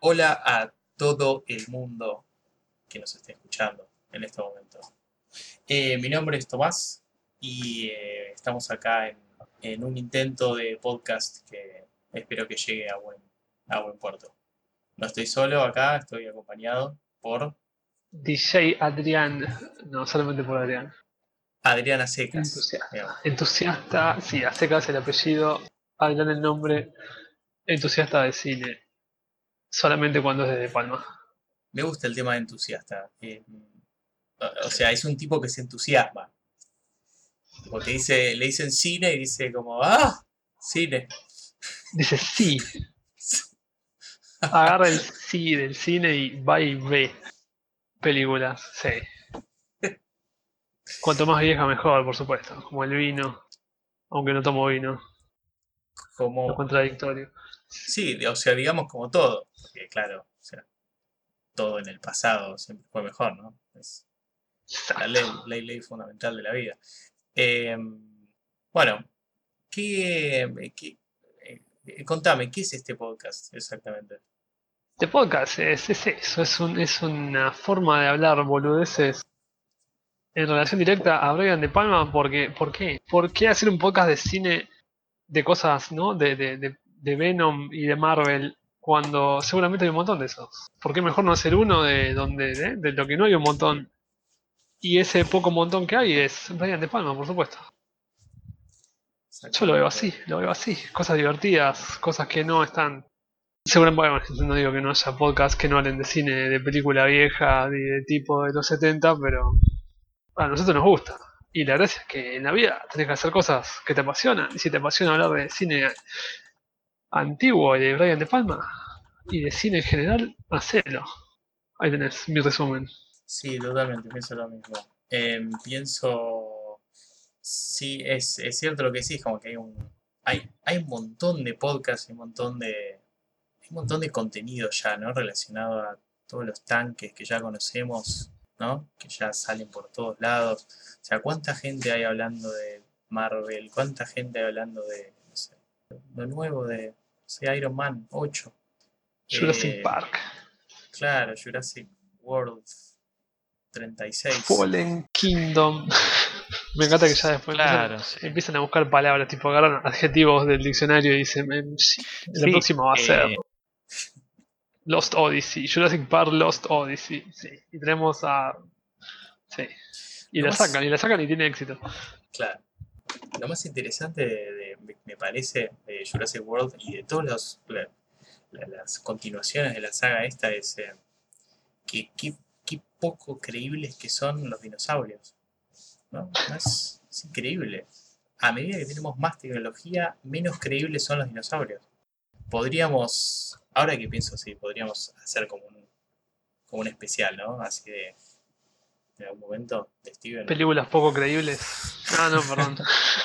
Hola a todo el mundo que nos esté escuchando en este momento. Eh, mi nombre es Tomás y eh, estamos acá en, en un intento de podcast que espero que llegue a buen, a buen puerto. No estoy solo acá, estoy acompañado por DJ Adrián, no, solamente por Adrián. Adriana Secas. Entusiasta. sí, a secas el apellido, Adrián el nombre, entusiasta de cine. Solamente cuando es desde Palma. Me gusta el tema de entusiasta. eh, o sea, es un tipo que se entusiasma. Porque dice, le dicen cine y dice como, ¡ah! Cine. Dice sí, agarra el sí del cine y va y ve películas, sí. Cuanto más vieja mejor, por supuesto, como el vino, aunque no tomo vino, lo Como, contradictorio. Sí, o sea, digamos como todo. Porque claro, o sea, todo en el pasado siempre fue mejor, ¿no? Es la ley, ley, ley fundamental de la vida. Eh, bueno, ¿qué, qué- eh, contame, ¿qué es este podcast exactamente? Este podcast es, es eso, es, un, es una forma de hablar boludeces en relación directa a Brian De Palma, porque, ¿por qué? ¿Por qué hacer un podcast de cine de cosas, ¿no? De, de, de, de Venom y de Marvel cuando seguramente hay un montón de esos? ¿Por qué mejor no hacer uno de donde de, lo que no hay un montón? Y ese poco montón que hay es Brian De Palma, por supuesto. Yo lo veo así, lo veo así. Cosas divertidas, cosas que no están. Seguramente, bueno, no digo que no haya podcasts que no hablen de cine, de película vieja, de, de tipo de los 70, pero a nosotros nos gusta. Y la gracia es que en la vida tenés que hacer cosas que te apasionan. Y si te apasiona hablar de cine antiguo y de Brian De Palma, y de cine en general, hacelo. Ahí tenés mi resumen. Sí, totalmente, pienso lo mismo. Em, pienso, sí, es, es cierto lo que decís, como que hay un, hay, hay un montón de podcasts, y un montón de, hay un montón de contenido ya, ¿no? Relacionado a todos los tanques que ya conocemos, ¿no? Que ya salen por todos lados. O sea, ¿cuánta gente hay hablando de Marvel? ¿Cuánta gente hay hablando de, no sé, lo nuevo de, sé, Iron Man 8? Jurassic Eh, Park. Claro, Jurassic World 36. Fallen Kingdom. Me encanta que ya después Claro, empiezan, sí. empiezan a buscar palabras, tipo agarran adjetivos del diccionario y dicen, "Em, sí, la próxima va a ser eh, Lost Odyssey, Jurassic Park Lost Odyssey. Sí. Y tenemos a. Sí. Y la más- sacan, y la sacan y tiene éxito. Claro. Lo más interesante de, de- me- parece de Jurassic World y de todas las continuaciones de la saga esta es eh, que qué qué poco creíbles que son los dinosaurios. ¿no? Es, es increíble. A medida que tenemos más tecnología, menos creíbles son los dinosaurios. Podríamos, ahora que pienso así, podríamos hacer como un, como un especial, ¿no? Así de, en algún momento de Steven. Películas poco creíbles. Ah, no, perdón.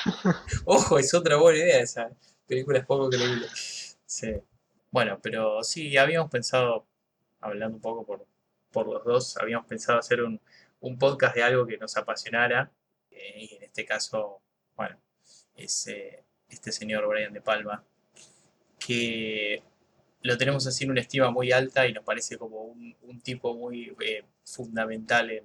Ojo, es otra buena idea esa. Película es poco creíble. Sí. Bueno, pero sí, habíamos pensado, hablando un poco por, por los dos, habíamos pensado hacer un, un podcast de algo que nos apasionara. eh, y en este caso, bueno, es eh, este señor Brian De Palma, que lo tenemos así en una estima muy alta y nos parece como un, un tipo muy eh, fundamental en,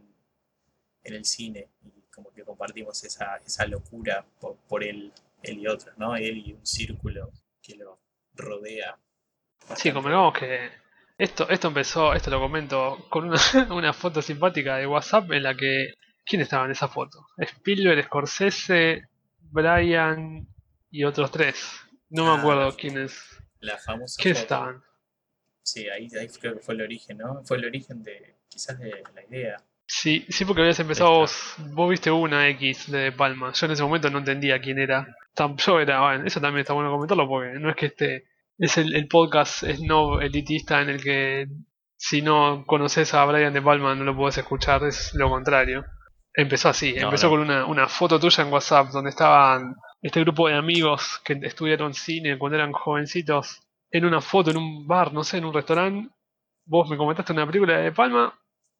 en el cine. Como que compartimos esa, esa locura por, por él, él y otros, ¿no? Él y un círculo que lo rodea. Sí, bastante. convengamos que esto, esto empezó, esto lo comento, con una, una foto simpática de WhatsApp en la que. ¿Quién estaba en esa foto? Spielberg, Scorsese, Brian y otros tres. No Ah, me acuerdo quiénes. La famosa ¿Quiénes foto. estaban? Sí, ahí, ahí creo que fue el origen, ¿no? Fue el origen de, quizás de la idea. Sí, sí, porque habías empezado vos, vos viste una X de Palma. Yo en ese momento no entendía quién era. Yo era, bueno, eso también está bueno comentarlo porque no es que este es el, el podcast es no elitista en el que si no conoces a Brian de Palma no lo podés escuchar, es lo contrario. Empezó así, No, empezó no. con una, una foto tuya en WhatsApp donde estaban este grupo de amigos que estudiaron cine cuando eran jovencitos en una foto en un bar, no sé, en un restaurante. Vos me comentaste una película De Palma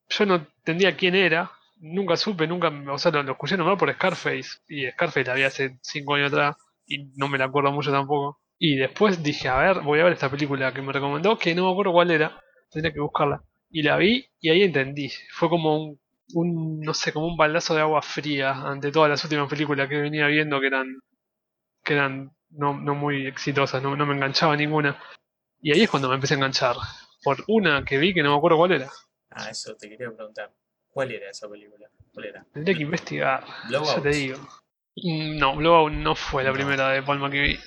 yo no entendía quién era, nunca supe, nunca, o sea, lo, escuché nombrar por Scarface, y Scarface la vi hace cinco años atrás, y no me la acuerdo mucho tampoco. Y después dije, a ver, voy a ver esta película que me recomendó, que no me acuerdo cuál era, tendría que buscarla. Y la vi y ahí entendí. Fue como un, un no sé, como un baldazo de agua fría ante todas las últimas películas que venía viendo que eran, que eran no, no muy exitosas, no, no me enganchaba ninguna. Y ahí es cuando me empecé a enganchar. Por una que vi que no me acuerdo cuál era. Ah, eso te quería preguntar. ¿Cuál era esa película? ¿Cuál era? Tendría que investigar. Blowout. Ya te digo. No, Blowout no fue la No. primera de Palma que vi.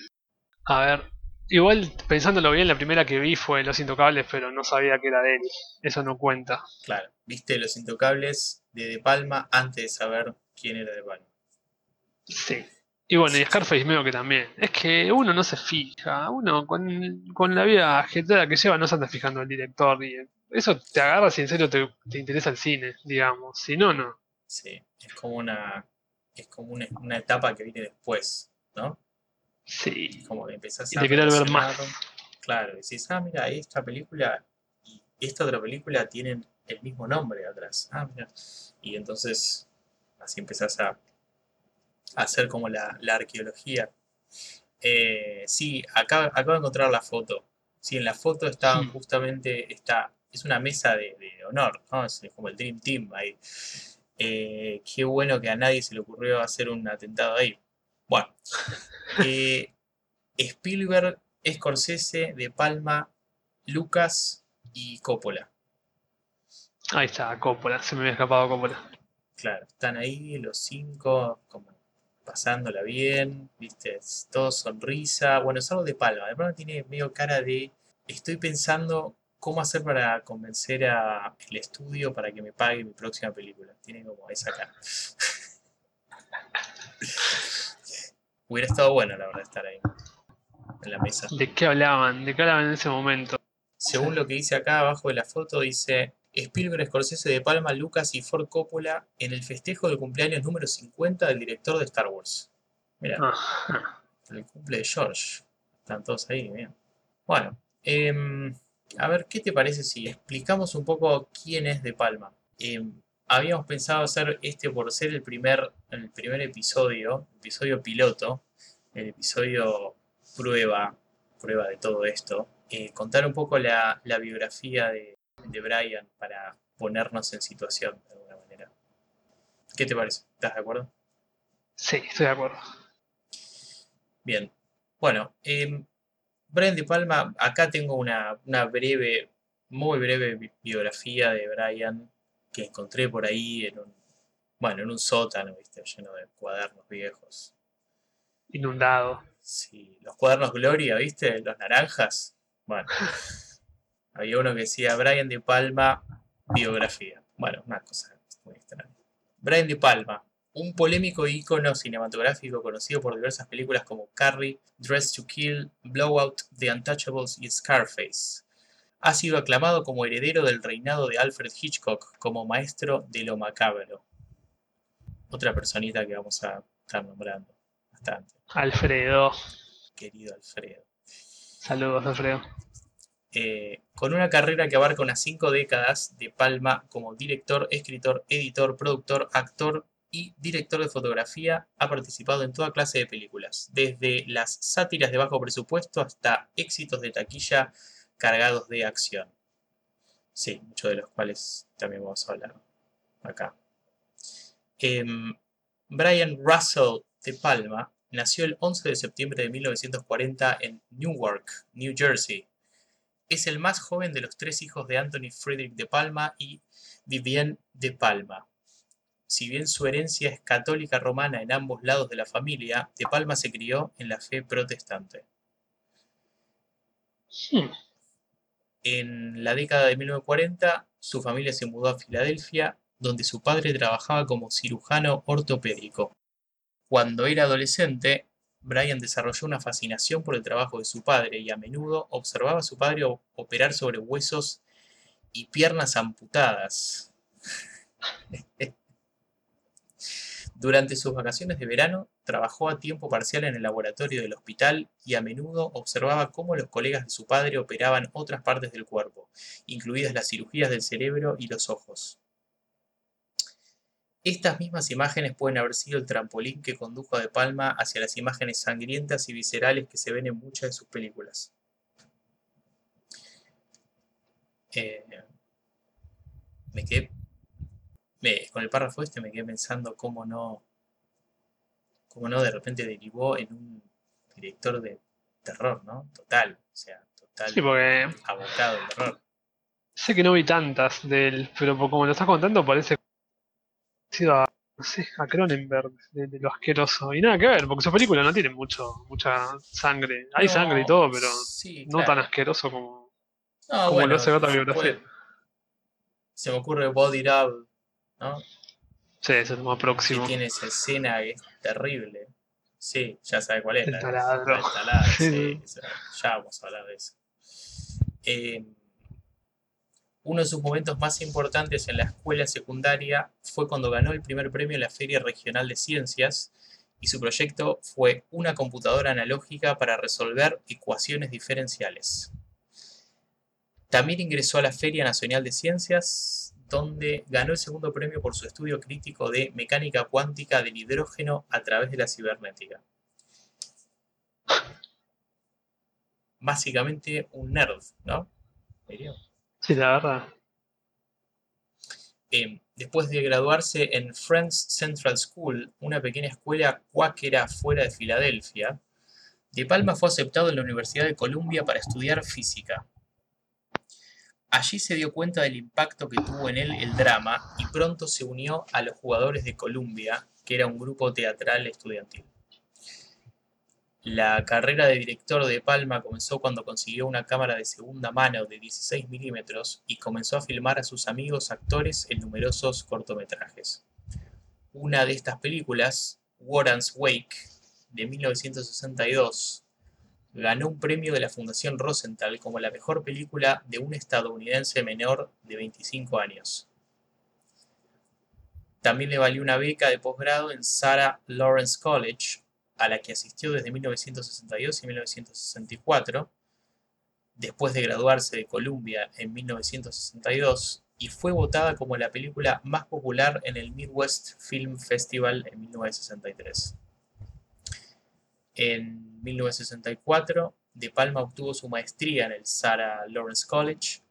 A ver. Igual, pensándolo bien, la primera que vi fue Los Intocables, pero no sabía que era de él. Eso no cuenta. Claro, viste Los Intocables de De Palma antes de saber quién era De Palma. Sí. Y bueno, y Scarface medio que también. Es que uno no se fija. Uno con, con la vida agitada que lleva no se anda fijando el director. Y eso te agarra si en serio te, te interesa el cine, digamos. Si no, no. Sí, es como una, es como una, una etapa que viene después, ¿no? Sí. Como que empezás Y a de querer ver más. Claro, decís, ah, mira, esta película y esta otra película tienen el mismo nombre atrás. Ah, mira. Y entonces así empezás a, a hacer como la, la arqueología. Eh, sí, acá, acabo de encontrar la foto. Sí, en la foto Hmm. justamente, está, es una mesa de, de honor, ¿no? Es como el Dream Team ahí. Eh, qué bueno que a nadie se le ocurrió hacer un atentado ahí. Bueno, eh, Spielberg, Scorsese, De Palma, Lucas y Coppola. Ahí está, Coppola. Se me había escapado Coppola. Claro, están ahí los cinco, como pasándola bien, viste, todo sonrisa. Bueno, es algo de Palma. De Palma tiene medio cara de estoy pensando cómo hacer para convencer a el estudio para que me pague mi próxima película. Tiene como esa cara. Hubiera estado bueno, la verdad, estar ahí en la mesa. ¿De qué hablaban? ¿De qué hablaban en ese momento? Según lo que dice acá abajo de la foto, dice Spielberg, Scorsese de Palma, Lucas y Ford Coppola en el festejo del cumpleaños número 50 del director de Star Wars. Mira, Ajá. el cumple de George. Están todos ahí, bien. Bueno, em, a ver, ¿qué te parece si explicamos un poco quién es De Palma? Em, habíamos pensado hacer este por ser el primer, el primer episodio, episodio piloto, el episodio prueba, prueba de todo esto. eh, contar un poco la, la biografía de, de Brian para ponernos en situación de alguna manera. ¿Qué te parece? ¿Estás de acuerdo? Sí, estoy de acuerdo. Bien. Bueno, em, Brian De Palma, acá tengo una, una breve, muy breve bi- biografía de Brian que encontré por ahí en un, bueno, en un sótano, ¿viste? Lleno de cuadernos viejos. Inundado. Sí, los cuadernos Gloria, ¿viste? Los naranjas. Bueno, había uno que decía Brian De Palma, biografía. Bueno, una cosa muy extraña. Brian De Palma, un polémico ícono cinematográfico conocido por diversas películas como Carrie, Dress to Kill, Blowout, The Untouchables y Scarface. Ha sido aclamado como heredero del reinado de Alfred Hitchcock como maestro de lo macabro. Otra personita que vamos a estar nombrando bastante, Alfredo. querido Alfredo. Saludos, Alfredo. Eh, con una carrera que abarca unas cinco décadas de Palma como director, escritor, editor, productor, actor y director de fotografía, ha participado en toda clase de películas, desde las sátiras de bajo presupuesto hasta éxitos de taquilla cargados de acción. Sí, muchos de los cuales también vamos a hablar acá. Em, Brian Russell de Palma nació el 11 de septiembre de 1940 en Newark, New Jersey, es el más joven de los tres hijos de Anthony Frederick de Palma y Vivienne de Palma. Si bien su herencia es católica romana en ambos lados de la familia, de Palma se crió en la fe protestante. En la década de 1940, su familia se mudó a Filadelfia, donde su padre trabajaba como cirujano ortopédico. Cuando era adolescente, Brian desarrolló una fascinación por el trabajo de su padre y a menudo observaba a su padre operar sobre huesos y piernas amputadas. Durante sus vacaciones de verano, trabajó a tiempo parcial en el laboratorio del hospital y a menudo observaba cómo los colegas de su padre operaban otras partes del cuerpo, incluidas las cirugías del cerebro y los ojos. Estas mismas imágenes pueden haber sido el trampolín que condujo a De Palma hacia las imágenes sangrientas y viscerales que se ven en muchas de sus películas. Eh, me quedé me- con el párrafo este me quedé pensando cómo no cómo no de repente derivó en un director de terror, ¿no? Total, o sea, total Sí, porque abocado al terror. sé que no vi tantas de él, pero como lo estás contando parece parecido a, no sé, a Cronenberg, de, de lo asqueroso. Y nada que ver, porque sus películas no tienen mucho, mucha sangre. Hay No, sangre y todo, pero sí, no tan asqueroso como, No, como bueno, lo hace otra biografía. se me ocurre Body Double, ¿no? Sí, es el más próximo. tiene esa escena que es terrible. Sí, ya sabe cuál es. El la- taladro. la del taladro, Sí, ya vamos a hablar de eso. Eh, uno de sus momentos más importantes en la escuela secundaria fue cuando ganó el primer premio en la Feria Regional de Ciencias y su proyecto fue una computadora analógica para resolver ecuaciones diferenciales. También ingresó a la Feria Nacional de Ciencias, donde ganó el segundo premio por su estudio crítico de mecánica cuántica del hidrógeno a través de la cibernética. Básicamente un nerd, ¿no? Sí, la verdad. Eh, después de graduarse en Friends Central School, una pequeña escuela cuáquera fuera de Filadelfia, De Palma fue aceptado en la Universidad de Columbia para estudiar física. Allí se dio cuenta del impacto que tuvo en él el drama y pronto se unió a los jugadores de Columbia, que era un grupo teatral estudiantil. La carrera de director de Palma comenzó cuando consiguió una cámara de segunda mano de 16 milímetros y comenzó a filmar a sus amigos actores en numerosos cortometrajes. Una de estas películas, Warren's Wake, de 1962, ganó un premio de la Fundación Rosenthal como la mejor película de un estadounidense menor de 25 años. También le valió una beca de posgrado en Sarah Lawrence College, a la que asistió desde 1962 y 1964, después de graduarse de Columbia en 1962, y fue votada como la película más popular en el Midwest Film Festival en 1963. En 1964, De Palma obtuvo su maestría en el Sarah Lawrence College,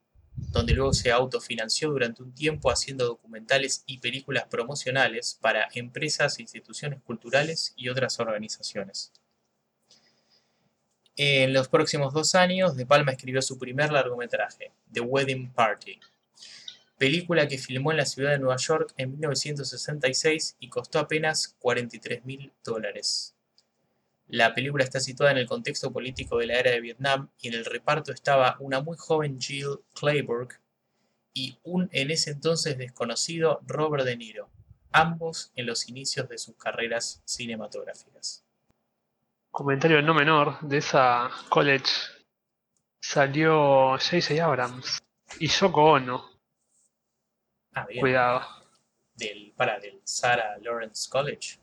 donde luego se autofinanció durante un tiempo haciendo documentales y películas promocionales para empresas, instituciones culturales y otras organizaciones. En los próximos dos años, De Palma escribió su primer largometraje, The Wedding Party, película que filmó en la ciudad de Nueva York en 1966 y costó apenas 43 mil dólares. La película está situada en el contexto político de la era de Vietnam y en el reparto estaba una muy joven Jill Clayburgh y un en ese entonces desconocido Robert De Niro, ambos en los inicios de sus carreras cinematográficas. Comentario no menor de esa college salió J.J. Abrams y Yoko Ono. Ah, bien. Cuidado. Del, para, del Sarah Lawrence College.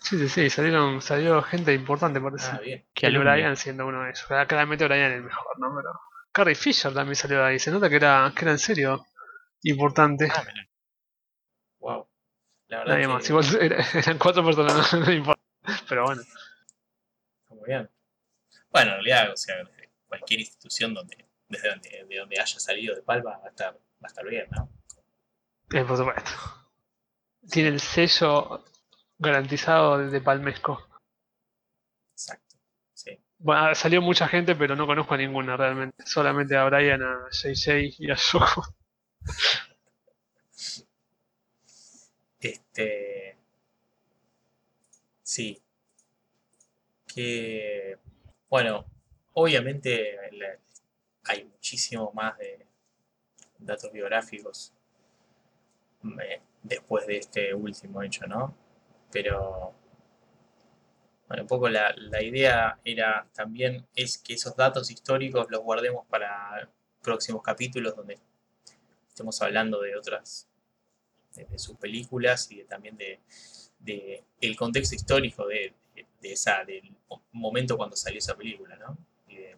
Sí, sí, sí, salieron, salió gente importante, parece. Ah, bien. Que el. Brian siendo uno de ellos. Ah, Claramente Brian el mejor, ¿no? Pero Carrie Fisher también salió de ahí. Se nota que era, que era en serio importante. Ah, mira. Wow. La verdad Nadie que más. Igual era- eran cuatro personas, no, no importa. Pero bueno. está muy bien. Bueno, en realidad, o sea, cualquier institución donde, desde donde, de donde haya salido de Palma va a estar, va a estar bien, ¿no? Eh, por supuesto. Tiene el sello garantizado de, Palmesco. Exacto. Sí. Bueno, salió mucha gente, pero no conozco a ninguna realmente. Solamente a Brian, a JJ y a Yoko. Este. Sí. Que. Bueno, obviamente hay muchísimo más de datos biográficos eh, después de este último hecho, ¿no? Pero. Bueno, un poco la, la idea era también es que esos datos históricos los guardemos para próximos capítulos donde estemos hablando de otras de, sus películas y de- también de, de el contexto histórico de, de- esa del mo- momento cuando salió esa película, ¿no? Y de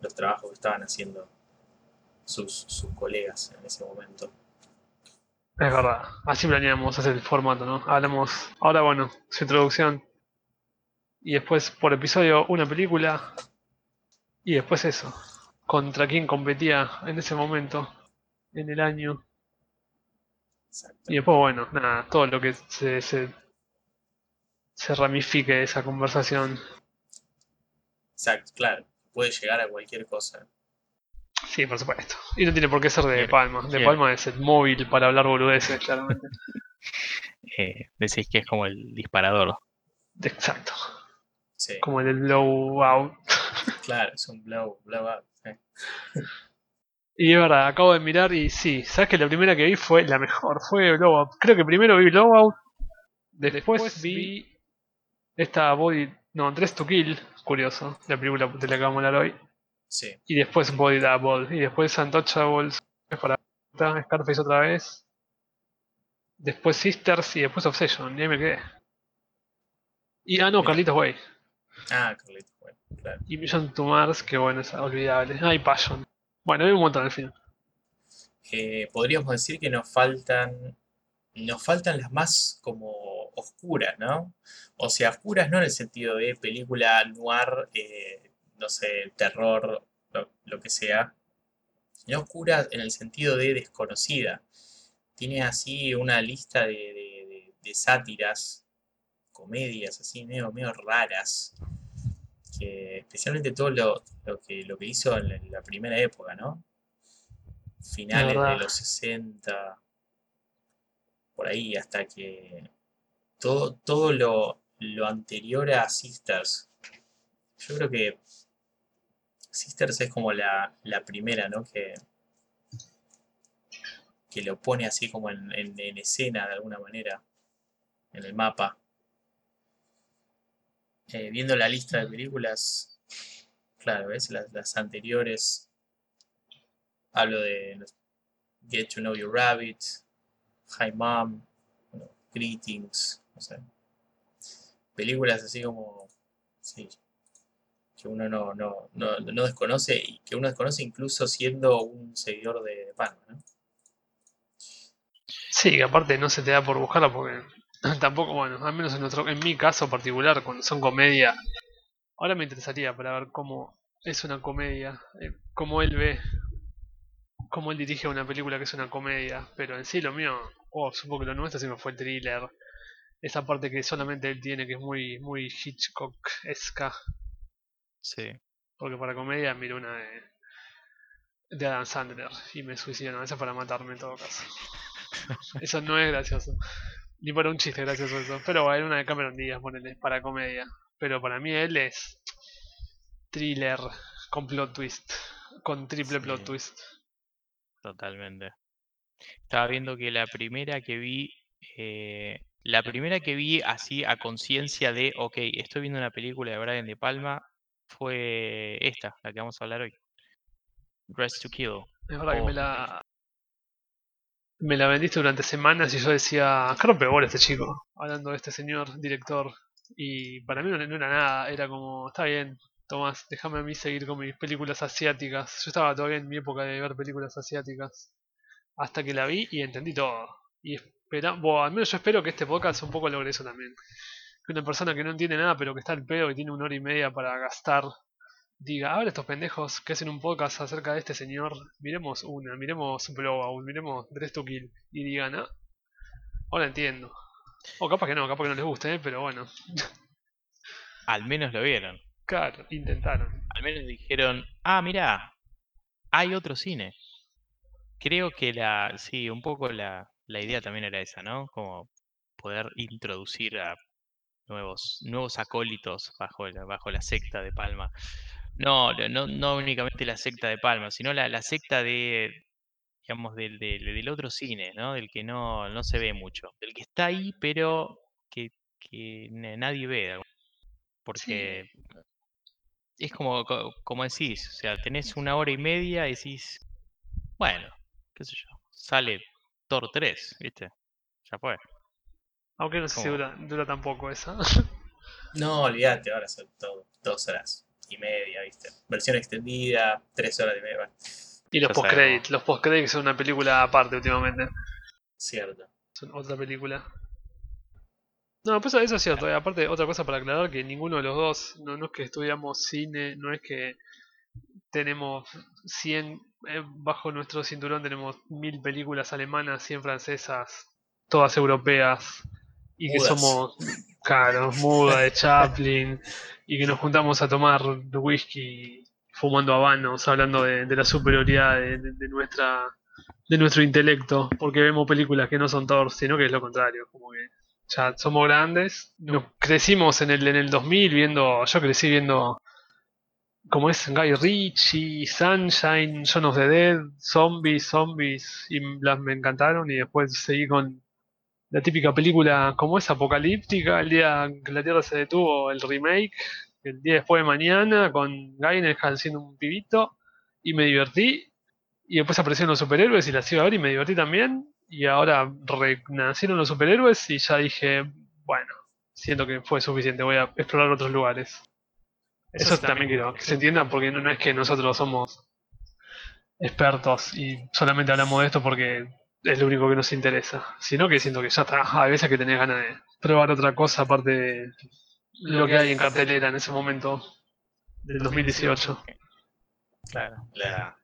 los trabajos que estaban haciendo sus, sus colegas en ese momento. Es verdad, así planeamos hacer el formato, ¿no? Hablamos, ahora bueno, su introducción. Y después por episodio una película. Y después eso. Contra quién competía en ese momento, en el año. Exacto. Y después, bueno, nada, todo lo que se, se, se ramifique esa conversación. Exacto, claro. Puede llegar a cualquier cosa. Sí, por supuesto. Y no tiene por qué ser de Quiero- Palma. De quiero. Palma es el móvil para hablar boludeces, claramente. Eh, decís que es como el disparador. Exacto. Sí, Como el del blowout. claro, es un blow, blow up. eh. Y es verdad, acabo de mirar y sí, sabes que la primera que vi fue la mejor, fue Blowout. Creo que primero vi Blowout, después vi esta Body, no, Dress to Kill, curioso, la película de la que vamos a hablar hoy. Sí, Y después Body Double, y después Untouchables, para Scarface otra vez. Después Sisters y después Obsession, y ahí me quedé. Y ah no, Carlitos Way. ah, Carlitos, bueno, claro. Y Mission to Mars, que bueno, es olvidable. Ah, y Passion. Bueno, hay un montón al final. Eh, podríamos decir que nos faltan, nos faltan las más como oscuras, ¿no? O sea, oscuras no en el sentido de película noir, eh, no sé, terror, lo, lo que sea, oscuras en el sentido de desconocida. Tiene así una lista de, de- de- de sátiras, comedias así medio, medio raras, que especialmente todo lo, lo que, lo que hizo en la, en la primera época, ¿no? Finales de los 60, por ahí, hasta que todo, todo lo, lo anterior a Sisters, yo creo que Sisters es como la, la primera, ¿no? Que, que lo pone así como en, en- en escena de alguna manera, en el mapa. Eh, viendo la lista de películas, claro, ¿ves? Las, las anteriores, hablo de Get to Know Your Rabbit, Hi Mom, bueno, Greetings, no sé. Películas así como, sí, que uno no, no, no, no desconoce y que uno desconoce incluso siendo un seguidor de, de Palma, ¿no? Sí, que aparte no se te da por buscarla porque tampoco, bueno, al menos en, nuestro, en mi caso particular, cuando son comedia, ahora me interesaría para ver cómo es una comedia, eh, cómo él ve, cómo él dirige una película que es una comedia, pero en sí lo mío, oh, supongo que lo nuestro siempre fue el thriller, esa parte que solamente él tiene que es muy, muy Hitchcock-esca, Sí. porque para comedia miro una de, de Adam Sandler y me suicido, no, esa es para matarme en todo caso. Eso no es gracioso. Ni para un chiste gracioso eso. Pero bueno, una de Cameron Díaz, ponele, para comedia. Pero para mí él es thriller con plot twist. Con triple Sí. plot twist. Totalmente. Estaba viendo que la primera que vi, eh, la primera que vi así a conciencia de, ok, estoy viendo una película de Brian De Palma, fue esta, la que vamos a hablar hoy. Dress to Kill. Es verdad que me la. Me la vendiste durante semanas y yo decía, qué rompebola este chico, hablando de este señor director. Y para mí no, no era nada, era como, está bien, Tomás, déjame a mí seguir con mis películas asiáticas. Yo estaba todavía en mi época de ver películas asiáticas. Hasta que la vi y entendí todo. Y espera, bueno, al menos yo espero que este podcast un poco logre eso también. Que una persona que no entiende nada pero que está al pedo y tiene una hora y media para gastar diga, ahora estos pendejos que hacen un podcast acerca de este señor, miremos una, miremos Blowout, miremos Dress to Kill, y digan, ah, ahora entiendo. O capaz que no, capaz que no les guste, ¿eh? pero bueno, Al menos lo vieron. claro, intentaron. Al menos dijeron, ah, mira, hay otro cine. Creo que la, sí, un poco la, la idea también era esa, ¿no? Como poder introducir a nuevos, nuevos acólitos bajo la, bajo la secta de Palma. No, no- no, únicamente la secta de Palma, sino la, la secta de, digamos, del, del, del otro cine, ¿no? Del que no, no se ve mucho. Del que está ahí, pero que, que na- nadie ve. Porque es como, co- como decís, o sea, tenés una hora y media y decís, bueno, qué sé yo, sale Thor 3, ¿viste? Ya fue. Aunque no sé si dura, dura tampoco esa. No, olvídate, ahora son todo, dos horas y media, ¿viste? Versión extendida, tres horas y media. bueno. y los post-credits, los post-credits son una película aparte últimamente. Cierto. Son otra película. No, pues eso es cierto. y aparte, otra cosa para aclarar, que ninguno de los dos, no, no es que estudiamos cine, no es que tenemos 100, eh, bajo nuestro cinturón tenemos mil películas alemanas, 100 francesas, todas europeas, y que somos, claro, muda de Chaplin, y que nos juntamos a tomar whisky fumando habanos, hablando de, de la superioridad de, de- de nuestra de nuestro intelecto, porque vemos películas que no son Thor, sino que es lo contrario, como que ya somos grandes, nos crecimos en el en el 2000 viendo, yo crecí viendo como es Guy Ritchie, Sunshine, Shaun of the Dead, Zombies, Zombies, y las me encantaron y después seguí con la típica película como es apocalíptica, el día que la Tierra se detuvo, el remake, el día después de mañana, con Gyllenhaal siendo un pibito, y me divertí, y después aparecieron los superhéroes y las iba a ver y me divertí también, y ahora renacieron los superhéroes y ya dije, bueno, siento que fue suficiente, voy a explorar otros lugares. Eso, Eso también también. quiero que se entienda porque no, no es que nosotros somos expertos y solamente hablamos de esto porque es lo único que nos interesa, sino que siento que ya está, hay veces que tenés ganas de probar otra cosa aparte de lo que hay en cartelera en ese momento del 2018. Claro. La-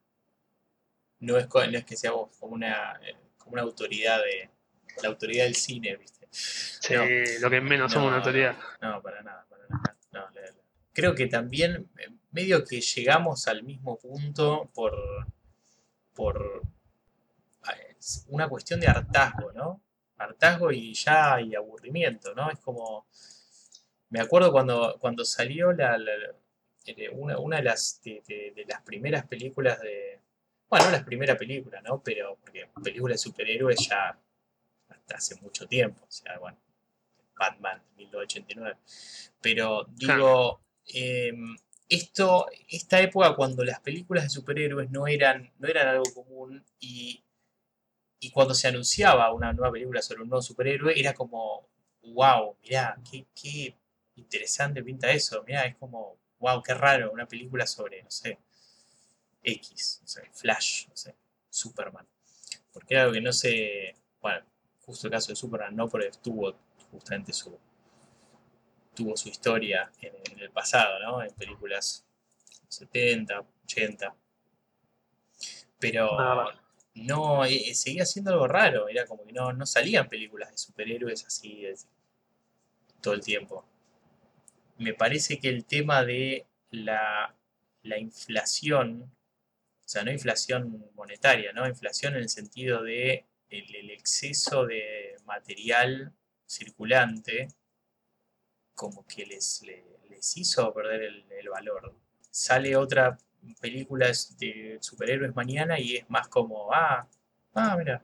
no, es, co- no es que seamos como una, eh, como una autoridad de la autoridad del cine, ¿viste? Sí, No. lo que menos somos una autoridad. No, para nada, para nada. No, Creo que también eh, medio que llegamos al mismo punto por, por una cuestión de hartazgo, ¿no? Hartazgo y ya y aburrimiento, ¿no? Es como, me acuerdo cuando, cuando salió la, la- eh, una, una de las, de, de- de las primeras películas de, bueno, no las primeras películas, ¿no? Pero porque películas de superhéroes ya hasta hace mucho tiempo, o sea, bueno, Batman 1989. Pero digo, em, esto, esta época cuando las películas de superhéroes no eran, no eran algo común y, y cuando se anunciaba una nueva película sobre un nuevo superhéroe era como, wow, mirá, qué, qué interesante pinta eso, mirá, es como, wow, qué raro, una película sobre, no sé, X, no sé, Flash, no sé, Superman. Porque era algo que no se, bueno, justo el caso de Superman no, porque tuvo justamente su, tuvo su historia en, el pasado, ¿no? En películas 70, 80. Pero. No, eh, seguía siendo algo raro. Era como que no, no salían películas de superhéroes así todo el tiempo. Me parece que el tema de la, la inflación, o sea, no inflación monetaria, ¿no? Inflación en el sentido de el, el exceso de material circulante, como que les, le- les hizo perder el, el valor. Sale otra película de superhéroes mañana y es más como, ah, ah, mira,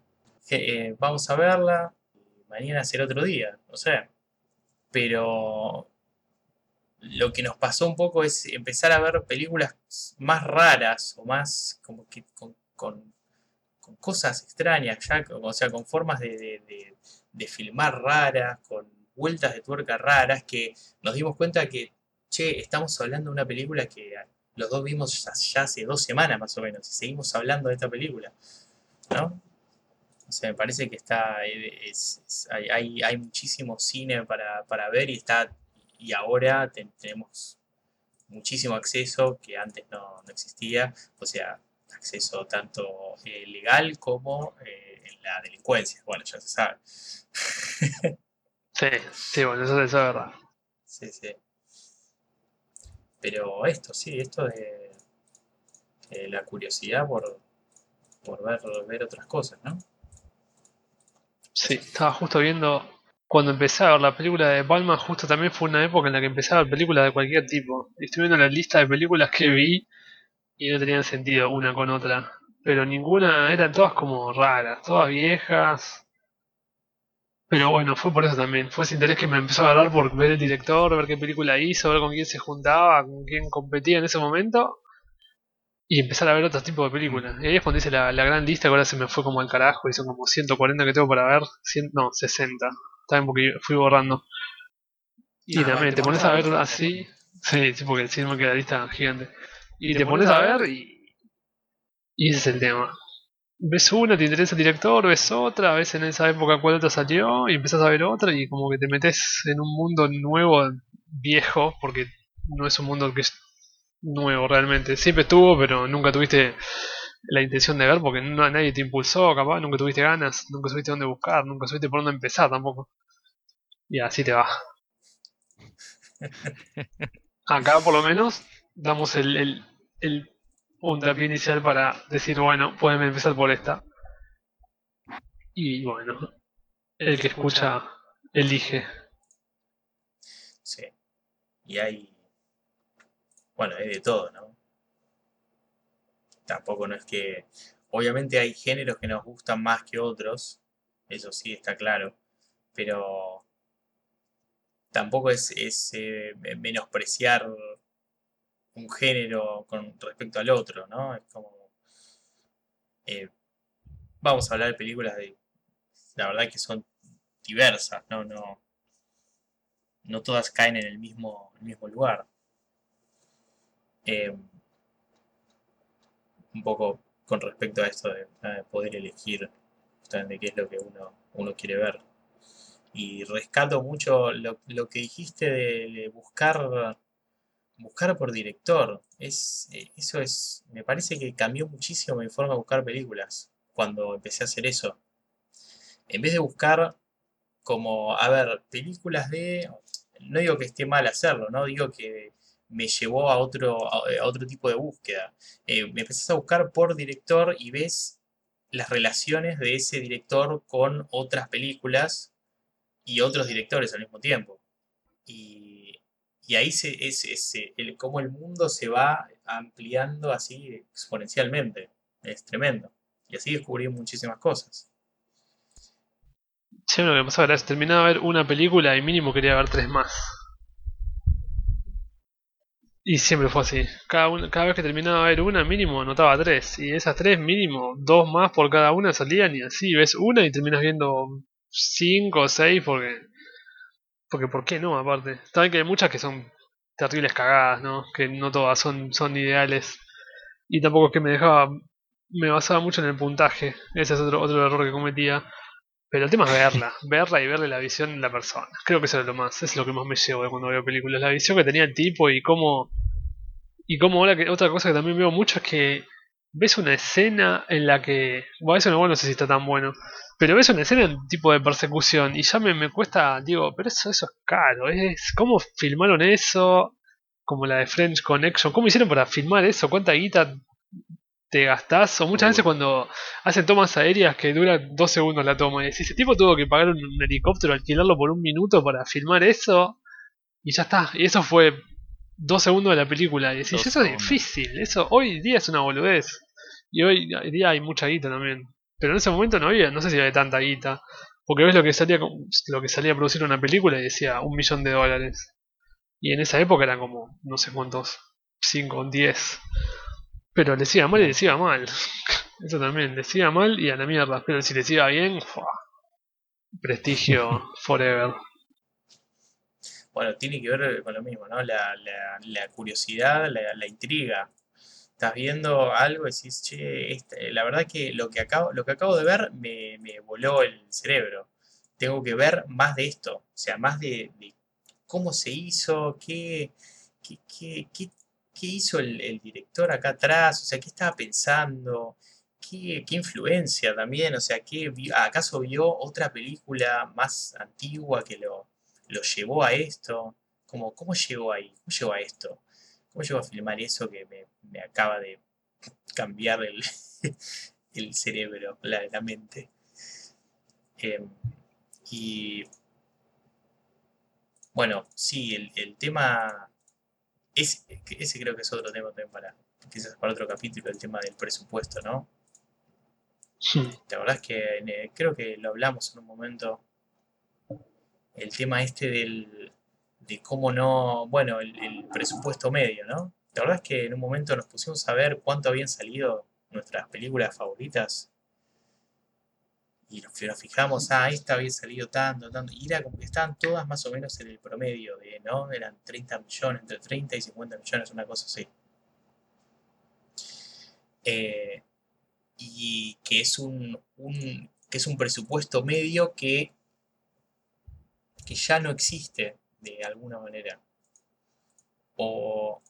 eh, vamos a verla, mañana será otro día, no sé. Pero lo que nos pasó un poco es empezar a ver películas más raras o más como que con, con- cosas extrañas, ya, o sea, con formas de, de- de- de filmar raras, con vueltas de tuerca raras, que nos dimos cuenta que, che, estamos hablando de una película que los dos vimos ya, hace dos semanas más o menos, y seguimos hablando de esta película, ¿no? O sea, me parece que está, eh, es- es- hay, hay, muchísimo cine para, para ver y está, y ahora ten- tenemos muchísimo acceso que antes no, no existía, o sea, acceso tanto eh, legal como eh, en la delincuencia, bueno, ya se sabe. Sí, sí, bueno, eso, eso es verdad. Sí, sí. Pero esto, sí, esto de eh, la curiosidad por, por ver, ver otras cosas, ¿no? Sí, estaba justo viendo cuando empecé a ver la película de Palma, justo también fue una época en la que empecé a ver películas de cualquier tipo. Y Estoy viendo la lista de películas que vi y no tenían sentido una con otra. Pero ninguna, eran todas como raras, todas viejas. Pero bueno, fue por eso también. Fue ese interés que me empezó a agarrar por ver el director, ver qué película hizo, ver con quién se juntaba, con quién competía en ese momento. Y empezar a ver otros tipos de películas. Y ahí es cuando hice la, la gran lista, que ahora se me fue como al carajo, y son como 140 que tengo para ver. 100, no, 60. También porque fui borrando. Y Ah, también te te pones a ver así. Sí, sí, porque si no me queda la lista gigante. Y Te te, pones pones a ver y. Y ese es el tema. Ves una, te interesa el director, ves otra, ves en esa época cuál otra salió y empezás a ver otra y como que te metes en un mundo nuevo, viejo, porque no es un mundo que es nuevo realmente. Siempre estuvo, pero nunca tuviste la intención de ver porque no, nadie te impulsó, capaz, nunca tuviste ganas, nunca supiste dónde buscar, nunca supiste por dónde empezar tampoco. Y así te va. Acá por lo menos damos el, el, el puntapié inicial para decir, bueno, pueden empezar por esta. Y bueno, el que escucha elige. Sí. Y hay. Bueno, hay de todo, ¿no? Tampoco no es que. Obviamente hay géneros que nos gustan más que otros. Eso sí está claro. Pero. Tampoco es, es eh, menospreciar un género con respecto al otro, ¿no? Es como. eh, vamos a hablar de películas de. La verdad que son diversas, ¿no? No, no todas caen en el mismo, el mismo lugar. Eh, un poco con respecto a esto de, eh, poder elegir justamente qué es lo que uno, uno quiere ver. Y rescato mucho lo, lo que dijiste de, de buscar buscar por director. Es, eh, eso es, me parece que cambió muchísimo mi forma de buscar películas cuando empecé a hacer eso. En vez de buscar como, a ver, películas de, no digo que esté mal hacerlo, no digo que me llevó a otro, a, otro tipo de búsqueda. Eh, me empezás a buscar por director y ves las relaciones de ese director con otras películas y otros directores al mismo tiempo. Y, y ahí se, es, es, eh, el, cómo el mundo se va ampliando así exponencialmente. Es tremendo. Y así descubrí muchísimas cosas. Sí, lo que pasaba era terminaba de ver una película y mínimo quería ver tres más. Y siempre fue así. Cada, una- cada vez que terminaba de ver una, mínimo anotaba tres. Y esas tres, mínimo, dos más por cada una salían y así. Ves una y terminas viendo cinco o seis porque... Porque ¿por qué no? Aparte. También que hay muchas que son terribles cagadas, ¿no? Que no todas son, son ideales. Y tampoco es que me dejaba... Me basaba mucho en el puntaje. Ese es otro, otro error que cometía. Pero el tema es verla, verla y verle la visión de la persona. Creo que eso es lo más, es lo que más me llevo de cuando veo películas, la visión que tenía el tipo y cómo y cómo ahora que otra cosa que también veo mucho es que ves una escena en la que, bueno, eso no, no sé si está tan bueno, pero ves una escena en tipo de persecución y ya me, me cuesta, digo, pero eso eso es caro, es cómo filmaron eso, como la de French Connection, cómo hicieron para filmar eso, cuánta guita te gastás, o muchas veces cuando hacen tomas aéreas que dura dos segundos la toma. Y decís, ese tipo tuvo que pagar un, un helicóptero, alquilarlo por un minuto para filmar eso. Y ya está. Y eso fue dos segundos de la película. Y decís, Dos eso es difícil. Eso hoy día es una boludez. Y hoy día hay mucha guita también. Pero en ese momento no había, no sé si había tanta guita. Porque ves lo que salía lo que salía a producir una película y decía un millón de dólares. Y en esa época eran como, no sé cuántos, 5, 10. Pero les iba mal y les iba mal. Eso también, les iba mal y a la mierda. Pero si les iba bien, ¡fua! prestigio forever. Bueno, tiene que ver con lo mismo, ¿no? La, la, la curiosidad, la, la intriga. Estás viendo algo y decís, che, este- la verdad que lo que acabo, lo que acabo de ver me, me voló el cerebro. Tengo que ver más de esto, o sea, más de, de cómo se hizo, qué, qué, qué, qué- hizo el, el director acá atrás, o sea, qué estaba pensando, qué, influencia también, o sea, qué, ¿acaso vio otra película más antigua que lo, lo llevó a esto? ¿Cómo, cómo llegó ahí? ¿Cómo llegó a esto? ¿Cómo llegó a filmar eso que me, me acaba de cambiar el, el cerebro, la, la mente? Em, y bueno, sí, el, el tema, es, ese creo que es otro tema también para, quizás para otro capítulo, el tema del presupuesto, ¿no? La verdad es que eh, creo que lo hablamos en un momento. El tema este del, de cómo no, bueno, el, presupuesto medio, ¿no? La verdad es que en un momento nos pusimos a ver cuánto habían salido nuestras películas favoritas. Y nos, nos fijamos, ah, esta había salido tanto, tanto. Y era como que estaban todas más o menos en el promedio de, ¿no? Eran 30 millones, entre 30 y 50 millones, una cosa así. Eh, y que es un, un- que es un presupuesto medio que, que ya no existe de alguna manera. O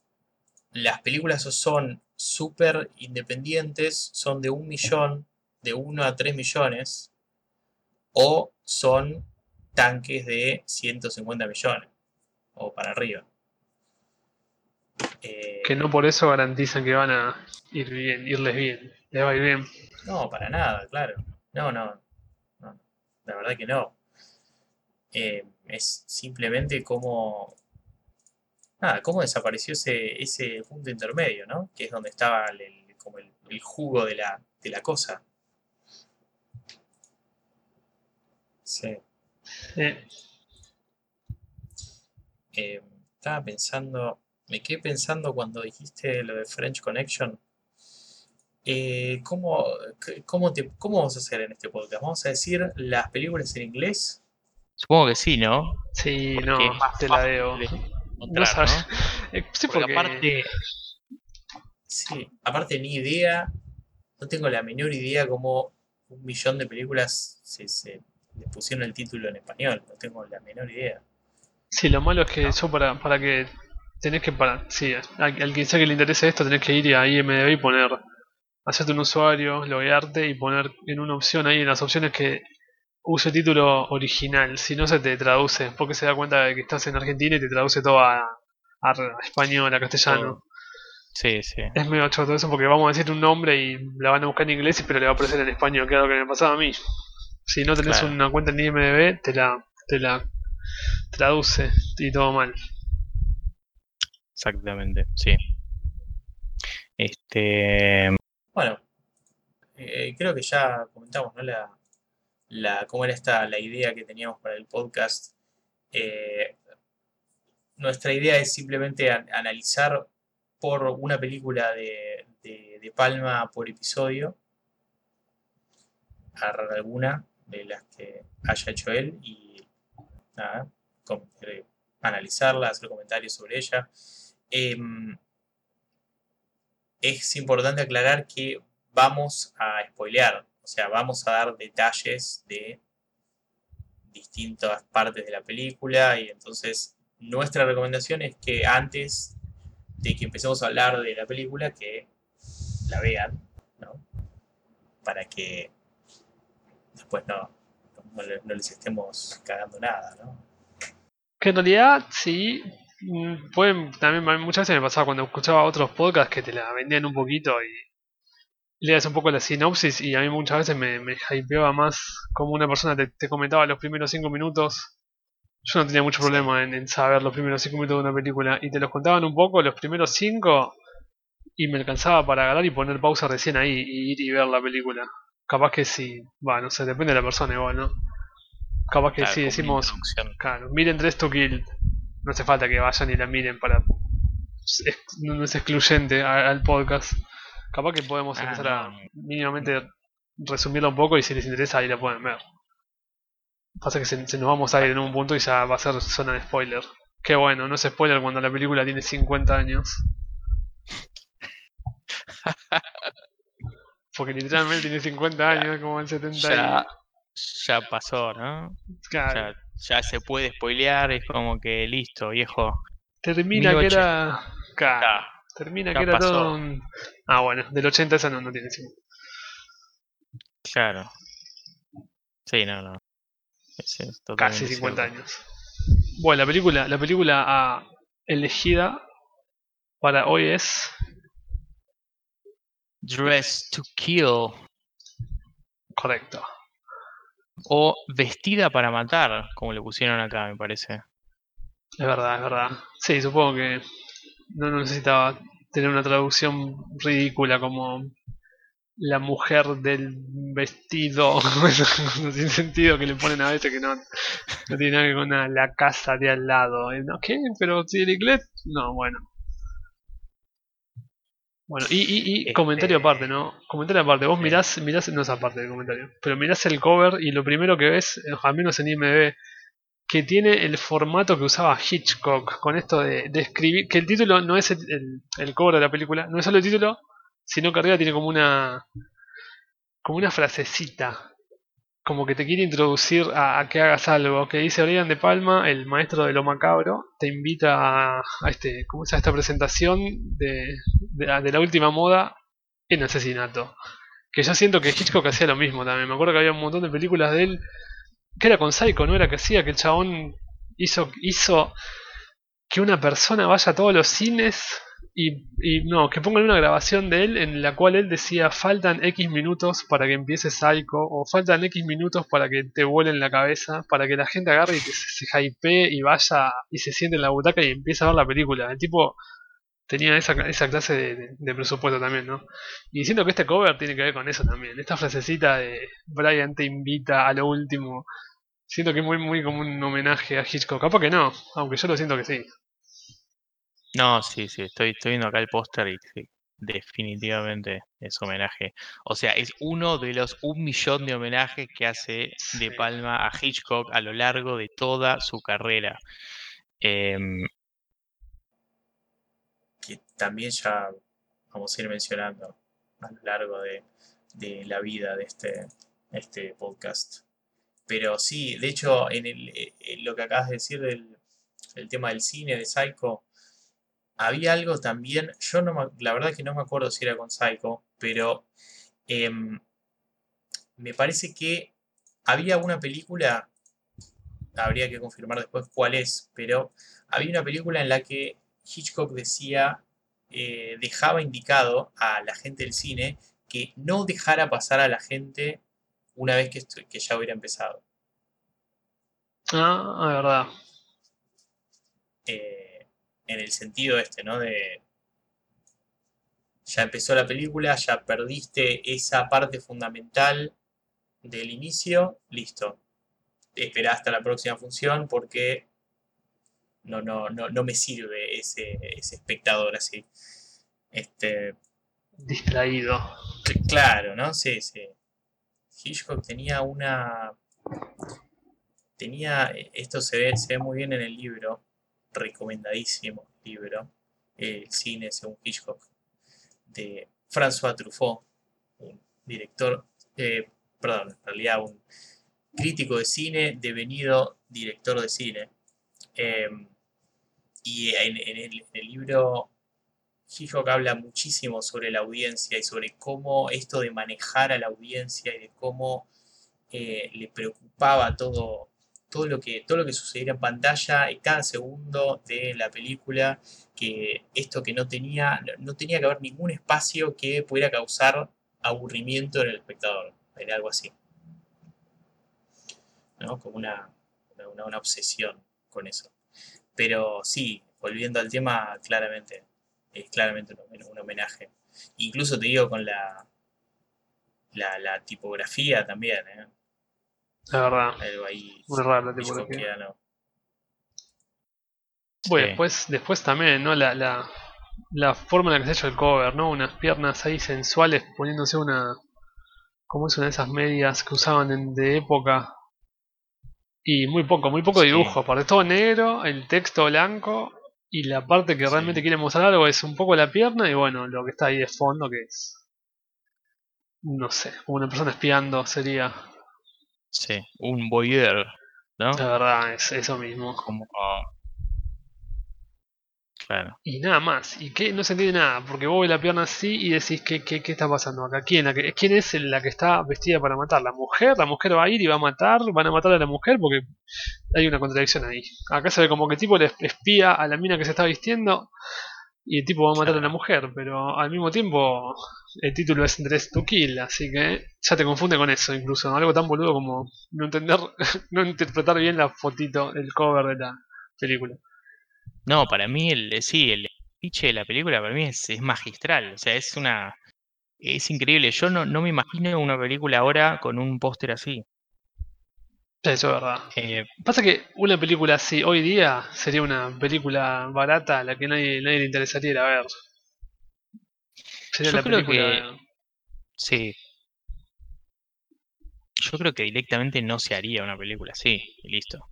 las películas son súper independientes, son de un millón, de 1 a 3 millones, o son tanques de 150 millones o para arriba. Eh, Que no por eso garantizan que van a ir bien, irles bien. Les va a ir bien. No, para nada, claro. No, no. no, La verdad que no. Eh, es simplemente como. Nada, cómo desapareció ese, ese punto intermedio, ¿no? Que es donde estaba el, el- como el, el jugo de la, de la cosa. Sí. Eh, Eh, estaba pensando, me quedé pensando cuando dijiste lo de French Connection. Eh, ¿cómo, cómo, te, ¿Cómo vamos a hacer en este podcast? ¿Vamos a decir las películas en inglés? Supongo que sí, ¿no? sí, Porque no, más te la deo. de No encontrar, sabes. ¿no? Eh, sí, Porque porque, aparte, Sí, aparte ni idea, no tengo la menor idea cómo un millón de películas se, se le pusieron el título en español, no tengo la menor idea. Sí, lo malo es que yo para, para que tenés que para, sí, al, al que sea que le interese esto tenés que ir a IMDb y poner, hacerte un usuario, loguearte y poner en una opción ahí en las opciones que use título original, si no se te traduce, porque se da cuenta de que estás en Argentina y te traduce todo a, a español, a castellano. sí, sí. Es medio choto eso porque vamos a decir un nombre y la van a buscar en inglés pero le va a aparecer en español, que es lo que me pasaba a mí. Si no tenés Claro. una cuenta en IMDb, te la, te la traduce y todo mal. Exactamente, sí. Este, Bueno, eh, creo que ya comentamos, ¿no? La, la, cómo era esta, la idea que teníamos para el podcast. Eh, nuestra idea es simplemente an- analizar por una película de, de- Palma por episodio, agarrar alguna de las que haya hecho él y nada, eh, analizarla, hacer comentarios sobre ella. Em, es importante aclarar que vamos a spoilear, o sea, vamos a dar detalles de distintas partes de la película y entonces nuestra recomendación es que antes de que empecemos a hablar de la película, que la vean, ¿no? Para que después no, no, le- no les estemos cagando nada, ¿no? Que en realidad sí, mm, pueden, también a mí muchas veces me pasaba cuando escuchaba otros podcasts que te la vendían un poquito y leías un poco la sinopsis y a mí muchas veces me, me hypeaba más como una persona te, te comentaba los primeros cinco minutos. Yo no tenía mucho problema en, en saber los primeros cinco minutos de una película y te los contaban un poco los primeros cinco y me alcanzaba para agarrar y poner pausa recién ahí y ir y ver la película. Capaz que sí, va, no sé, depende de la persona igual, ¿no? Capaz que claro, sí decimos. Claro, miren Dress to Kill. No hace falta que vayan y la miren para. es- no es excluyente al podcast. Capaz que podemos Ah, empezar a mínimamente resumirla un poco y si les interesa ahí la pueden ver. Pasa que se, se nos vamos a ir en un punto y ya va a ser zona de spoiler. Qué bueno, no es spoiler cuando la película tiene 50 años. Porque literalmente tiene 50 años, como en 70 Ya, ya pasó, ¿no? Claro, Ya, ya se puede spoilear, es como que listo, viejo. termina que 1080. era... Claro. Termina Ya que era pasó. todo un... Ah, bueno, del 80 esa no, no tiene sentido. claro. Sí, no, no. Casi totalmente 50 cierto. años. Bueno, la película, la película ah, elegida para hoy es... Dress to Kill. Correcto. O Vestida para Matar, como le pusieron acá, me parece. Es verdad, es verdad. Sí, supongo que no necesitaba tener una traducción ridícula como la mujer del vestido sin sentido que le ponen a veces que no, no tiene nada que ver con la casa de al lado. Eh, ¿no? ¿Qué? Pero si el inglés... No, bueno. Bueno, y, y, y Este- comentario aparte, ¿no? Comentario aparte. Vos mirás, mirás, no es aparte del comentario, pero mirás el cover y lo primero que ves, eh, al menos en IMDb, que tiene el formato que usaba Hitchcock con esto de, de escribir, que el título no es el, el, el cover de la película, no es solo el título, sino que arriba tiene como una como una frasecita. Como que te quiere introducir a, a que hagas algo. Que dice Brian De Palma, el maestro de lo macabro, te invita a, a este, ¿cómo se llama? esta presentación de, de, de la última moda en asesinato. Que yo siento que Hitchcock hacía lo mismo también. Me acuerdo que había un montón de películas de él. Que era con Psycho, ¿no? Era que hacía que el chabón hizo, hizo que una persona vaya a todos los cines y, y no, que pongan una grabación de él en la cual él decía faltan X minutos para que empiece Psycho o faltan X minutos para que te vuelen la cabeza, para que la gente agarre y que se, se hypee y vaya y se siente en la butaca y empiece a ver la película. El tipo tenía esa, esa clase de, presupuesto también, ¿no? Y siento que este cover tiene que ver con eso también. Esta frasecita de Brian te invita a lo último. Siento que es muy, muy como un homenaje a Hitchcock. Capaz que no, aunque yo lo siento que sí. No, sí, sí, estoy, estoy viendo acá el póster y sí, definitivamente es homenaje. O sea, es uno de los un millón de homenajes que hace. De Palma a Hitchcock a lo largo de toda su carrera. Em, que también ya vamos a ir mencionando a lo largo de, de la vida de este, este podcast. Pero sí, de hecho, en el, eh, eh, lo que acabas de decir del el tema del cine, de Psycho, había algo también, yo no me- la verdad que no me acuerdo si era con Psycho, pero em, me parece que había una película, habría que confirmar después cuál es, pero había una película en la que Hitchcock decía, eh, dejaba indicado a la gente del cine que no dejara pasar a la gente una vez que, que ya hubiera empezado. Ah, es verdad. Eh, en el sentido este, ¿no? De ya empezó la película, ya perdiste esa parte fundamental del inicio, listo. Esperá hasta la próxima función porque no, no, no, no me sirve ese, ese espectador así. Este, Distraído. cl- claro, ¿no? Sí, sí. Hitchcock tenía una. Tenía. Esto se ve, se ve muy bien en el libro. Recomendadísimo libro. El cine según Hitchcock. De François Truffaut. Un director. eh, perdón, en realidad un crítico de cine devenido director de cine. Em, y en, el, libro Hitchcock habla muchísimo sobre la audiencia y sobre cómo esto de manejar a la audiencia y de cómo eh, le preocupaba todo, todo, lo que, todo lo que sucediera en pantalla en cada segundo de la película, que esto que no tenía, no- tenía que haber ningún espacio que pudiera causar aburrimiento en el espectador, era algo así. ¿no? Como una- una obsesión con eso. Pero sí, volviendo al tema, claramente, es claramente un, un homenaje. Incluso te digo con la, la, la tipografía también, ¿eh? La verdad. Algo ahí Muy rara la tipografía. hitchcockiano. Bueno, Sí. después, después también, ¿no? La, la, la forma en la que se ha hecho el cover, ¿no? Unas piernas ahí sensuales poniéndose una. como es una de esas medias que usaban en- de época. Y muy poco, muy poco Sí. dibujo. Aparte todo negro, el texto blanco. Y la parte que Sí. realmente quiere mostrar algo es un poco la pierna y bueno, lo que está ahí de fondo que es. No sé, como una persona espiando sería. sí, un voyeur, ¿no? La verdad, es eso mismo. Como. Claro. Y nada más. ¿Y qué? No se entiende nada, porque vos ves la pierna así y decís, ¿qué, qué, qué está pasando acá? ¿Quién, la que- ¿Quién es la que está vestida para matar? ¿La mujer? ¿La mujer va a ir y va a matar? ¿Van a matar a la mujer? Porque hay una contradicción ahí. Acá se ve como que el tipo le espía a la mina que se está vistiendo y el tipo va a matar a la mujer, pero al mismo tiempo el título es Dress to Kill, así que ya te confunde con eso incluso. Algo tan boludo como no entender, no interpretar bien la fotito, el cover de la película. No, para mí, el, sí, el pitch de la película para mí es, es magistral. O sea, es una. Es increíble. Yo no, no me imagino una película ahora con un póster así. Eso es verdad. Eh, Pasa que una película así hoy día sería una película barata a la que nadie, nadie le interesaría ir a ver. Sería Yo la creo película. sí. Yo creo que directamente no se haría una película así. Y listo.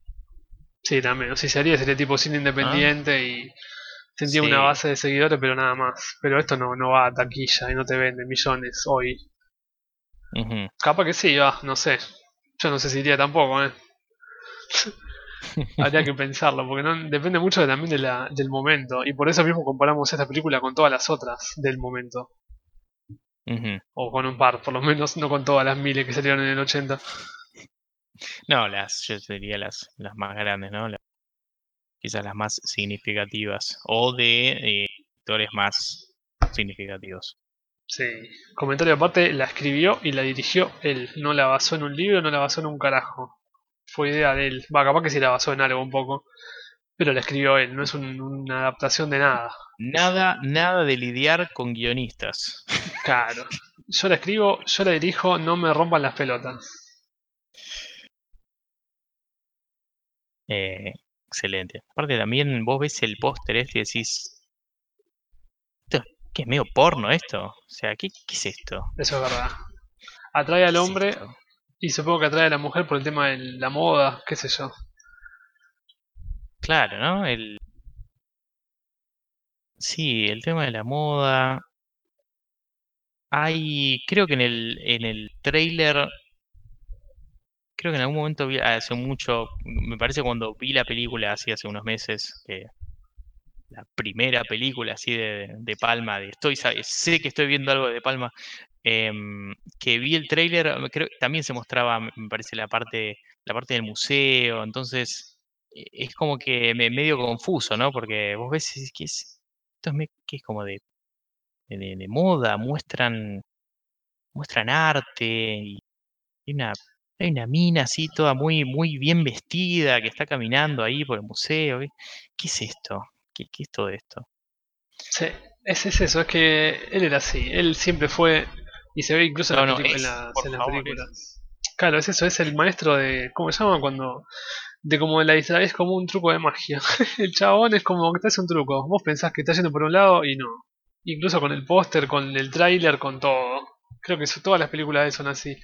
Sí, también. Si se haría sería tipo cine independiente y tendría una base de seguidores, pero nada más. Pero esto no, no va a taquilla y no te vende millones hoy. Ujú. Capaz que sí, va, no sé. Yo no sé si iría tampoco, eh. Habría que pensarlo, porque no, depende mucho de- también de la, del momento. Y por eso mismo comparamos esta película con todas las otras del momento. O con un par, por lo menos, no con todas las miles que salieron en el 80. No, las, yo diría las, las más grandes, ¿no? La- quizás las más significativas. O de eh, actores más significativos. Sí. Comentario aparte, la escribió y la dirigió él. No la basó en un libro, no la basó en un carajo. Fue idea de él. Va, capaz que sí la basó en algo un poco. Pero la escribió él, no es un- una adaptación de nada. Nada, nada de lidiar con guionistas. Claro. Yo la escribo, yo la dirijo, no me rompan las pelotas. Eh, excelente. Aparte también vos ves el póster este y decís... Esto, ¿Qué es medio porno esto? O sea, ¿qué, qué es esto? Eso es verdad. Atrae al ¿Qué es hombre y supongo que atrae a la mujer por el tema de la moda, qué sé yo. Claro, ¿no? El... Sí, el tema de la moda. Hay, creo que en el, en el trailer, creo que en algún momento vi, hace mucho, me parece cuando vi la película así hace unos meses, que la primera película así de, de Palma, de estoy, sé que estoy viendo algo de Palma, em, que vi el trailer, creo que también se mostraba, me parece, la parte, la parte del museo, entonces e- es como que me medio confuso, ¿no? Porque vos ves y que es, esto es, que es como de, de, moda, muestran, muestran arte y hay una, hay una mina así toda muy, muy bien vestida que está caminando ahí por el museo. ¿Qué, es esto? ¿Qué, qué es todo esto? Sí, es, es eso, es que él era así, él siempre fue, y se ve incluso en, las no, en favor, películas. Claro, es eso, es el maestro de, ¿cómo se llama? Cuando, de como la distrae, es como un truco de magia. el chabón es como que te hace un truco, vos pensás que está yendo por un lado y no. Incluso con el póster, con el tráiler, con todo. Creo que eso- todas las películas de él son así.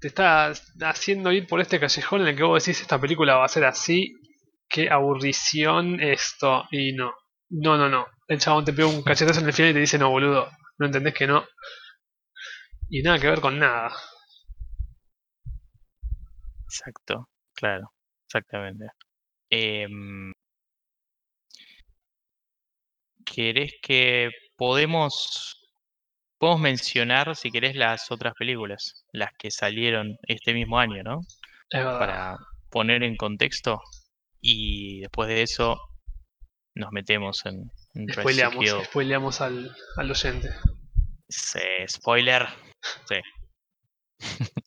Te está haciendo ir por este callejón en el que vos decís esta película va a ser así, qué aburrición esto, y no. No, no, no. El chabón te pega un cachetazo en el final y te dice, no, boludo, no entendés que no. Y nada que ver con nada. Exacto, claro, exactamente. Em, ¿querés que podemos, podemos mencionar, si querés, las otras películas, las que salieron este mismo año, ¿no? Es. Para poner en contexto y después de eso nos metemos en, en Spoileamos, spoileamos al, al oyente. Sí, spoiler. Sí.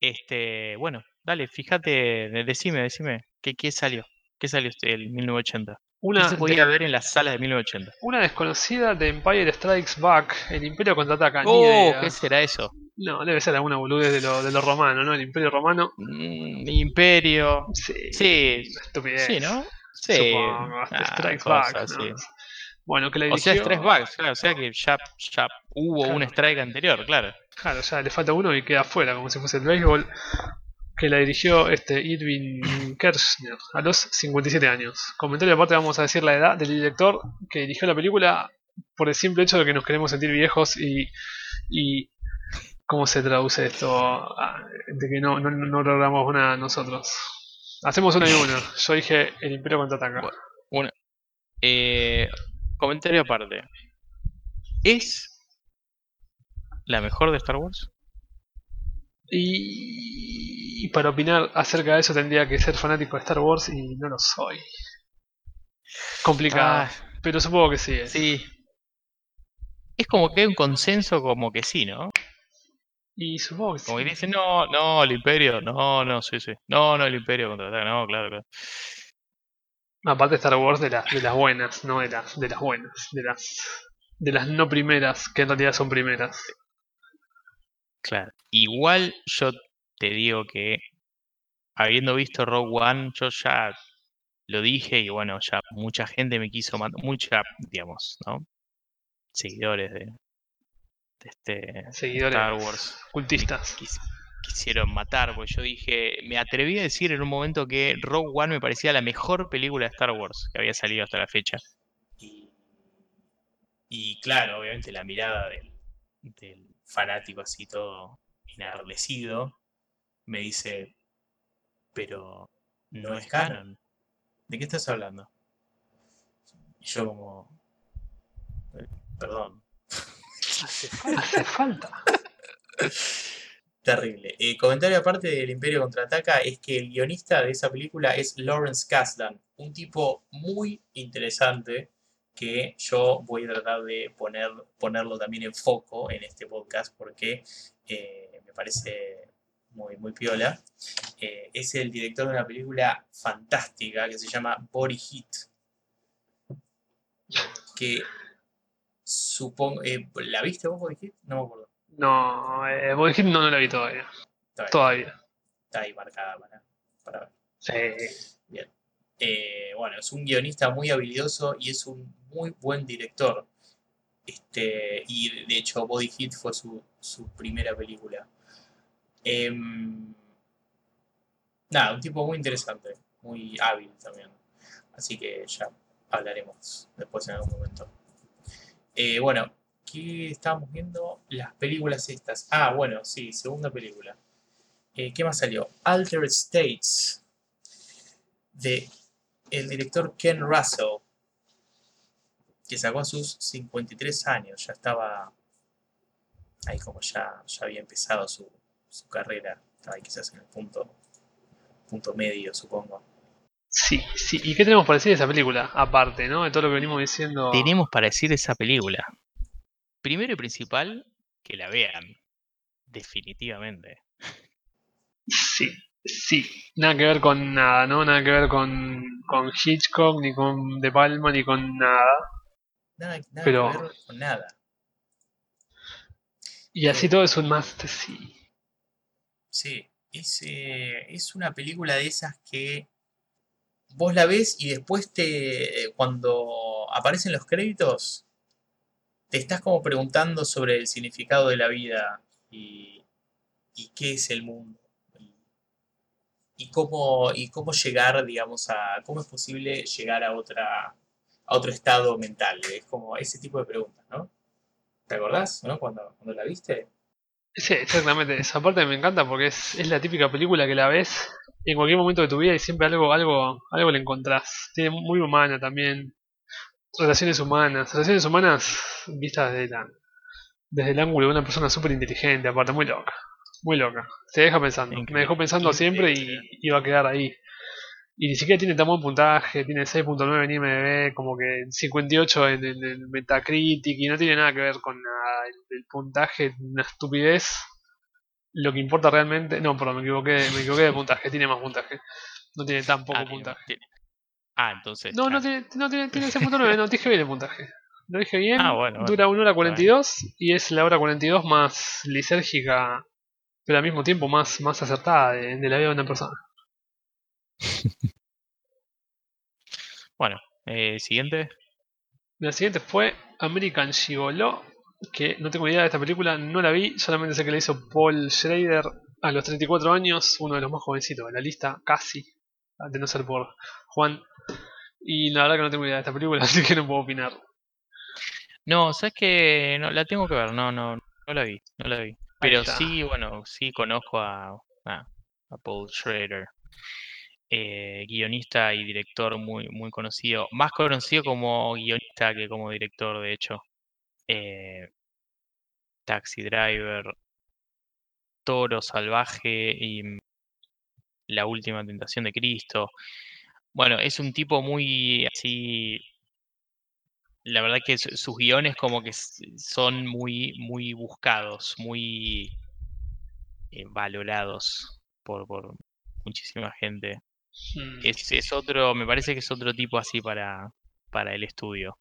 este, bueno, dale, fíjate, de- decime, decime, ¿qué, qué salió? ¿Qué salió este el 1980? ¿Qué Una, se podía de- ver en las salas de 1980? una desconocida de Empire Strikes Back, el Imperio contraataca. Oh. ¿qué será eso? No, debe ser alguna boludez de lo, de lo romano, ¿no? El Imperio Romano. Mm, Imperio. Sí, Sí, estupidez. sí, ¿no? Sí. Supongo, ah, Strikes Back. así. ¿no? Bueno, que la O sea, dirigió. Strike Back, claro, o sea que ya, ya hubo un strike anterior, claro. Claro, ya le falta uno y queda fuera, como si fuese el béisbol. Que la dirigió este Irving Kershner a los 57 años. Comentario aparte, vamos a decir la edad del director que dirigió la película por el simple hecho de que nos queremos sentir viejos y. y ¿Cómo se traduce esto? Ah, De que no, no, logramos una nosotros. Hacemos una y una. Yo dije el Imperio contraataca. Bueno. Una. Eh, comentario aparte. ¿Es la mejor de Star Wars? Y, y para opinar acerca de eso tendría que ser fanático de Star Wars y no lo soy. Complicado. Ah, Pero supongo que sí. es. sí. Es como que hay un consenso como que sí, ¿no? Y supongo que Como que sí. dicen, no, no, el Imperio, no, no, sí, sí. No, no, el Imperio contraataca, no, claro, claro. Aparte Star Wars de las de las buenas, no de las de las buenas, de las de las no primeras, que en realidad son primeras. Claro. Igual yo te digo que habiendo visto Rogue One, yo ya lo dije y bueno, ya mucha gente me quiso matar, mucha, digamos, ¿no? Seguidores de, de este Seguidores Star Wars me cultistas. quis- quisieron matar, porque yo dije, me atreví a decir en un momento que Rogue One me parecía la mejor película de Star Wars que había salido hasta la fecha. Y, y claro, obviamente la mirada del, del fanático así todo enardecido, me dice, pero no es canon. ¿De qué estás hablando? Y yo como, "Eh, perdón, Hace, fa- hace falta. Terrible. Eh, comentario aparte del Imperio Contraataca es que el guionista de esa película es Lawrence Kasdan, un tipo muy interesante que yo voy a tratar de poner, ponerlo también en foco en este podcast porque eh, me parece muy, muy piola. Eh, es el director de una película fantástica que se llama Body Heat. Que supongo... eh, ¿La viste vos, Body Heat? No me acuerdo. No, eh, Body Hit no, no la vi todavía. Bien, Todavía. está ahí marcada para, para ver. Sí. Eh, bueno, es un guionista muy habilidoso y es un muy buen director. Este, y de- hecho, Body Hit fue su, su primera película. Em, nada, un tipo muy interesante, muy hábil también. Así que ya hablaremos después en algún momento. Eh, bueno, ¿qué estábamos viendo? Las películas estas. Ah, bueno, sí, segunda película. Eh, ¿Qué más salió? Altered States de el director Ken Russell, que sacó a sus 53 años, ya estaba ahí como ya, ya había empezado su, su carrera, estaba ahí quizás en el punto, punto medio, supongo. Sí, sí. ¿Y qué tenemos para decir de esa película? Aparte, ¿no? De todo lo que venimos diciendo. Tenemos para decir de esa película. Primero y principal, que la vean. Definitivamente. Sí, sí. Nada que ver con nada, ¿no? Nada que ver con, con Hitchcock, ni con De Palma, ni con nada. Nada, nada Pero- que ver con nada. Y así todo es un must, sí. Sí, es, eh, es una película de esas que vos la ves y después te cuando aparecen los créditos te estás como preguntando sobre el significado de la vida y, y qué es el mundo y, y cómo y cómo llegar digamos a cómo es posible llegar a otra a otro estado mental es como ese tipo de preguntas ¿no? ¿te acordás? ¿no? cuando, cuando la viste Sí, exactamente. Esa parte me encanta porque es, es la típica película que la ves en cualquier momento de tu vida y siempre algo, algo, algo le encontrás. Tiene muy humana también. Relaciones humanas. Relaciones humanas vistas desde, la, desde el ángulo de una persona súper inteligente, aparte, muy loca. Muy loca. Te deja pensando. Me dejó pensando siempre y increíble. iba a quedar ahí. Y ni siquiera tiene tan buen puntaje, tiene 6.9 en IMDb, como que 58 en, en, en Metacritic y no tiene nada que ver con nada. El, el puntaje una estupidez. Lo que importa realmente, no, perdón, me equivoqué, me equivoqué de puntaje, tiene más puntaje. No tiene tan poco Ah, puntaje. tiene- Ah, entonces. No, no ah, tiene, no tiene, tiene 6.9, no, dije bien el puntaje. Lo dije bien, Ah, bueno, bueno. dura 1 hora 42 y es la hora 42 más lisérgica, pero al mismo tiempo más, más acertada de, de la vida de una persona. Bueno, eh, siguiente. La siguiente fue American Gigolo, que no tengo idea de esta película, no la vi, solamente sé que la hizo Paul Schrader a los 34 años, uno de los más jovencitos de la lista, casi, de no ser por Juan. Y la verdad que no tengo idea de esta película, así que no puedo opinar. No, sabes que no, la tengo que ver, no, no, no la vi, no la vi. Pero sí, bueno, sí conozco a, a, a Paul Schrader, eh, guionista y director muy, muy conocido, más conocido como guionista que como director, de hecho. Eh, Taxi Driver, Toro Salvaje y mm, La Última Tentación de Cristo. Bueno, es un tipo muy así. La verdad que su- sus guiones como que son muy, muy buscados, muy eh, valorados por, por muchísima gente. Hmm. Es, es otro, me parece que es otro tipo así para, para el estudio.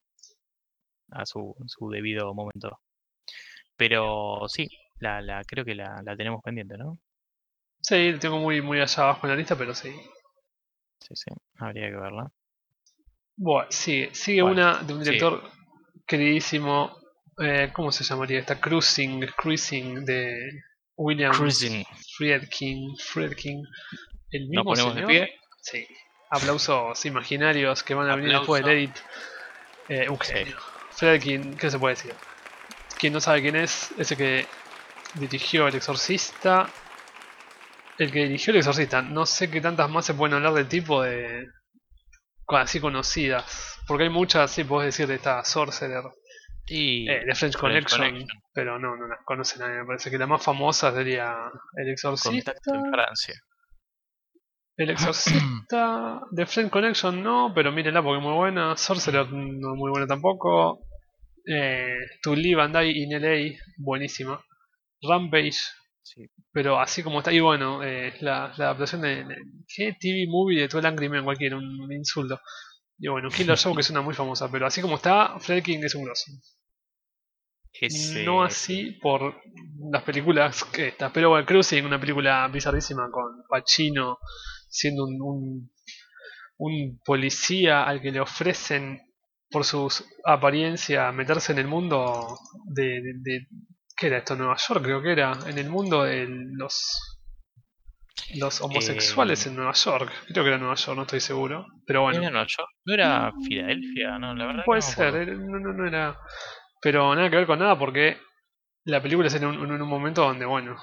A su, su debido momento. Pero sí, la, la, creo que la, la tenemos pendiente, ¿no? Sí, tengo muy, muy allá abajo en la lista, pero sí. Sí, sí, habría que verla. Bueno, sigue, sigue Bueno, una de un sí. director queridísimo, eh, ¿cómo se llamaría? Esta Cruising, Cruising de William. Friedkin, Friedkin. El ¿Nos mismo ponemos de señor. pie? Sí. Aplausos imaginarios que van a venir después del edit. Eh, un Sí. Friedkin, ¿qué se puede decir? Quien no sabe quién es, ese que dirigió El Exorcista. El que dirigió El Exorcista, no sé qué tantas más se pueden hablar del tipo de. así conocidas. Porque hay muchas, sí, podés decir de esta Sorcerer, Y eh, de French Connection, pero no, no las conoce nadie. Me parece que la más famosa sería El Exorcista. Contacto en Francia. El Exorcista de Friend Connection no, pero mírenla porque es muy buena. Sorcerer no muy buena tampoco. Eh, to Live and Die in LA, buenísima. Rampage, Sí. pero así como está. Y bueno, eh, la, la adaptación de, ¿Qué? TV movie de 12 Angry Men, cualquiera, un, un insulto. Y bueno, Killer Show que es una muy famosa, pero así como está, Fred King es un grosso. Ese- No así por las películas que estas, pero bueno, Cruising, una película bizarrísima con Pacino siendo un, un, un policía al que le ofrecen por su apariencia meterse en el mundo de, de, de- ¿qué era esto? Nueva York creo que era, en el mundo de los los homosexuales Eh, en Nueva York, creo que era Nueva York, no estoy seguro, pero ¿No bueno. era Nueva York? ¿No era Filadelfia? No, la verdad Puede no ser, era- no, no, no era. Pero nada que ver con nada porque la película es en un, en un momento donde, bueno,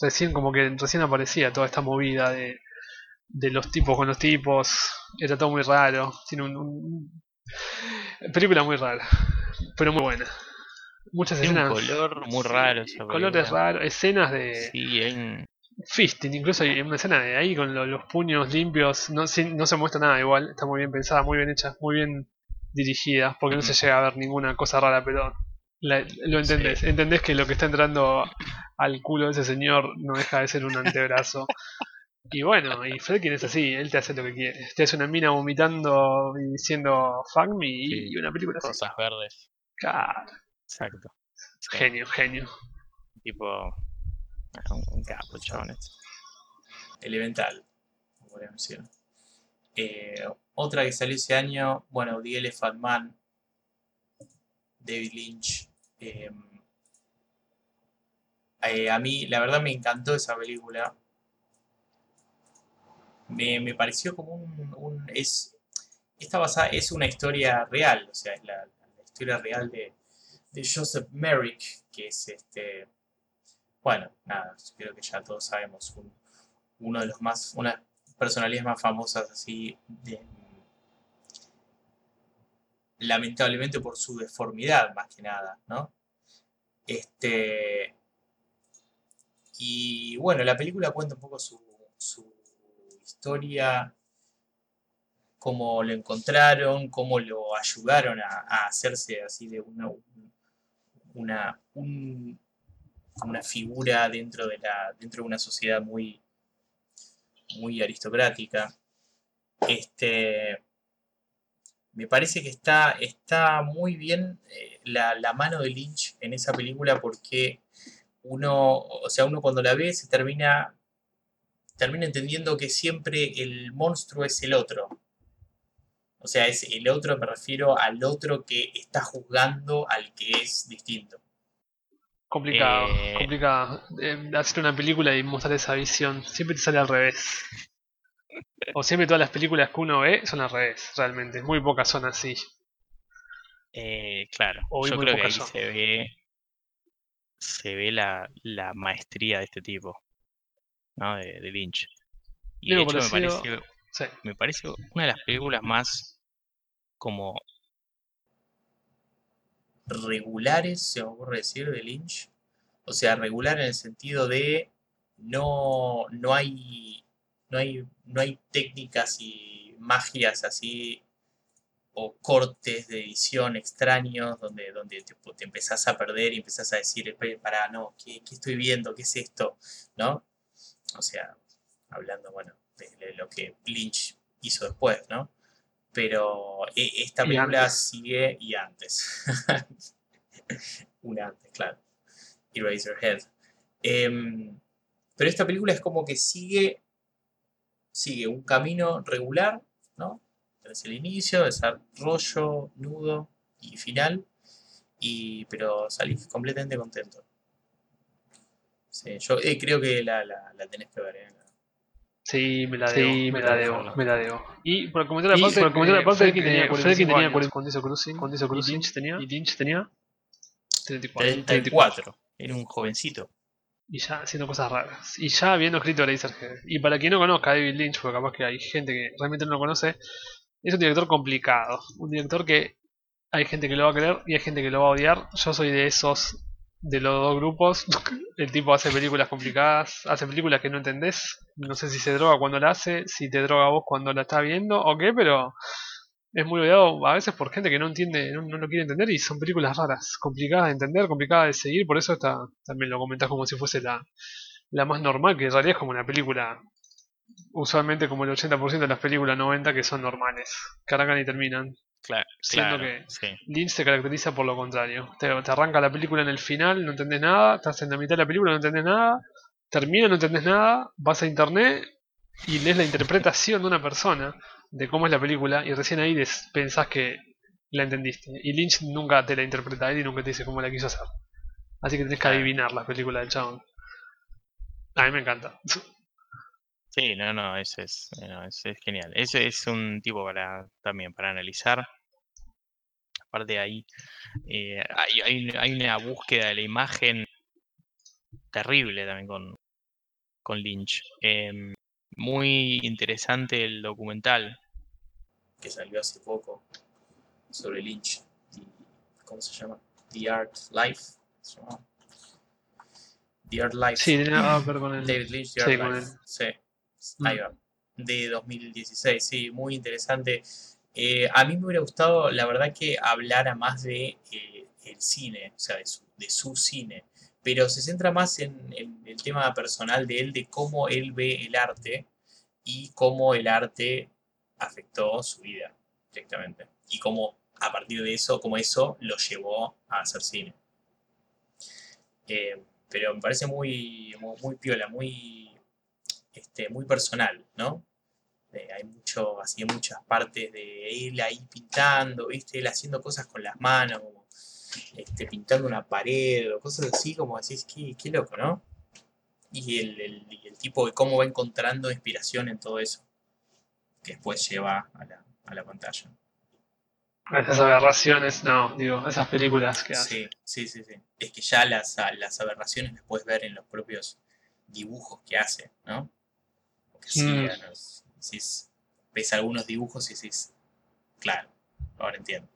recién como que recién aparecía toda esta movida de, de los tipos con los tipos. Era todo muy raro. Tiene un, un- película muy rara, pero muy buena. Muchas Tiene un escenas. color muy raro esa Colores raros, escenas de Sí, un- fisting, incluso hay una escena de ahí con lo- los puños limpios, no, sin- no se muestra nada igual, está muy bien pensada, muy bien hecha, muy bien dirigida, porque no se llega a ver ninguna cosa rara, pero la- lo entendés, Sí. entendés que lo que está entrando al culo de ese señor no deja de ser un antebrazo. Y bueno, y Fredkin es así, él te hace lo que quiere. Te hace una mina vomitando y diciendo fuck me y, Sí, y una película así. cosas verdes. Claro, Exacto. Sí, genio, genio. Tipo. Un, un capo, chavales. Elemental, como podríamos decir. Eh, otra que salió ese año, bueno, The Elephant Man, David Lynch. eh, eh, a mí, la verdad, me encantó esa película. Me, me pareció como un, un- es esta basada es una historia real, o sea, es la, historia real de, de Joseph Merrick, que es este, bueno, nada, creo que ya todos sabemos, un- uno de los más, una personalidades más famosas así, lamentablemente por su deformidad más que nada, ¿no? Este, y bueno, la película cuenta un poco su, su historia, cómo lo encontraron, cómo lo ayudaron a, hacerse así de una, una, un- una figura dentro de, la, dentro de una sociedad muy, muy aristocrática. Este, me parece que está, está muy bien eh, la, la mano de Lynch en esa película porque uno, o sea, uno cuando la ve se termina, termina entendiendo que siempre el monstruo es el otro. O sea, es el otro, me refiero al otro que está juzgando al que es distinto. Complicado, Eh. complicado. Eh, hacer una película y mostrar esa visión. Siempre te sale al revés. O siempre todas las películas que uno ve son al revés, realmente. Muy pocas son así. Eh, claro, O yo creo que ahí pocas son. se ve. Se ve la, la maestría de este tipo. ¿No? De, de Lynch. Y de Algo hecho me Sí. me parece una de las películas más como regulares, se me ocurre decir, de Lynch. O sea, regular en el sentido de no, no hay no hay no hay técnicas y magias así o cortes de edición extraños donde, donde te, te empezás a perder y empezás a decir, para, no, ¿qué, ¿qué estoy viendo? ¿Qué es esto? ¿No? O sea, hablando, bueno, de, lo que Lynch hizo después, ¿no? Pero e- esta película sigue y antes. Una antes, claro. Eraserhead. Em, pero esta película es como que sigue, sigue un camino regular, ¿no? Desde el inicio, desarrollo, nudo y final. Y, pero salís completamente contento. Sí, yo eh, creo que la, la, la tenés que ver, ¿eh? Sí, me la Sí, debo, me la debo, debo. me la debo. Y por comentar aparte, por comentar eh, aparte, Fredkin tenía eh, 45 Fredkin tenía años 40 cuando hizo Cruising, cuando hizo Cruising, y Lynch tenía, y Lynch tenía 34. 34. Era un jovencito. y ya haciendo cosas raras. Y ya habiendo escrito Eraserhead. Y para quien no conozca a David Lynch, porque capaz que hay gente que realmente no lo conoce, es un director complicado. Un director que hay gente que lo va a querer y hay gente que lo va a odiar. Yo soy de esos, de los dos grupos. El tipo hace películas complicadas, hace películas que no entendés. No sé si se droga cuando la hace, si te droga vos cuando la estás viendo o qué, pero es muy odiado a veces por gente que no entiende, no, no lo quiere entender y son películas raras, complicadas de entender, complicadas de seguir, por eso está, también lo comentás como si fuese la, la más normal, que en realidad es como una película, usualmente como el 80% de las películas 90 que son normales, que y terminan. Claro, Siendo claro, que- sí. Lynch se caracteriza por lo contrario. Te, te arranca la película en el final, no entendés nada, estás en la mitad de la película, no entendés nada, termina, no entendés nada, vas a internet y lees la interpretación de una persona de cómo es la película y recién ahí des- pensás que la entendiste. Y Lynch nunca te la interpreta a él y nunca te dice cómo la quiso hacer. Así que tenés que adivinar la película del chabón. A mí me encanta. Sí, no, no, ese es, eh, no, ese es genial. Ese es un tipo para también para analizar. Aparte ahí eh, hay, hay, hay una búsqueda de la imagen terrible también con, con Lynch. Em, muy interesante el documental. que salió hace poco sobre Lynch. ¿Cómo se llama? The Art Life. ¿se llama? The Art Life. Sí, ver con el... David Lynch, The Sí, Art con Life. Sí. Ahí va. De 2016, sí, muy interesante. Eh, a mí me hubiera gustado, la verdad, que hablara más de eh, el cine, o sea, de su, de su cine, pero se centra más en, en el tema personal de él, de cómo él ve el arte y cómo el arte afectó su vida directamente. Y cómo a partir de eso, cómo eso lo llevó a hacer cine. Eh, pero me parece muy, muy, muy piola, muy, este, muy personal, ¿no? Eh, hay mucho, así muchas partes de él ahí pintando, ¿viste? Él haciendo cosas con las manos, como este, pintando una pared o cosas así, como decís, qué, qué loco, ¿no? Y el, el- y el tipo de cómo va encontrando inspiración en todo eso, que después lleva a la, a la pantalla. Esas aberraciones, no, digo, esas películas que hace. Sí, sí, sí, sí. Es que ya las, las aberraciones las puedes ver en los propios dibujos que hace, ¿no? Porque sí, Mm. a los- decís- ves algunos dibujos y decís, claro, ahora entiendo.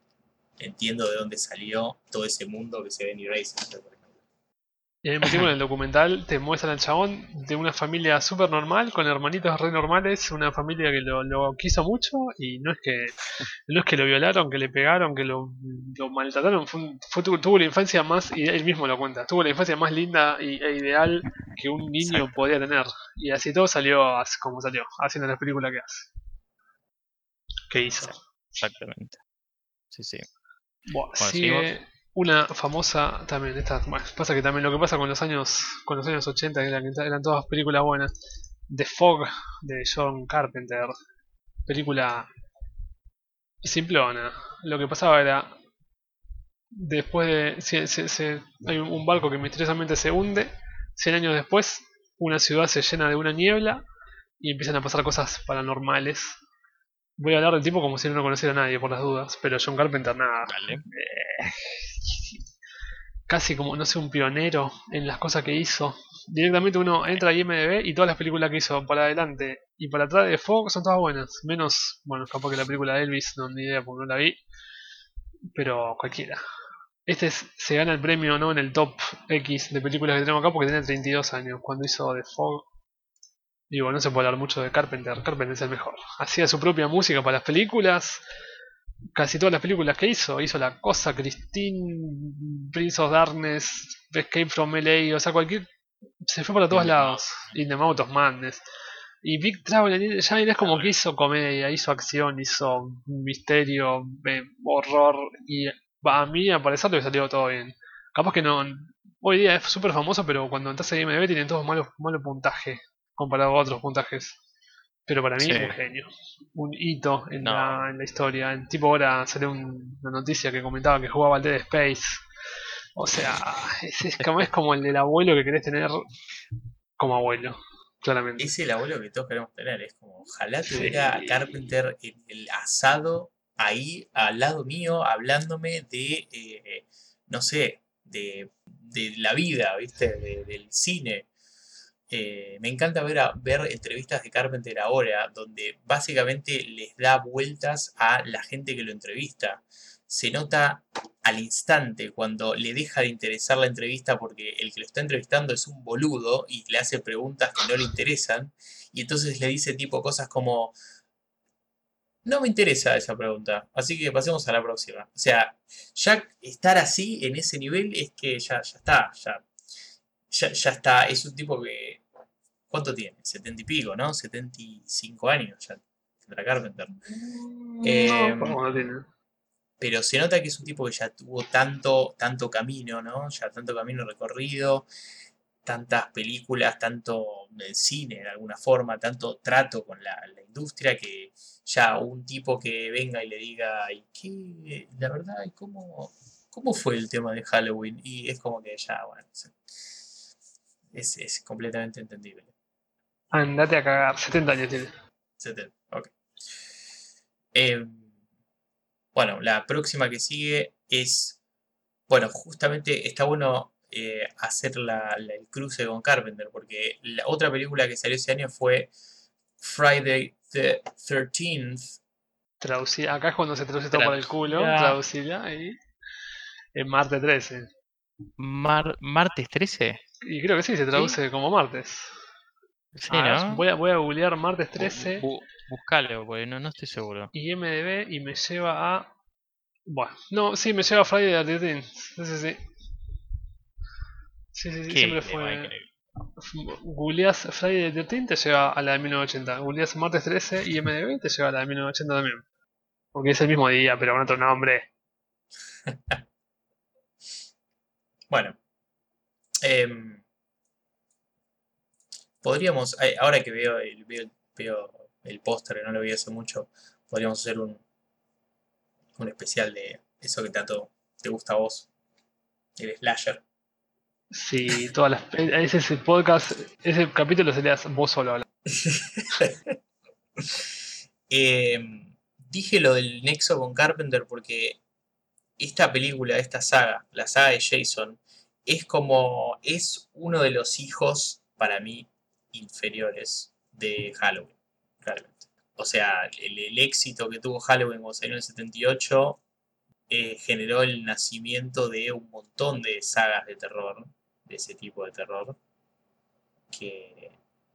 Entiendo de dónde salió todo ese mundo que se ve en Eraser, por ejemplo. Y al mismo tiempo en el documental te muestran al chabón de una familia súper normal, con hermanitos re normales, una familia que lo, lo quiso mucho y no es que no es que lo violaron, que le pegaron, que lo, lo maltrataron, fue, tuvo, tuvo la infancia más, y él mismo lo cuenta, tuvo la infancia más linda y, e ideal que un niño Exacto. podía tener. Y así todo salió como salió, haciendo la película que hace. Que hizo. Exactamente. Sí, sí. Buah, Bueno, sigue una famosa también esta bueno, pasa que también lo que pasa con los años con los años 80 que eran, eran todas películas buenas The Fog de John Carpenter película simplona. Lo que pasaba era después de se- hay un barco que misteriosamente se hunde 100 años después una ciudad se llena de una niebla y empiezan a pasar cosas paranormales voy a hablar del tipo como si no lo conociera a nadie por las dudas pero John Carpenter nada Dale. casi como, no sé, un pionero en las cosas que hizo. Directamente uno entra a IMDB y todas las películas que hizo para adelante y para atrás de Fog son todas buenas. Menos, bueno, capaz que la película de Elvis, no ni idea porque no la vi. Pero cualquiera. Este es- se gana el premio no en el top X de películas que tenemos acá porque tiene 32 años cuando hizo The Fog. Digo, no se puede hablar mucho de Carpenter. Carpenter es el mejor. Hacía su propia música para las películas casi todas las películas que hizo. Hizo La Cosa, Christine, Prince of Darkness, Escape from LA, o sea, cualquier. Se fue para todos lados. In the Mouth of Madness. Y Big Trouble ya es como que hizo comedia, hizo acción, hizo misterio, eh, horror. Y a mí, a parecer, le salió todo bien. Capaz que no. Hoy día es súper famoso, pero cuando entras a IMDb tienen todos malos malo puntaje comparado a otros puntajes. Pero para mí, Sí. un genio. Un hito en, No. la, en la historia. El tipo ahora salió un- una noticia que comentaba que jugaba al Dead Space. O sea, es, es como, es como el del abuelo que querés tener como abuelo. Claramente. Es el abuelo que todos queremos tener. Es como, ojalá Sí. tuviera Carpenter el, el asado ahí al lado mío, hablándome de, eh, no sé, de, de la vida, ¿viste? De- del cine. Eh, me encanta ver, entrevistas de Carpenter ahora, donde básicamente les da vueltas a la gente que lo entrevista. Se nota al instante cuando le deja de interesar la entrevista porque el que lo está entrevistando es un boludo y le hace preguntas que no le interesan. Y entonces le dice tipo cosas como, no me interesa esa pregunta, así que pasemos a la próxima. O sea, ya estar así en ese nivel es que ya, ya está, ya, ya, ya está. Es un tipo que, ¿cuánto tiene? 70 y pico, ¿no? 75 años ya tendrá Carpenter. Eh, no, ¿cómo no tiene? pero se nota que es un tipo que ya tuvo tanto, tanto camino, ¿no? Ya tanto camino recorrido, tantas películas, tanto eh, cine de alguna forma, tanto trato con la, la industria, que ya un tipo que venga y le diga, ¿y qué? La verdad, ¿y cómo, cómo fue el tema de Halloween? Y es como que ya, bueno, se- es, es completamente entendible. Andate a cagar, 70 años tiene. 70, ok. Em, bueno, la próxima que sigue es, bueno, justamente está bueno eh, hacer la- la- el cruce con Carpenter, porque la otra película que salió ese año fue Friday the 13th. Traducida, acá es cuando se traduce todo por el culo, Traducida. traducida y en Marte 13. Mar- ¿Martes 13? Y creo que sí, se traduce como martes. Sí, A ver, ¿no? voy, a, voy a googlear martes 13 Bu- buscalo, porque no, no estoy seguro. y MDB y me lleva a... Bueno, no, sí, me lleva a Friday the 13th. Sí, sí, sí. Sí, sí, sí, ¿Qué siempre a fue... Googleás Friday the 13th te lleva a la de 1980. Googleás martes 13 y MDB te lleva a la de 1980 también. Porque es el mismo día, pero con otro nombre. Bueno, em, podríamos, eh, ahora que veo el, veo, veo el póster, que no lo vi hace mucho, podríamos hacer un, un especial de eso que tanto te gusta a vos, el slasher. Sí, todas las. e- Ese, podcast, ese capítulo serías vos solo hablando. Em, dije lo del nexo con Carpenter porque esta película, esta saga, la saga de Jason, es como, es uno de los hijos, para mí, inferiores de Halloween, realmente. O sea, el, el éxito que tuvo Halloween cuando salió en el 78 eh, generó el nacimiento de un montón de sagas de terror, de ese tipo de terror, que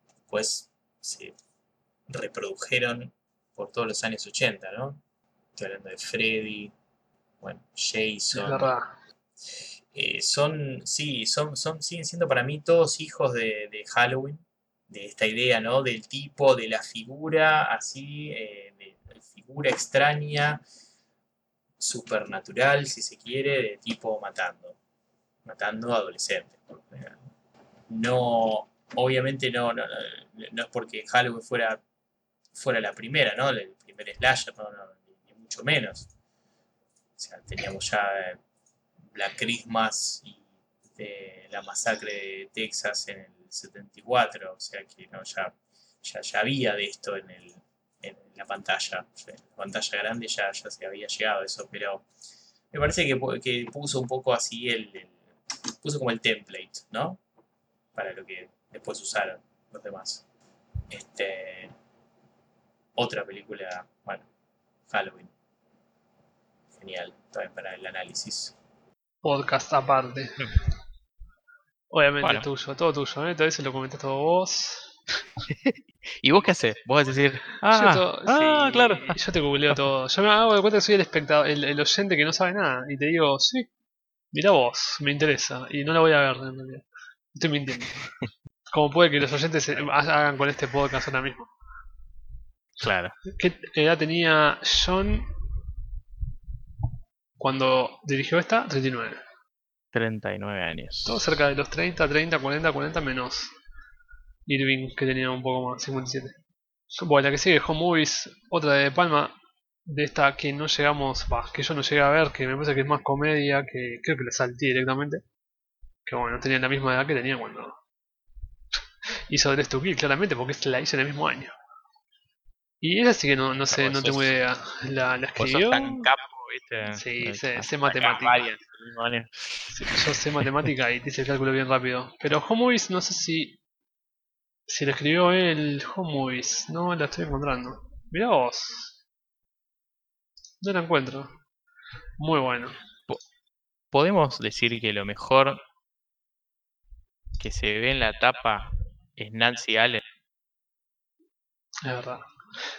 después se reprodujeron por todos los años 80, ¿no? Estoy hablando de Freddy, bueno, Es Jason. verdad. Eh, son, sí, son, son, siguen siendo para mí todos hijos de, de Halloween, de esta idea, ¿no? Del tipo, de la figura así, eh, figura extraña, supernatural, si se quiere, de tipo matando, matando adolescentes. No, obviamente no, no, no, es porque Halloween fuera, fuera la primera, ¿no? El primer slasher, no, ni mucho menos. O sea, teníamos ya eh, Black Christmas y de la masacre de Texas en el 74, o sea que no, ya, ya, ya había de esto en, el, en la pantalla, en la pantalla grande ya, ya se había llegado a eso, pero me parece que, que puso un poco así el, el- puso como el template, ¿no? Para lo que después usaron los demás. Este, otra película, bueno, Halloween. Genial, también para el análisis. Podcast aparte. Obviamente Bueno. tuyo, todo tuyo, ¿eh? Todo eso lo comentas todo vos. ¿Y vos qué haces? Vos vas a decir, Yo ah, to- ah, sí, claro. Yo te googleo todo. Yo me hago de cuenta que soy el espectador, el, el oyente que no sabe nada. Y te digo, sí, mira vos, me interesa. Y no la voy a ver en realidad. Estoy mintiendo. Como puede que los oyentes se- hagan con este podcast ahora mismo. Claro. ¿Qué edad tenía John cuando dirigió esta? 39. 39 años. Todo cerca de los 30, 30, 40, 40 menos Irving, que tenía un poco más, 57. Bueno, la que sigue, Home Movies, otra de Palma, de esta que no llegamos, bah, que yo no llegué a ver, que me parece que es más comedia, que creo que la salté directamente. Que bueno, tenía la misma edad que tenía cuando hizo Dress to Kill, claramente, porque la hizo en el mismo año. Y esa sí que no, no sé, no tengo idea. La, la Vos sos escribió. tan capo ¿viste? Sí, Eh, sé- sé sacar matemática. varias del mismo año. Sí, yo sé matemática y te hice el cálculo bien rápido. Pero Home Movies, no sé si. Si lo escribió él, Home Movies. No la estoy encontrando. Mirá vos. No la encuentro. Muy bueno. Podemos decir que lo mejor que se ve en la tapa es Nancy Allen. Es verdad.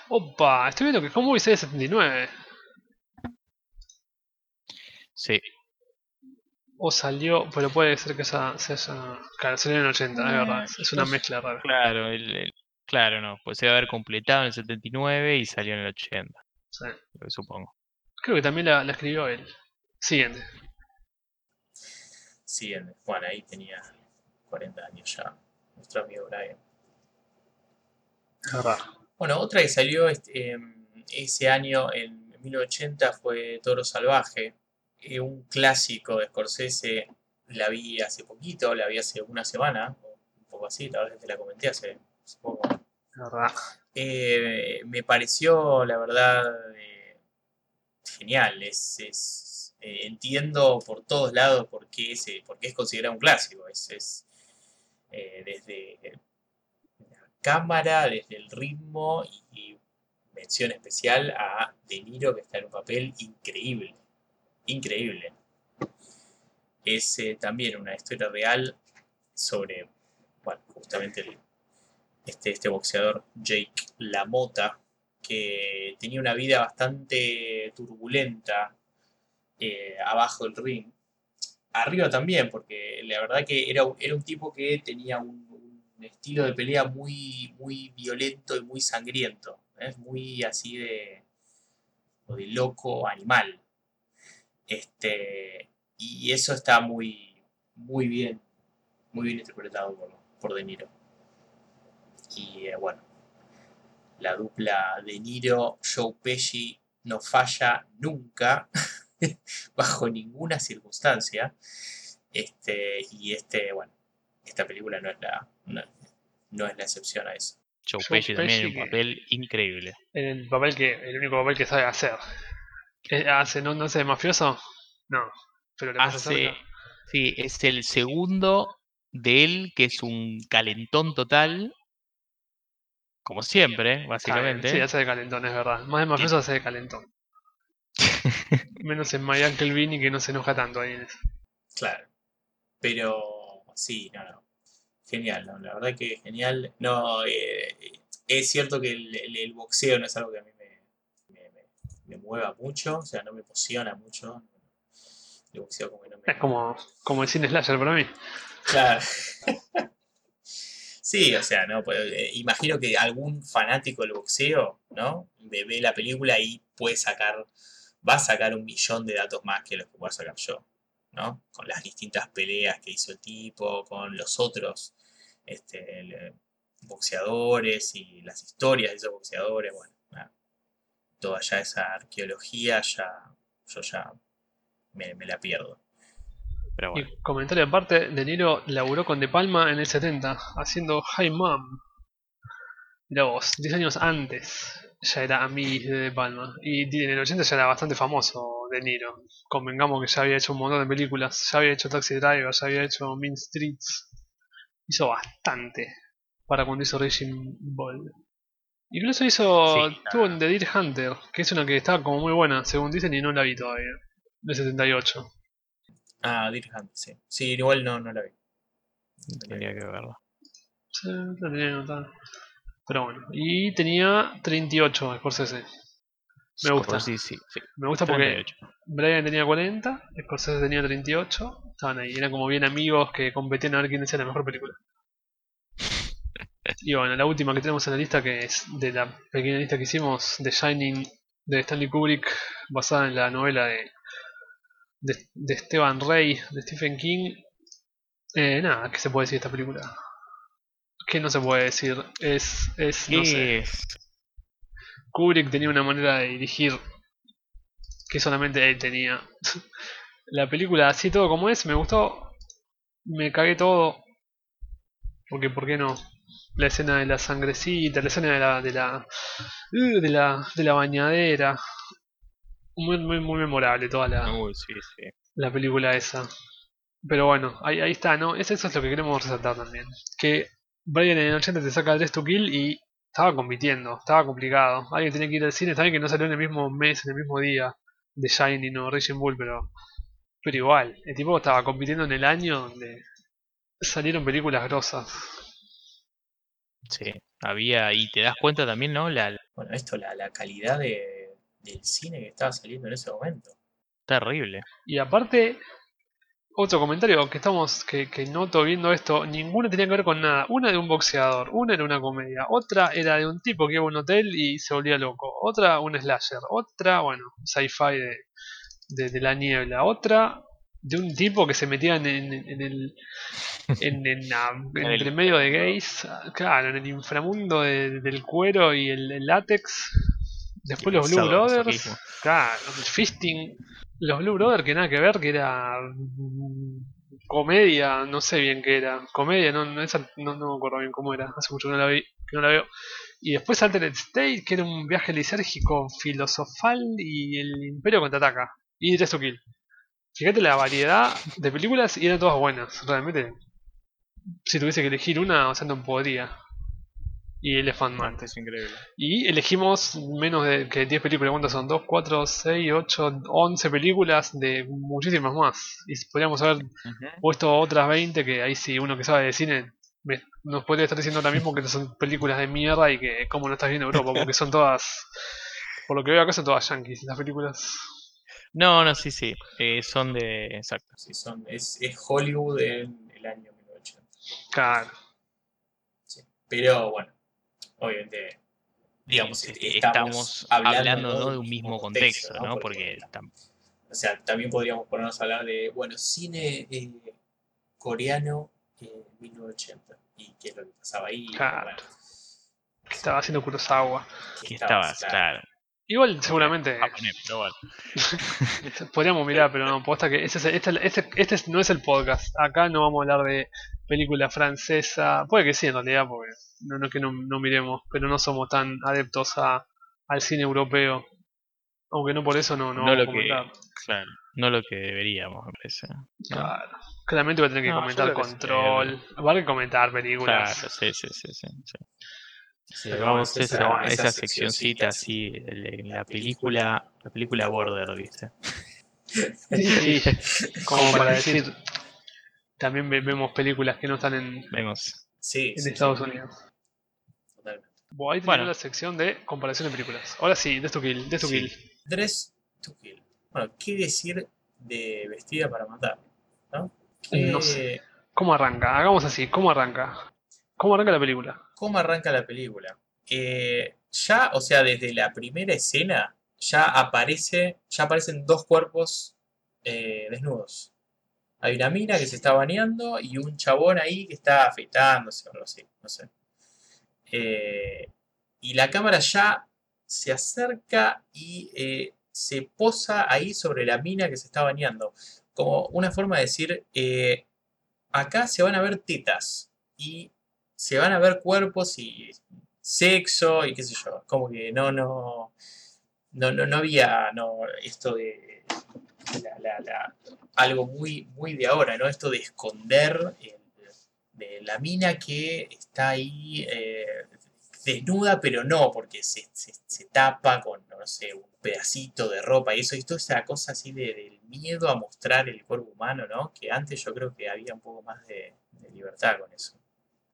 Opa, estoy viendo que Home Movies es de 79. Sí, O salió, pero puede ser que esa haya. Claro, salió en el 80, es verdad. Es una sé. mezcla rara. claro, el- el- claro, no, pues se debe haber completado en el 79 y salió en el 80, Sí. lo que supongo. Creo que también la, la escribió él. Siguiente. Siguiente. Bueno, ahí tenía 40 años ya. Nuestro amigo Brian. Es verdad. Bueno, otra que salió este, em, ese año, en 1980, fue Toro Salvaje. Eh, un clásico de Scorsese. La vi hace poquito, la vi hace una semana, un poco así, la verdad es que te la comenté hace, hace poco. Es verdad. Eh, me pareció, la verdad, eh, genial. Es, es- entiendo por todos lados por qué, se, por qué es considerado un clásico. Es, es, desde la cámara, desde el ritmo y, y mención especial a De Niro que está en un papel increíble. Increíble. Es eh, también una historia real sobre, justamente este, este boxeador Jake LaMotta, que tenía una vida bastante turbulenta eh, abajo del ring. Arriba también, porque la verdad que era, era un tipo que tenía un, estilo de pelea muy, muy violento y muy sangriento. ¿eh? Muy así de, de loco animal. Este, y eso está muy, muy bien, muy bien interpretado por, por De Niro. Y eh, bueno, la dupla De Niro, Joe Pesci no falla nunca, bajo ninguna circunstancia. Este, y este, bueno, esta película no es la, no, no es la excepción a eso. Joe Joe Pesci también en un papel increíble. El papel que. El único papel que sabe hacer. ¿Hace, no, no hace de mafioso? No. Pero le pasa Hace, cerca. sí, es el segundo de él que es un calentón total, como siempre, básicamente. Sí, hace de calentón, es verdad. Más de mafioso hace de calentón. Menos en My Uncle Vinny que no se enoja tanto ahí en eso. Claro. Pero sí, no, no. Genial, ¿no? la verdad que genial. No, eh, es cierto que el, el- el boxeo no es algo que a mí me, me- mueva mucho, o sea, no me emociona mucho. El boxeo como que no me... Es como, como el cine slasher para mí. Claro. Sí, o sea, no, pues, eh, imagino que algún fanático del boxeo, ¿no? Ve, ve la película y puede sacar, va a sacar un millón de datos más que los que puedo sacar yo, ¿no? Con las distintas peleas que hizo el tipo, con los otros este, el, eh, boxeadores y las historias de esos boxeadores, bueno. Toda ya esa arqueología, ya, yo ya me, me la pierdo. Pero bueno, Y comentario aparte, De Niro laburó con De Palma en el 70, haciendo Hi Mom. Mirá vos, 10 años antes ya era amigo de De Palma. Y en el 80 ya era bastante famoso De Niro. Convengamos que ya había hecho un montón de películas. Ya había hecho Taxi Driver, ya había hecho Mean Streets. Hizo bastante para cuando hizo Raging Bull. Incluso hizo, Sí, tuvo en The Deer Hunter, que es una que estaba como muy buena, según dicen, y no la vi todavía. De 78. Ah, Deer Hunter, sí. Sí, igual no, no la vi. tendría que verlo. Sí, la tenía anotada. Pero bueno, y tenía 38 Scorsese. Me gusta. Sí, sí, sí. Me gusta porque 38. Brian tenía 40, Scorsese tenía 38. Estaban ahí, eran como bien amigos que competían a ver quién decía la mejor película. Y bueno, la última que tenemos en la lista, que es de la pequeña lista que hicimos, The Shining de Stanley Kubrick, basada en la novela de, de, de Esteban Rey, de Stephen King. Eh, nada, ¿qué se puede decir de esta película? ¿Qué no se puede decir? Es, es, no sé. Kubrick tenía una manera de dirigir que solamente él tenía. La película, así todo como es, me gustó. Me cagué todo. Porque, ¿por qué no? La escena de la sangrecita, la escena de la. de la. uh, de la, de la bañadera. Muy, muy, muy memorable toda la, Uy, sí, sí. la película esa. Pero bueno, ahí, ahí está, ¿no? Es, eso es lo que queremos resaltar también. Que Brian en el 80 te saca 3 to Kill y estaba compitiendo, estaba complicado. Alguien tenía que ir al cine, está bien que no salió en el mismo mes, en el mismo día de Shining o Raging Bull, pero, pero igual, el tipo estaba compitiendo en el año donde salieron películas grosas. Sí, había, y te das cuenta también, ¿no? La, Bueno, esto, la, la calidad de, del cine que estaba saliendo en ese momento. terrible. Y aparte, otro comentario que estamos, que, que noto viendo esto, ninguna tenía que ver con nada. Una de un boxeador, una era una comedia, otra era de un tipo que iba a un hotel y se volvía loco, otra un slasher, otra, bueno, sci-fi de, de, de la niebla, otra de un tipo que se metía en, en- en el en, el- medio de gays, claro, en el inframundo de- del cuero y el, el látex. Después los Blue. Brothers, claro, el fisting, los Blue Brothers que nada que ver, que era mm, comedia, no sé bien qué era, comedia, no, no, esa no, no me acuerdo bien cómo era, hace mucho que no la vi, que no la veo. Y después Altered State, que era un viaje lisérgico filosofal y el Imperio contraataca. Y Dress to Kill. Fíjate la variedad de películas y eran todas buenas, realmente. Si tuviese que elegir una, o sea, no podría. Y Elephant Man. Es increíble. Y elegimos menos de que 10 películas. ¿Cuántas son? 2, 4, 6, 8, 11 películas de muchísimas más. Y podríamos haber puesto otras 20 que ahí sí uno que sabe de cine me- nos podría estar diciendo ahora mismo que son películas de mierda y que como no estás viendo Europa, porque son todas, por lo que veo acá son todas yankees las películas. No, no, sí, sí. eh, son de. Exacto. Sí, son, es, es Hollywood en el año 1980. Claro. sí. Pero bueno, obviamente, digamos, Eh, estamos estamos hablando, hablando, ¿no? ¿no? de un mismo contexto, contexto, ¿no? ¿no? Porque Porque O sea, también podríamos ponernos a hablar de, bueno, cine eh, coreano eh, 1980 y qué es lo que pasaba ahí. Claro. bueno, Que estaba haciendo Kurosawa. que estabas, claro. Igual seguramente japonés, pero bueno. podríamos mirar, pero no, posta que ese, es- este, este, este es- no es el podcast. Acá no vamos a hablar de película francesa. Puede que sí en realidad, porque no, no es que no, no miremos, pero no somos tan adeptos a, al cine europeo. Aunque no por eso no, no, No vamos a lo que- comentar. Claro. No lo que deberíamos, me. Claro. Claramente voy a tener que No, yo comentar creo que sí, Control. Va a haber que comentar Claro, películas. sí, sí, sí, sí. sí. Vamos, vamos, esa, esa- seccioncita así, el- la película, la película Border, ¿viste? Sí, como para decir. También ve- vemos películas que no están en, Vemos. Sí, en sí, Estados sí, Unidos. totalmente. Bueno, ahí tenemos Bueno. la sección de comparación de películas. Ahora sí, Death to Kill, Death to Sí. Kill. Dress to Kill. Bueno, ¿qué decir de Vestida para Matar? ¿No? ¿Qué- No sé. ¿Cómo arranca? Hagamos así, ¿cómo arranca? ¿Cómo arranca la película? ¿Cómo arranca la película? Ya, o sea, desde la primera escena, ya aparece, ya aparecen dos cuerpos eh, desnudos. Hay una mina que se está bañando y un chabón ahí que está afeitándose o algo así, no sé. Eh, y la cámara ya se acerca y eh, se posa ahí sobre la mina que se está bañando. Como una forma de decir, acá se van a ver tetas y se van a ver cuerpos y sexo y qué sé yo. Como que no, no, no, no, no había no, esto de la- la- la- algo muy, muy de ahora, ¿no? Esto de esconder el- de la mina que está ahí eh, desnuda, pero no, porque se, se- se tapa con, no sé, un pedacito de ropa y eso, y toda esa cosa así de- del miedo a mostrar el cuerpo humano, ¿no? Que antes yo creo que había un poco más de, de libertad con eso.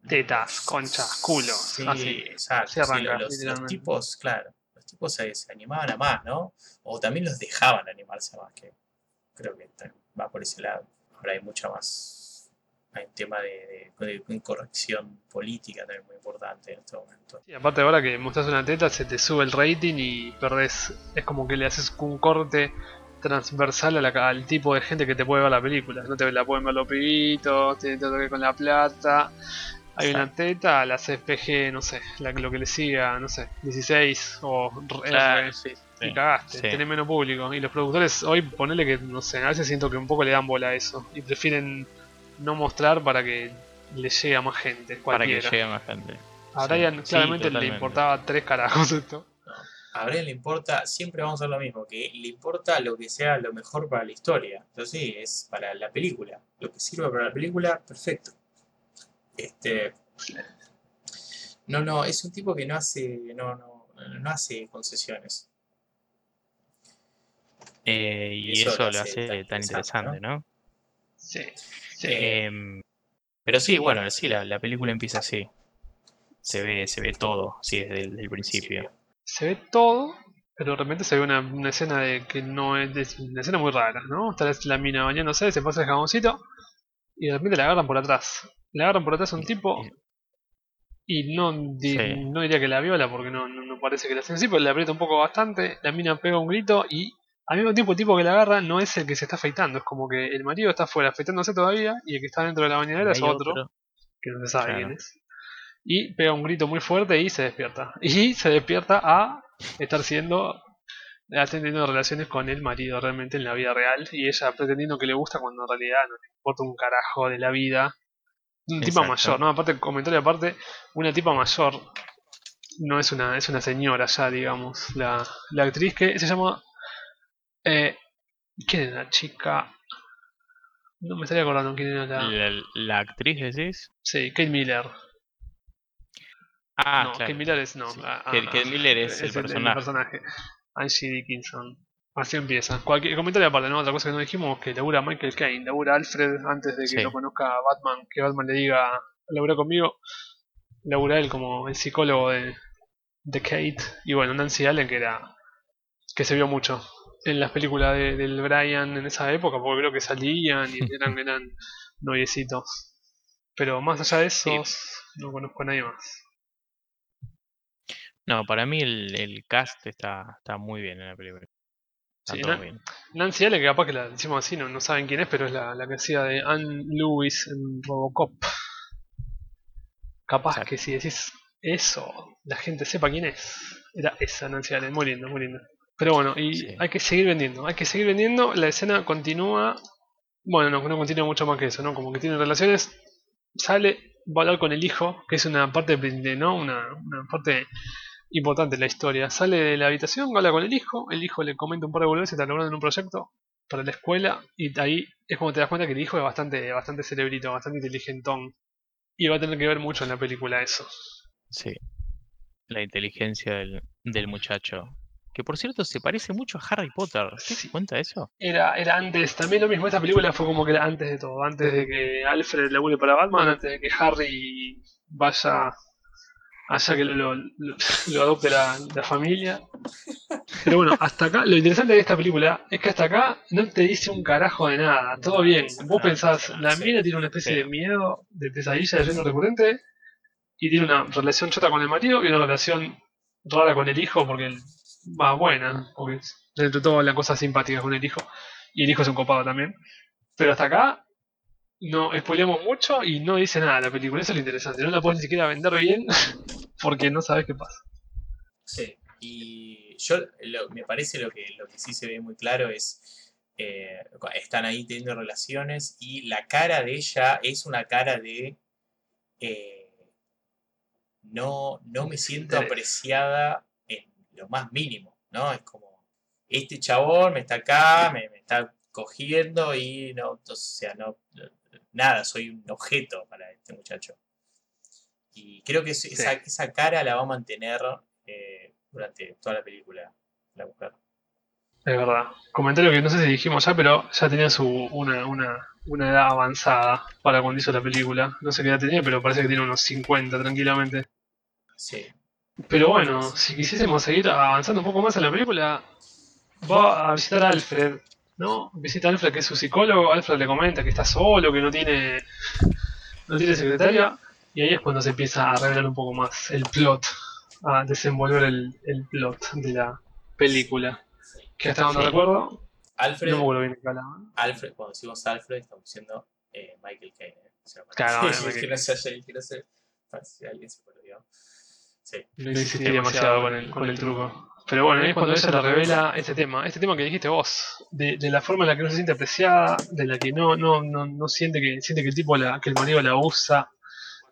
Tetas, conchas, culos. Sí, así. exacto. sí, los, tipos, claro, los tipos se, se animaban a más, ¿no? O también los dejaban animarse a más, que creo que va por ese lado. Ahora hay mucha más, hay un tema de, de, de corrección política también muy importante en este momento. Y aparte ahora que mostrás una teta se te sube el rating y perdés. Es como que le haces un corte transversal a la- al tipo de gente que te puede ver la película. No te la pueden ver los pibitos, te te toque con la plata. Hay una teta, la CPG, no sé, la, lo que le siga, no sé, 16 o R. Claro, sí, y sí. cagaste, sí. tenés menos público. Y los productores hoy ponele que, no sé, a veces siento que un poco le dan bola a eso. Y prefieren no mostrar para que le llegue a más gente. Para que llegue más gente. A Brian sí, claramente le importaba tres carajos esto. a Brian le importa, siempre vamos a hacer lo mismo, que le importa lo que sea lo mejor para la historia. Entonces sí, es para la película. Lo que sirve para la película, perfecto. Este. No, no, es un tipo que no hace. no, no, no hace concesiones. Eh, y Eso eso, lo hace hace tan tan interesante, ¿no? Sí. sí. Eh, Em, pero sí, bueno, sí, la, la película empieza así. Se ve, se ve todo, sí, desde el principio. se ve todo, pero de repente se ve una, una escena de que no es, es una escena muy rara, ¿no? Está la, la mina bañándose, se pasa el jaboncito y de repente la agarran por atrás. Le agarran por atrás a un tipo y no, di- Sí. no diría que la viola porque no, no, no parece que la hacen así, pero le aprieta un poco bastante, la mina pega un grito y al mismo tiempo el tipo que la agarra no es el que se está afeitando, es como que el marido está afuera afeitándose todavía y el que está dentro de la bañadera es otro que no se sabe Claro. quién es. Y pega un grito muy fuerte y se despierta. Y se despierta a estar siendo teniendo relaciones con el marido realmente en la vida real y ella pretendiendo que le gusta cuando en realidad no le importa un carajo de la vida. Un tipo mayor, ¿no? Aparte, comentario aparte, una tipa mayor no es una, es una señora ya, digamos. La, la actriz que se llama... Eh, ¿Quién era la chica? No me estaría acordando quién era la... La, la actriz decís? Sí, Kate Miller. Ah, no, claro. Kate Miller es no. Sí. ah, Kate- ah, Kate Miller es el personaje. personaje. Angie Dickinson. Así empieza. Cualquier comentario aparte, ¿no? Otra cosa que no dijimos, que labura Michael Caine, labura Alfred antes de que Sí. lo conozca a Batman, que Batman le diga, labura conmigo. Labura él como el psicólogo de, de Kate. Y bueno, Nancy Allen, que era. que se vio mucho en las películas de- del Brian en esa época, porque creo que salían y eran, eran noviecitos. Pero más allá de eso, no conozco a nadie más. No, para mí el, el cast está, está muy bien en la película. Nancy Allen, que capaz que la decimos así, no, no saben quién es, pero es la, la que hacía de Anne Lewis en Robocop. Capaz Exacto. que si decís eso, la gente sepa quién es. Era esa Nancy Allen, muy linda, muy linda. Pero bueno, y Sí. hay que seguir vendiendo, hay que seguir vendiendo, la escena continúa. Bueno, no, no continúa mucho más que eso, ¿no? Como que tiene relaciones, sale, va a hablar con el hijo, que es una parte de, ¿no? Una, una parte importante en la historia. Sale de la habitación, habla con el hijo, el hijo le comenta un par de boludeces, está logrando en un proyecto para la escuela, y ahí es como te das cuenta que el hijo es bastante, bastante cerebrito, bastante inteligentón. Y va a tener que ver mucho en la película eso. Sí. La inteligencia del, del muchacho. Que por cierto se parece mucho a Harry Potter. ¿Te Sí. cuenta de eso? Era, era antes, también lo mismo, esta película fue como que era antes de todo, antes de que Alfred labure para Batman, antes de que Harry vaya allá que lo, lo- lo- lo adopte la, la familia. Pero bueno, hasta acá, lo interesante de esta película es que hasta acá no te dice un carajo de nada, todo bien. Vos pensás, la mina tiene una especie de miedo, de pesadilla de sueño recurrente, y tiene una relación chota con el marido y una relación rara con el hijo, porque él va buena, porque dentro de todo la cosa simpática con el hijo, y el hijo es un copado también. Pero hasta acá no spoileamos mucho y no dice nada la película, eso es lo interesante, no la puedes ni siquiera vender bien porque no sabes qué pasa. Sí, y yo lo- me parece lo que, lo que sí se ve muy claro es, eh, están ahí teniendo relaciones y la cara de ella es una cara de, eh, no, no me siento apreciada en lo más mínimo, ¿no? Es como, este chabón me está acá, me, me está cogiendo y no, entonces, o sea, no, nada, soy un objeto para este muchacho. Y creo que es- esa, esa cara la va a mantener eh, durante toda la película, la mujer. Es verdad. Comentario que no sé si dijimos ya, pero ya tenía su una, una, una edad avanzada para cuando hizo la película. No sé qué edad tenía, pero parece que tiene unos 50 tranquilamente. Sí, Pero bueno, si quisiésemos seguir avanzando un poco más en la película, va a visitar a Alfred, ¿no? Visita a Alfred, que es su psicólogo. Alfred le comenta que está solo, que no tiene, no tiene secretaria. Y ahí es cuando se empieza a revelar un poco más el plot, a desenvolver el, el plot de la película. Que hasta donde Sí. recuerdo, Alfred, no me bien. Alfred, cuando decimos Alfred, estamos diciendo eh, Michael Caine. ¿eh? O sea, que no que si alguien se. Sí, No demasiado con el, con el truco. Pero bueno, ahí es cuando ella le revela este tema, este tema que dijiste vos, de, de la forma en la que no se siente apreciada, de la que no, no, no, no siente que siente que el tipo la, que el marido la usa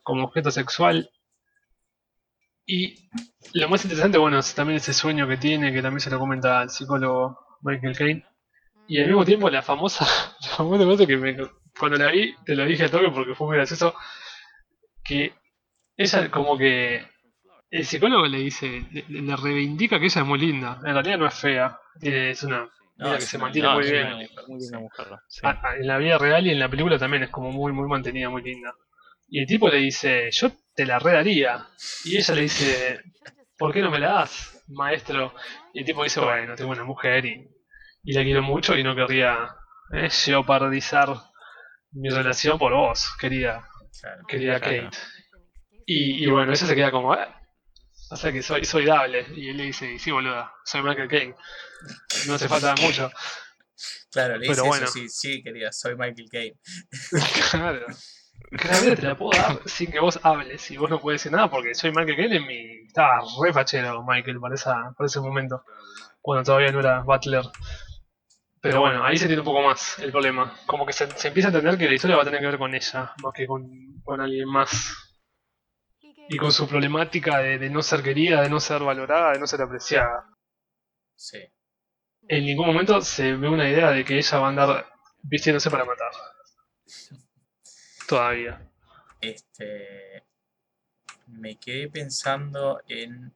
como objeto sexual. Y lo más interesante, bueno, es también ese sueño que tiene, que también se lo comenta al psicólogo Michael Caine. Y al mismo tiempo la famosa, la famosa cosa que me, cuando la vi, te lo dije a toque porque fue muy gracioso, que ella como que el psicólogo le dice, le, le reivindica que ella es muy linda. En realidad no es fea, tiene- es una No, que se mantiene No, muy bien. muy, muy linda mujer. sí. Ah, ah, en la vida real y en la película también es como muy, muy mantenida, muy linda. Y el tipo le dice, yo te la redaría. Y ella le dice, ¿por qué no me la das, maestro? Y el tipo dice, bueno, tengo una mujer y, y la quiero mucho y no querría eh, jeopardizar mi relación por vos, querida, Claro. querida. Kate. Y, y bueno, ella se queda como, "Ah, o sea que soy, soy dable. Y él le dice, "Y sí, boluda, soy Michael Caine. No hace falta mucho. Claro, le dice bueno. eso, sí, sí, querida, soy Michael Caine. Claro. Claramente te la puedo dar sin que vos hables y vos no puedes decir nada porque soy Michael Caine en mi... Estaba re fachero Michael para, esa, para ese momento, cuando todavía no era Butler. Pero bueno, ahí se entiende un poco más el problema. Como que se, se empieza a entender que la historia va a tener que ver con ella, más que con, con alguien más. Y con su problemática de, de no ser querida, de no ser valorada, de no ser apreciada. Sí. En ningún momento se ve una idea de que ella va a andar vistiéndose para matar. Todavía. Este. Me quedé pensando en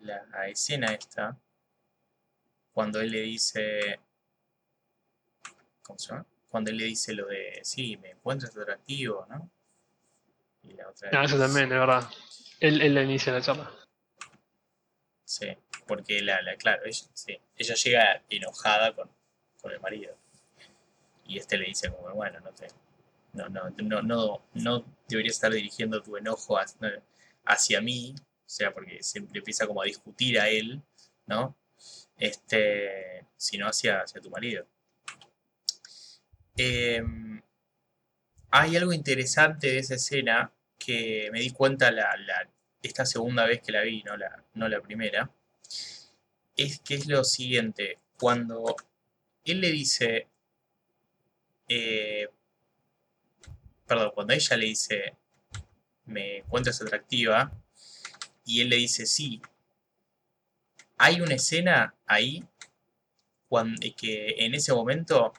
la escena esta. Cuando él le dice. ¿Cómo se llama? Cuando él le dice lo de. Sí, me encuentras atractivo, ¿no? Ah, eso también, es verdad. Él, él la inicia la charla. Sí, porque la, la- claro, ella, sí, ella llega enojada con, con el marido. Y este le dice como, bueno, no te. No, no, no, no, no deberías estar dirigiendo tu enojo hacia, hacia mí. O sea, porque le empieza como a discutir a él, ¿no? Este. Sino hacia, hacia tu marido. Em, hay algo interesante de esa escena que me di cuenta la, la- esta segunda vez que la vi, no la, no la primera, es que es lo siguiente, cuando él le dice, eh, perdón, cuando ella le dice, me encuentras atractiva, y él le dice sí, hay una escena ahí cuando, que en ese momento,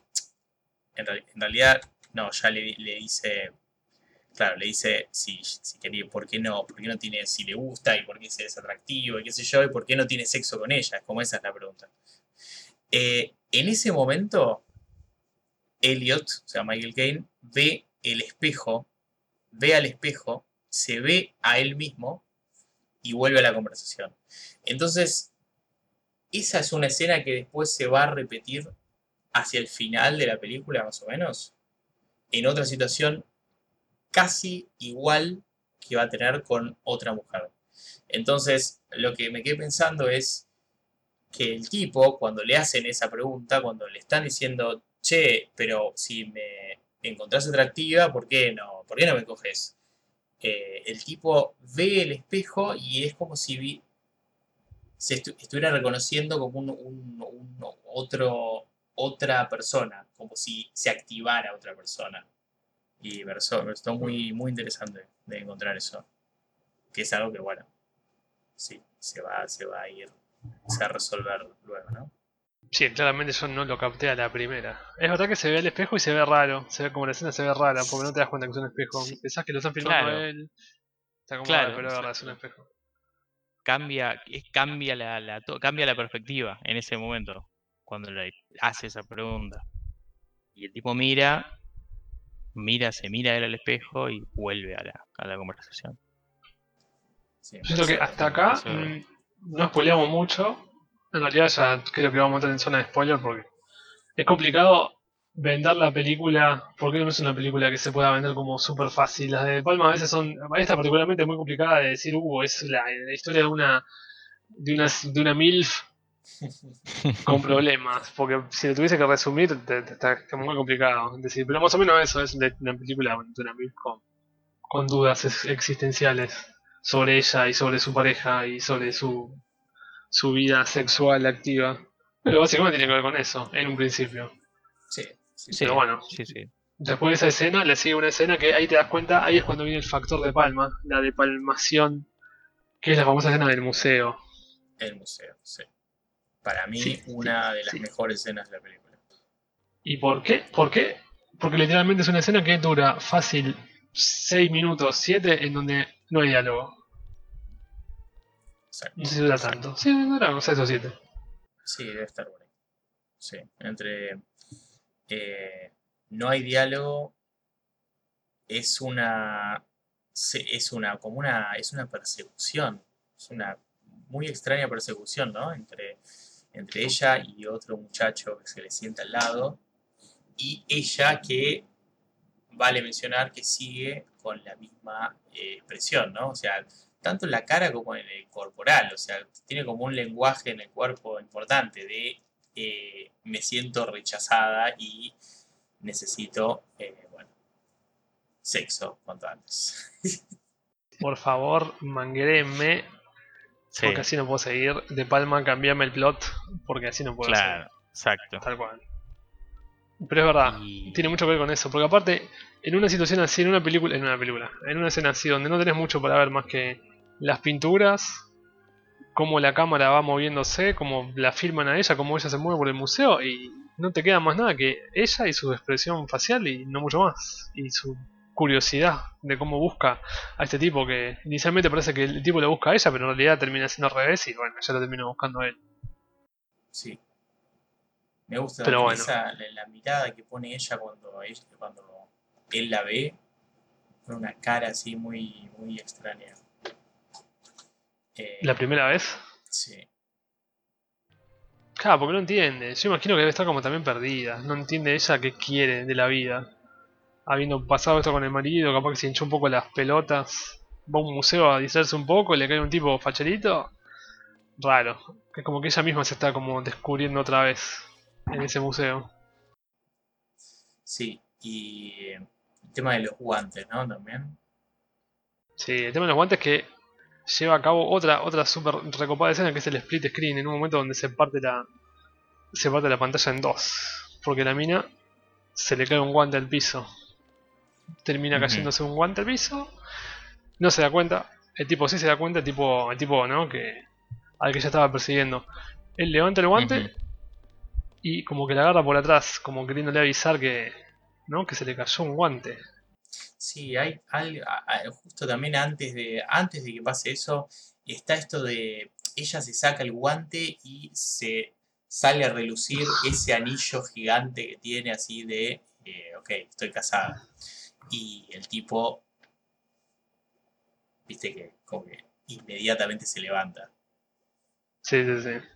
en, en realidad, no, ya le, le dice, claro, le dice si, quería, por qué no, por qué no tiene, si le gusta y por qué es atractivo y qué sé yo, y por qué no tiene sexo con ella, como esa es la pregunta. Eh, en ese momento, Elliot, o sea, Michael Caine, ve el espejo, ve al espejo, se ve a él mismo y vuelve a la conversación. Entonces, esa es una escena que después se va a repetir hacia el final de la película, más o menos, en otra situación casi igual que va a tener con otra mujer. Entonces, lo que me quedé pensando es que el tipo, cuando le hacen esa pregunta, cuando le están diciendo, che, pero si me encontrás atractiva, ¿por qué no, ¿por qué no me coges? Eh, el tipo ve el espejo y es como si vi- se estu- estuviera reconociendo como un otro, otra persona, como si se activara otra persona. Y me resultó, me resultó muy, muy interesante de encontrar eso. Que es algo que, bueno, sí, se va, se va a ir, se va a resolver luego, ¿no? Sí, claramente yo no lo capté a la primera. Es verdad que se ve el espejo y se ve raro. Se ve como la escena se ve rara, porque no te das cuenta que es un espejo. Sí. Pensás que lo están filmando Claro. a él. Está como Claro, raro, pero es un espejo. Cambia, cambia, la, la to- cambia la perspectiva en ese momento, cuando le hace esa pregunta. Y el tipo mira, mira, se mira él al espejo y vuelve a la, a la conversación. Sí, me Siento que hasta acá eso- mm, no spoileamos mucho. En realidad ya creo que vamos a entrar en zona de spoiler porque es complicado vender la película, porque no es una película que se pueda vender como súper fácil. Las de Palma a veces son, esta particularmente es muy complicada de decir, uh, es la, la historia de una, de una, de una MILF con problemas, porque si lo tuviese que resumir te- te- está, está muy complicado. Es decir, pero más o menos eso es de una película de MILF con, con dudas ex- existenciales sobre ella y sobre su pareja y sobre su, su vida sexual activa. Pero básicamente tiene que ver con eso, en un principio. Sí, sí, Sí, Pero bueno. sí, sí. Después de esa escena, le sigue una escena que ahí te das cuenta, ahí es cuando viene el factor de palma, la depalmación Que es la famosa escena del museo. El museo, sí. Para mí, Sí, una de las sí. mejores escenas de la película. ¿Y por qué? ¿Por qué? Porque literalmente es una escena que dura fácil 6 minutos, 7, en donde no hay diálogo. Exacto. No sé si dura tanto. Sí, dura 6 o 7. Sí, debe estar bueno. Sí, entre. eh, no hay diálogo. Es una. Es una. como una. es una persecución. Es una muy extraña persecución, ¿no? Entre, entre ella y otro muchacho que se le sienta al lado. Y ella que vale mencionar que sigue con la misma eh, expresión, ¿no? O sea, tanto en la cara como en el corporal, o sea, tiene como un lenguaje en el cuerpo importante de eh, me siento rechazada y necesito, eh, bueno, sexo cuanto antes. Por favor, manguérenme, Sí, porque así no puedo seguir. De Palma, cambiame el plot, porque así no puedo claro, exacto. Tal cual. Pero es verdad, Y- tiene mucho que ver con eso, porque aparte, en una situación así, en una película, en una película, en una escena así donde no tenés mucho para ver más que las pinturas, cómo la cámara va moviéndose, cómo la filman a ella, cómo ella se mueve por el museo, y no te queda más nada que ella y su expresión facial y no mucho más. Y su curiosidad de cómo busca a este tipo que inicialmente parece que el tipo le busca a ella, pero en realidad termina siendo al revés y bueno, ella lo termina buscando a él. Sí. Me gusta Pero bueno. esa, la, la mirada que pone ella cuando, ella, cuando él la ve, con una cara así muy, muy extraña. Eh, La primera vez, sí. Claro, porque no entiende. Yo imagino que debe estar como también perdida. No entiende ella qué quiere de la vida. Habiendo pasado esto con el marido, capaz que se hinchó un poco las pelotas. Va a un museo a distraerse un poco y le cae un tipo facherito. Raro. Que es como que ella misma se está como descubriendo otra vez en ese museo. Sí, y eh, el tema de los guantes, ¿no? También. Sí, el tema de los guantes que lleva a cabo otra otra super recopada escena que es el split screen en un momento donde se parte la se parte la pantalla en dos porque la mina se le cae un guante al piso termina cayéndose un guante al piso no se da cuenta el tipo sí se da cuenta el tipo el tipo no que al que ya estaba persiguiendo. Él levanta el guante y como que la agarra por atrás como queriéndole avisar que no que se le cayó un guante. Sí, hay algo, justo también antes de, antes de que pase eso, está esto de ella se saca el guante y se sale a relucir ese anillo gigante que tiene así de, eh, ok, estoy casada. Y el tipo, viste que como que inmediatamente se levanta. Sí, sí, sí.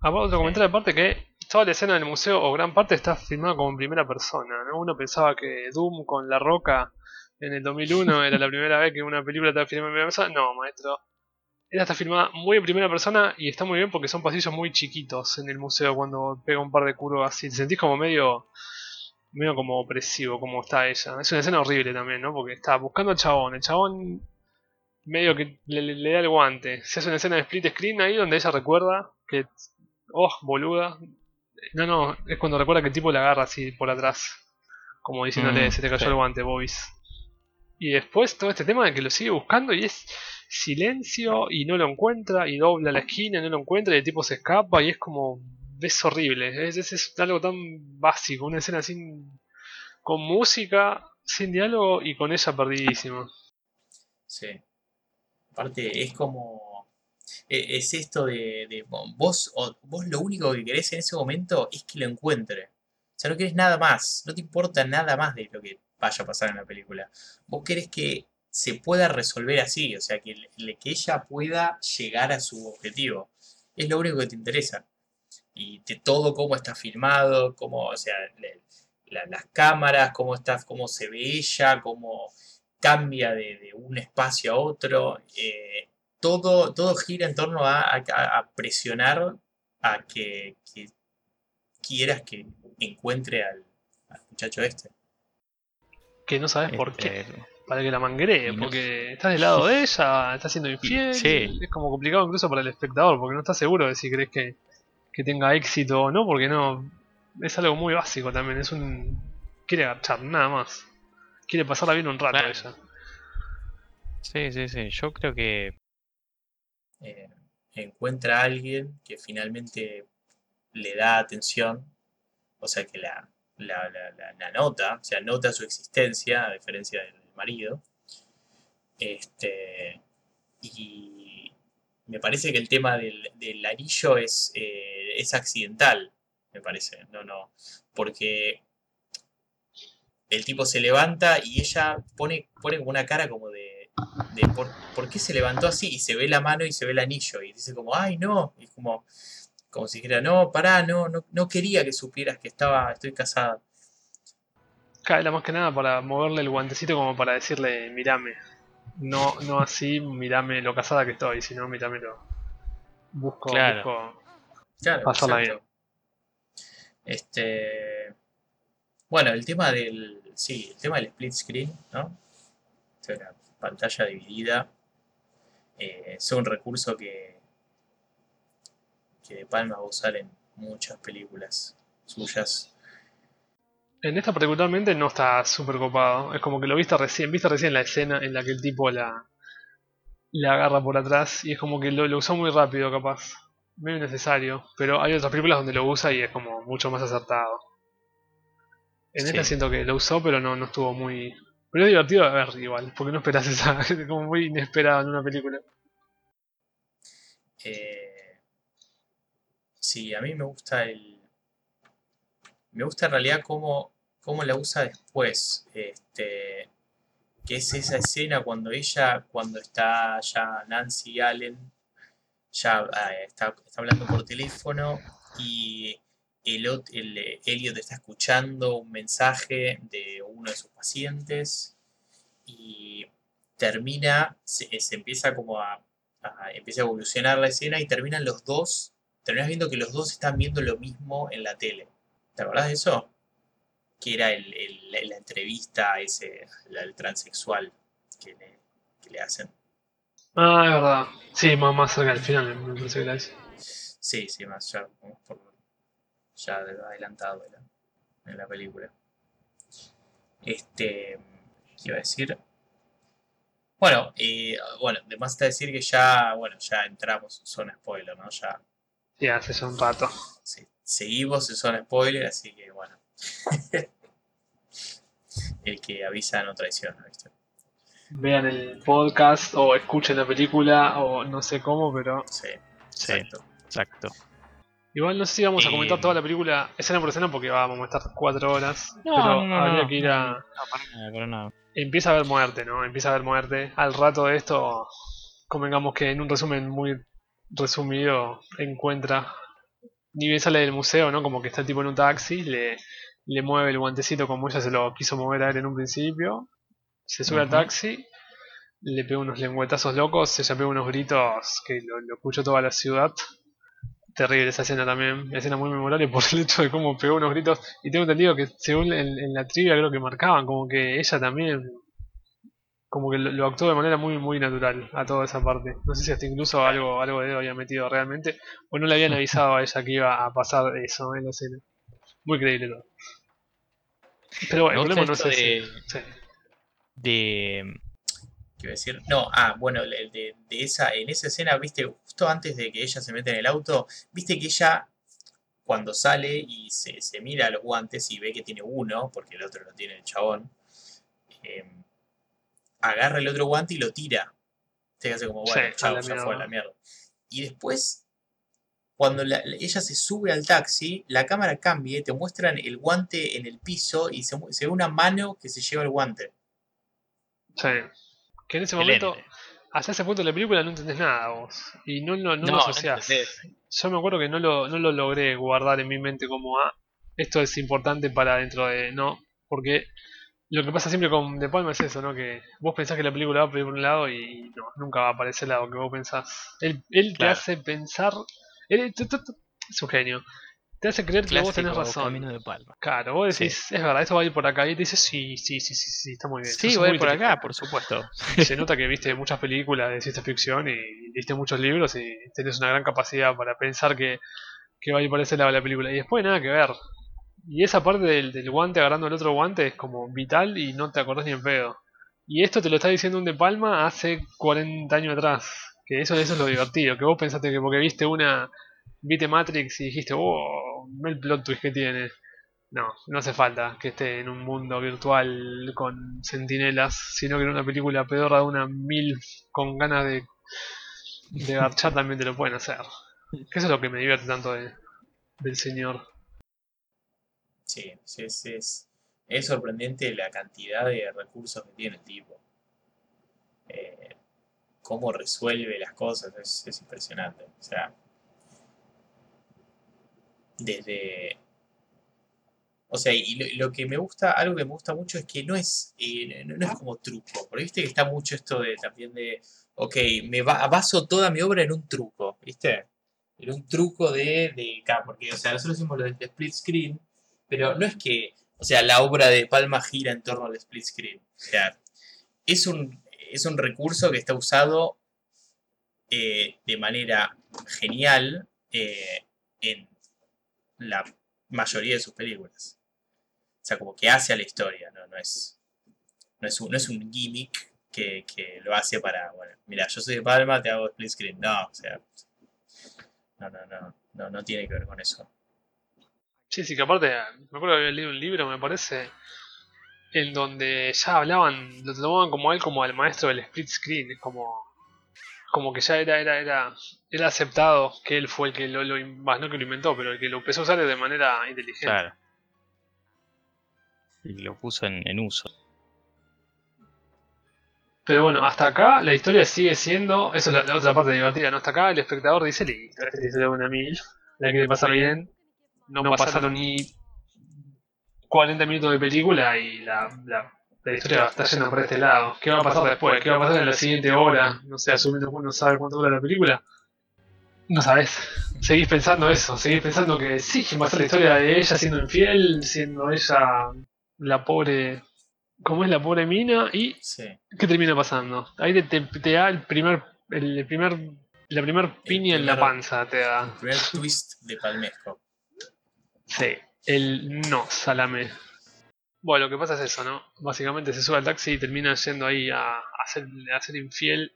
Aparte, otro comentario aparte que toda la escena del museo, o gran parte, está filmada como en primera persona, ¿no? Uno pensaba que Doom con La Roca en el 2001 era la primera vez que una película estaba filmada en primera persona. No, maestro. Esta está filmada muy en primera persona y está muy bien porque son pasillos muy chiquitos en el museo cuando pega un par de curvas así. Te sentís como medio medio como opresivo como está ella. Es una escena horrible también, ¿no? Porque está buscando al chabón. El chabón medio que le, le- le da el guante. Se hace una escena de split screen ahí donde ella recuerda que... Oh, boluda. No, no, es cuando recuerda que el tipo la agarra así por atrás. Como diciéndole, Mm, se te cayó sí. el guante, Bobis. Y después todo este tema de que lo sigue buscando y es silencio y no lo encuentra y dobla la esquina y no lo encuentra y el tipo se escapa y es como... Es horrible, es, algo tan básico, una escena sin... con música, sin diálogo y con ella perdidísima. Sí. Aparte, es como. e- Es esto de, de vo- vos, vos lo único que querés en ese momento es que lo encuentre. O sea, no querés nada más. No te importa nada más de lo que vaya a pasar en la película. Vos querés que se pueda resolver así. O sea, que, que ella pueda llegar a su objetivo. Es lo único que te interesa. Y de todo cómo está filmado, cómo, o sea, le- la- las cámaras, cómo está, cómo se ve ella, cómo cambia de, de un espacio a otro. eh, todo, todo gira en torno a, a- a presionar a que, que quieras que encuentre al, al muchacho este. Que no sabes por qué. Este, Para que la mangree, no- porque estás del lado de ella, estás siendo infiel. sí. Es como complicado incluso para el espectador, porque no estás seguro de si crees que, que tenga éxito o no, porque no. Es algo muy básico también, es un. Quiere agachar, nada más. Quiere pasarla bien un rato Claro. ella. Sí, sí, sí. Yo creo que eh, encuentra a alguien que finalmente le da atención, o sea que la, la, la- la- la nota, o sea, nota su existencia, a diferencia del marido. Este, y me parece que el tema del, del anillo es, eh, es accidental, me parece, no, no, porque el tipo se levanta y ella pone, pone una cara como de, de por, ¿por qué se levantó así? Y se ve la mano y se ve el anillo y dice como, ay no, y es como, como si dijera, no, pará, no, no, no quería que supieras que estaba, estoy casada. Cae más que nada para moverle el guantecito como para decirle, mirame. No, no así, mirame lo casada que estoy, sino mirame lo. Busco, Claro. busco. Claro, Pasarla. Este, bueno, el tema del, sí, el tema del split screen, ¿no? O sea, la pantalla dividida eh, es un recurso que, que De Palma va a usar en muchas películas suyas. En esta particularmente no está súper copado. Es como que lo viste recién, viste recién la escena en la que el tipo la, la agarra por atrás y es como que lo, lo usó muy rápido capaz. Medio innecesario. Pero hay otras películas donde lo usa y es como mucho más acertado. En esta siento que lo usó pero no, no estuvo muy... Pero es divertido de ver igual, porque no esperas esa... Es como muy inesperado en una película. Eh, sí, a mí me gusta el. Me gusta en realidad cómo, cómo la usa después. Este, que es esa escena cuando ella, cuando está ya Nancy Allen, ya eh, está, está hablando por teléfono y el, el, eh, Elliot está escuchando un mensaje de uno de sus pacientes y termina, se, se empieza como a, a- empieza a evolucionar la escena y terminan los dos, terminas viendo que los dos están viendo lo mismo en la tele. ¿Te acordás de eso? Que era el, el- la- entrevista a ese, el transexual que le, que le hacen. Ah, es verdad. Sí, más, más cerca del final me parece que la hice. Sí, sí, más ya, por- ya de- adelantado en la, película. Este, ¿qué iba a decir? Bueno, eh, bueno, de más está decir que ya, bueno, ya entramos en zona spoiler, ¿no? Ya Sí, hace ya un rato. Seguimos en zona spoiler, así que bueno. El que avisa no traiciona, ¿viste? Vean el podcast o escuchen la película o no sé cómo, pero Sí, Sí, exacto. exacto. igual no sé si vamos a comentar Eh, toda la película escena por escena porque vamos a estar cuatro horas. No, pero no, no, habría no. que ir a... No, para nada, para nada. Empieza a haber muerte, ¿no? Empieza a haber muerte. Al rato de esto, convengamos que en un resumen muy resumido encuentra... Ni bien sale del museo, ¿no? Como que está el tipo en un taxi, le, le mueve el guantecito como ella se lo quiso mover a él en un principio. Se sube al taxi, le pega unos lengüetazos locos, ella pega unos gritos que lo, lo escuchó toda la ciudad. Terrible esa escena también, una escena muy memorable por el hecho de cómo pegó unos gritos. Y tengo entendido que según en, en la trivia creo que marcaban, como que ella también, como que lo, lo actuó de manera muy muy natural a toda esa parte. No sé si hasta incluso algo, algo de dedo había metido realmente, o no le habían avisado a ella que iba a pasar eso en la escena. Muy creíble todo. Pero bueno, el problema no es esto ese. de- Sí. De. ¿Qué iba a decir? No, ah, bueno, de, de esa, en esa escena, viste, justo antes de que ella se mete en el auto, viste que ella, cuando sale y se, se mira a los guantes y ve que tiene uno, porque el otro lo tiene el chabón, eh, agarra el otro guante y lo tira. Se hace como, bueno, Sí, chao, ya fue a la mierda. Y después, cuando la- la- ella se sube al taxi, la cámara cambia y te muestran el guante en el piso y se, ve una mano que se lleva el guante. Sí. Que en ese momento, hasta ese punto de la película no entendés nada vos. Y no, lo- no, No, lo asociás. Yo me acuerdo que no lo, no lo logré guardar en mi mente como, ah, esto es importante para dentro de... No, porque lo que pasa siempre con De Palma es eso, ¿no? Que vos pensás que la película va por un lado y no, nunca va a aparecer el lado que vos pensás. Él, él te hace pensar... Él, es un genio. Te hace creer que vos tenés razón. Camino de Palma. Claro, vos Sí. decís, es verdad, esto va a ir por acá. Y te dice, sí, sí, sí, sí, sí, está muy bien. Sí, sos voy a ir por acá, inteligente". por supuesto. Se nota que viste muchas películas de ciencia ficción y viste muchos libros y tenés una gran capacidad para pensar que, que va a ir por ese lado la película. Y después nada que ver. Y esa parte del, del guante agarrando el otro guante es como vital y no te acordás ni en pedo. Y esto te lo está diciendo un De Palma hace 40 años atrás. Que eso, eso es lo divertido. Que vos pensaste que porque viste una. Viste Matrix y dijiste, oh, el plot twist que tiene. No, no hace falta que esté en un mundo virtual con sentinelas, sino que en una película pedorra de una mil con ganas de, de garchar también te lo pueden hacer. Que eso es lo que me divierte tanto de, del señor. Sí, es, es, es sorprendente la cantidad de recursos que tiene el tipo. Eh, cómo resuelve las cosas es, es impresionante. O sea, desde... O sea, y lo, lo que me gusta, algo que me gusta mucho es que no es, eh, no, es como truco. Porque viste que está mucho esto de también de, ok, me ba- baso toda mi obra en un truco, ¿viste? En un truco de, de porque, o sea, nosotros hicimos lo del split screen, pero no es que, o sea, la obra de Palma gira en torno al split screen. O sea, es un, es un recurso que está usado eh, de manera genial eh, en la mayoría de sus películas. O sea, como que hace a la historia, no, no, es, no, es, un, no es un gimmick que, que lo hace para, bueno, mira, yo soy de Palma, te hago split screen. No, o sea, no, no, no, no, no tiene que ver con eso. Sí, sí, que aparte, me acuerdo que había leído un libro, me parece, en donde ya hablaban, lo tomaban como él como al maestro del split screen, como, como que ya era, era, era, era aceptado que él fue el que lo, lo más no que lo inventó, pero el que lo empezó a usar de manera inteligente. Claro. Y lo puso en, en uso. Pero bueno, hasta acá la historia sigue siendo, eso es la, la otra parte divertida, ¿no? Hasta acá el espectador dice, listo, esta historia una mil, la quiere pasar bien, no, pasaron ni 40 minutos de película y la, la, la historia está yendo por este lado. ¿Qué va a pasar después? ¿Qué va a pasar en la siguiente hora? No sé, asumiendo que uno sabe cuánto dura la película. No sabes. Seguís pensando eso, seguís pensando que sí, que va a ser la historia de ella siendo infiel, siendo ella la pobre... como es la pobre mina? Y Sí. ¿Qué termina pasando? Ahí te, te- te da el primer, el, primer, la primer piña en la panza, te da. El primer twist de Palmesco. Sí, el no salame. Bueno, lo que pasa es eso, ¿no? Básicamente se sube al taxi y termina yendo ahí a, a ser, a ser infiel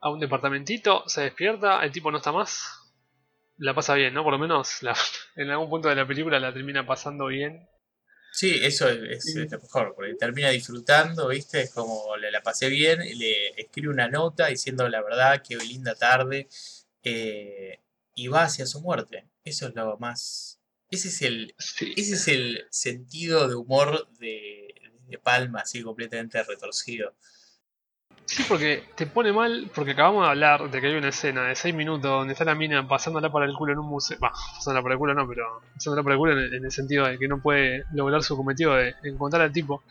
a un departamentito, se despierta, el tipo no está más. La pasa bien, ¿no? Por lo menos la- en algún punto de la película la termina pasando bien. Sí, eso es, es- es lo mejor, porque termina disfrutando, ¿viste? Es como le la pasé bien, le escribe una nota diciendo la verdad, qué linda tarde, eh, y va hacia su muerte. Eso es lo más... Ese es el, Sí. ese es el sentido de humor de, de Palma, así completamente retorcido. Sí, porque te pone mal, porque acabamos de hablar de que hay una escena de 6 minutos donde está la mina pasándola para el culo en un museo. Va, pasándola por el culo no, pero pasándola por el culo en, en el sentido de que no puede lograr su cometido de encontrar al tipo.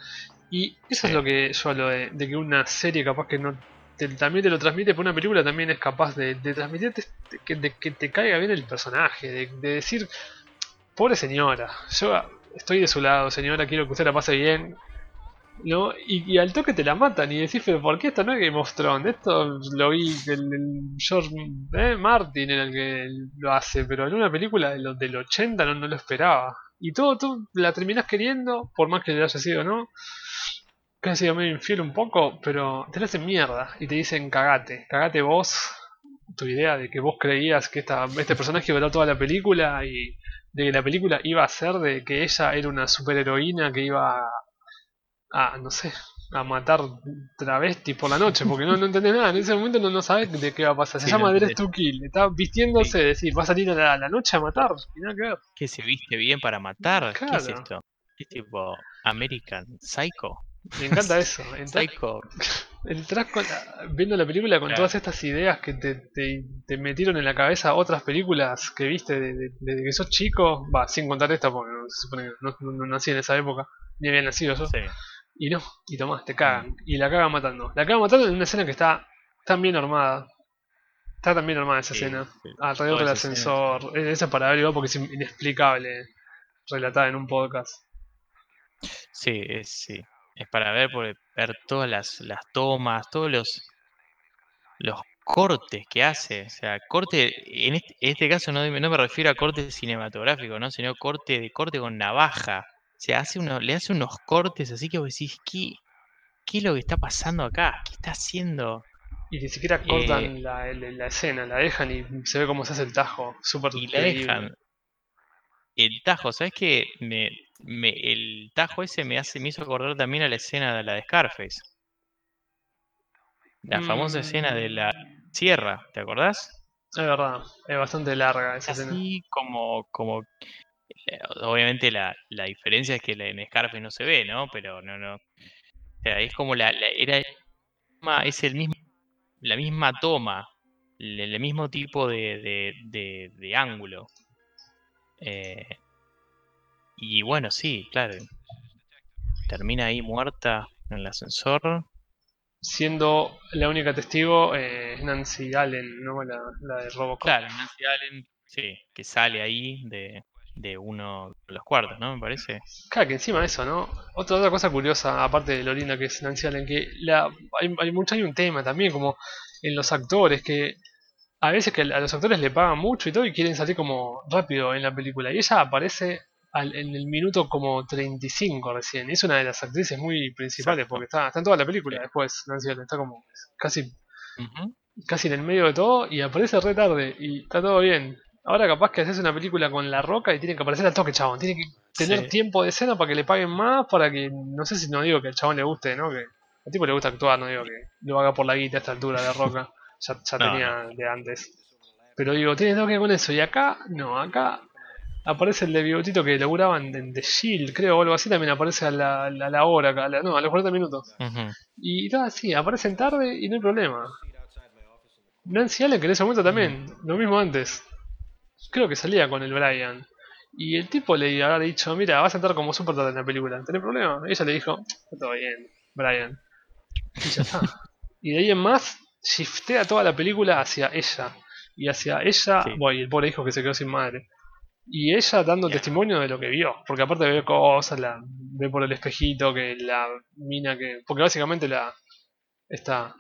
Y eso es lo que yo hablo de, de que una serie capaz que no te- también te lo transmite, pero una película también es capaz de, de transmitirte de que, de que te caiga bien el personaje, de, de decir, pobre señora, yo estoy de su lado, señora, quiero que usted la pase bien, ¿no? Y, al toque te la matan y decís, pero ¿por qué esto no es Game of Thrones? Esto lo vi, el, el George eh, Martin era el que lo hace, pero en una película de lo- del 80 no, no lo esperaba. Y todo tú la terminás queriendo, por más que le haya sido, ¿no? Que haya sido medio infiel un poco, pero te la hacen mierda y te dicen cagate, cagate vos, tu idea de que vos creías que esta, este personaje iba a toda la película y de que la película iba a ser de que ella era una superheroína que iba a, a, no sé, a matar travestis por la noche, porque no, no entendés nada, en ese momento no, no sabes de qué va a pasar. Se Sí, llama no Dress to Kill, está vistiéndose, decir, va a salir a la, a la noche a matar, y nada que ver. ¿Qué se viste bien para matar? ¿Qué es Claro. esto? ¿Es tipo American Psycho? Me encanta eso. Entras, Psycho. entras con viendo la película con Claro. todas estas ideas que te, te, te metieron en la cabeza otras películas que viste de- de- desde que sos chico, va, sin contar esta porque no, se supone que no, no- no nací en esa época, ni había nacido yo. Sí. Y no, y tomás, te cagan. Y la cagan matando. La cagan matando en una escena que está tan bien armada. Está tan bien armada esa Sí, escena. sí. Alrededor del escena. ascensor. Eh, Esa para ver porque es inexplicable. Relatada en un podcast. Sí, sí. Es para ver, por- ver todas las, las tomas, todos los, los cortes que hace. O sea, corte, en este, en este caso no, me- no me refiero a corte cinematográfico, ¿no? Sino corte de corte con navaja. O sea, hace uno, le hace unos cortes así que vos decís, ¿qué, ¿qué es lo que está pasando acá? ¿Qué está haciendo? Y ni siquiera Eh, cortan la, la- la escena, la dejan y se ve cómo se hace el tajo. Súper Y la dejan. El tajo, ¿sabes qué? Me, me- el tajo ese me hace, me hizo acordar también a la escena de la de Scarface. La famosa escena de la Mm, sierra, ¿te acordás? Es verdad, es bastante larga esa escena. Así como, como eh, obviamente la, la diferencia es que la- en Scarface no se ve, ¿no? Pero no, no. O sea, es como la, la- era es el mismo, la misma toma, el, el mismo tipo de, de, de- de ángulo. Eh, y bueno, sí, claro. Termina ahí muerta en el ascensor. Siendo la única testigo eh, Nancy Allen, ¿no? La, la de Robocop. Claro, Nancy Allen, sí, que sale ahí de, de uno de los cuartos, ¿no? Me parece. Claro, que encima de eso, ¿no? Otra, otra cosa curiosa, aparte de lo linda que es Nancy Allen, que la, hay, hay, mucho, hay un tema también, como en los actores, que a veces que a los actores le pagan mucho y todo y quieren salir como rápido en la película. Y ella aparece al- en el minuto como 35 recién. Y es una de las actrices muy principales, Exacto. porque está, está en toda la película después, Nancy está como casi, casi en el medio de todo y aparece re tarde y está todo bien. Ahora capaz que haces una película con La Roca y tiene que aparecer al toque, chabón. Tiene que tener Sí. tiempo de escena para que le paguen más, para que, no sé si no digo que al chabón le guste, ¿no? Que al tipo le gusta actuar, no digo que lo haga por la guita a esta altura La Roca. Ya, ya No, tenía de antes. Pero digo, tiene todo que ver con eso. Y acá, no, acá aparece el de bigotito que laburaban en The Shield, creo, o algo así, también aparece a la, a la hora, a la- no, a los 40 minutos. Y nada, sí, aparecen tarde y no hay problema. Nancy Allen, que en ese momento también, lo mismo antes. Creo que salía con el Brian. Y el tipo le habrá dicho, mira, vas a estar como súper tarde en la película, ¿tenés problema? Y ella le dijo, está todo bien, Brian. Y ya está. Y de ahí en más, shiftea toda la película hacia ella. Y hacia ella, Sí. bueno, y el pobre hijo que se quedó sin madre. Y ella dando testimonio de lo que vio. Porque aparte ve cosas, la ve por el espejito, que la mina que... Porque básicamente la... Esta...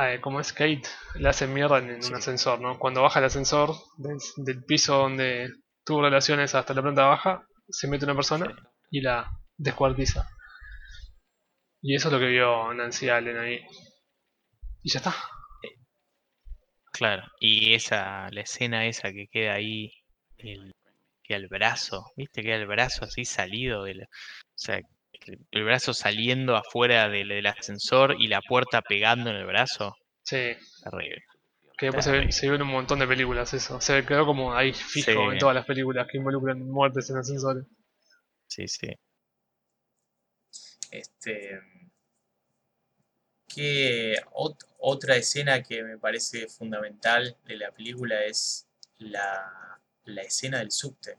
eh, como es Kate, la hace mierda en, en Sí. un ascensor, ¿no? Cuando baja el ascensor del, del piso donde tuvo relaciones hasta la planta baja, se mete una persona Sí. y la descuartiza. Y eso es lo que vio Nancy Allen ahí. Y ya está. Claro. Y esa, la escena esa que queda ahí, el, queda el brazo, ¿viste? Queda el brazo así salido del. O sea, el, el brazo saliendo afuera del, del ascensor y la puerta pegando en el brazo. Sí. Terrible. Que después se ve, Terrible. se ve en un montón de películas eso. Se quedó como ahí fijo Sí. en todas las películas que involucran muertes en ascensores. Sí, sí. Este, que ot- otra escena que me parece fundamental de la película es la, la escena del subte.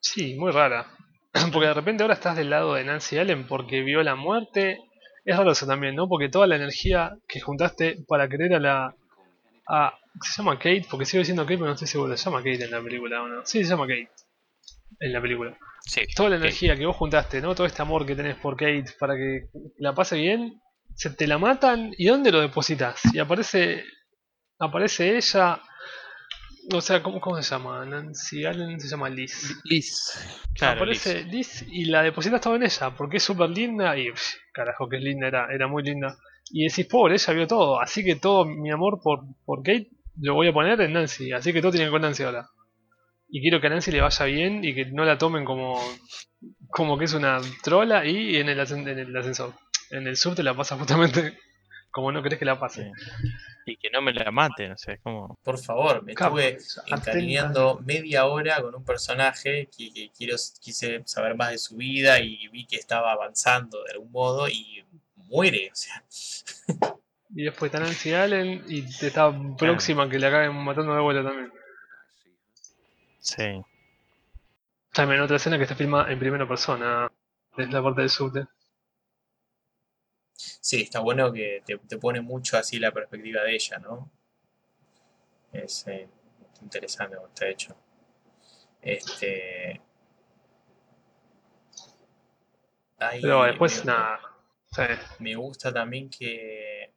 Sí, muy rara. Porque de repente ahora estás del lado de Nancy Allen porque vio la muerte. Es raro eso también, ¿no? Porque toda la energía que juntaste para querer a la... A, ¿Se llama Kate? Porque sigo diciendo Kate, pero no estoy seguro. ¿Se llama Kate en la película o no? Sí, se llama Kate. En la película. Sí, Toda la sí. energía que vos juntaste, ¿no? Todo este amor que tenés por Kate para que la pase bien, se te la matan y ¿dónde lo depositas? Y aparece aparece ella, o sea, ¿cómo, cómo se llama? Nancy Allen se llama Liz. Liz. Claro, aparece Liz. y la depositas todo en ella, porque es súper linda y pff, carajo que es linda, era, era muy linda. Y decís, pobre, ella vio todo, así que todo mi amor por, por Kate lo voy a poner en Nancy, así que todo tiene que ver con Nancy ahora. Y quiero que a Nancy le vaya bien y que no la tomen como, como que es una trola y en el, ascen- en el ascensor. En el sub te la pasa justamente como no querés que la pase. Y que no me la maten, o sea, es como. Por favor, me estuve encariñando media hora con un personaje que, que quiero, quise saber más de su vida y vi que estaba avanzando de algún modo y muere, o sea, Y después está Nancy Allen y te está próxima a que le acaben matando de vuelo también. Sí. También otra escena que se filma en primera persona. Es la parte del subte. sí, está bueno que te, te pone mucho así la perspectiva de ella, ¿no? Es eh, interesante como está hecho. Este. Pero después me- nada. Sí. Me gusta también que,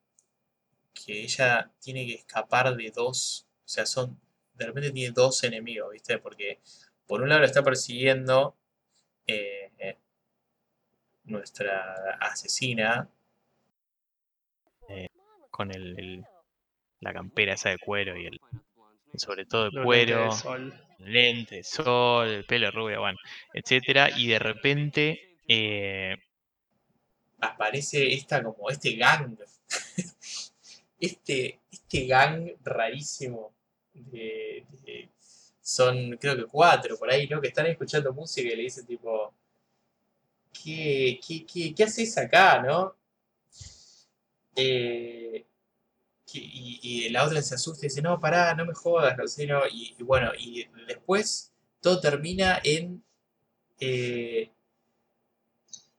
que ella tiene que escapar de dos, o sea, son, de repente tiene dos enemigos, ¿viste? Porque por un lado la está persiguiendo eh, eh, nuestra asesina, Con el, el- la campera esa de cuero y el, el sobre todo de Los cuero, lentes de sol. lente, sol, el pelo rubio, bueno, etcétera, y de repente eh, aparece esta como este gang. este, este gang rarísimo de, son creo que cuatro por ahí, ¿no? Que están escuchando música y le dicen tipo ¿Qué, qué, qué, qué haces acá, no? Eh, y, y la otra se asusta y dice, no, pará, no me jodas, no sé, no. Y, y bueno, y después todo termina en eh,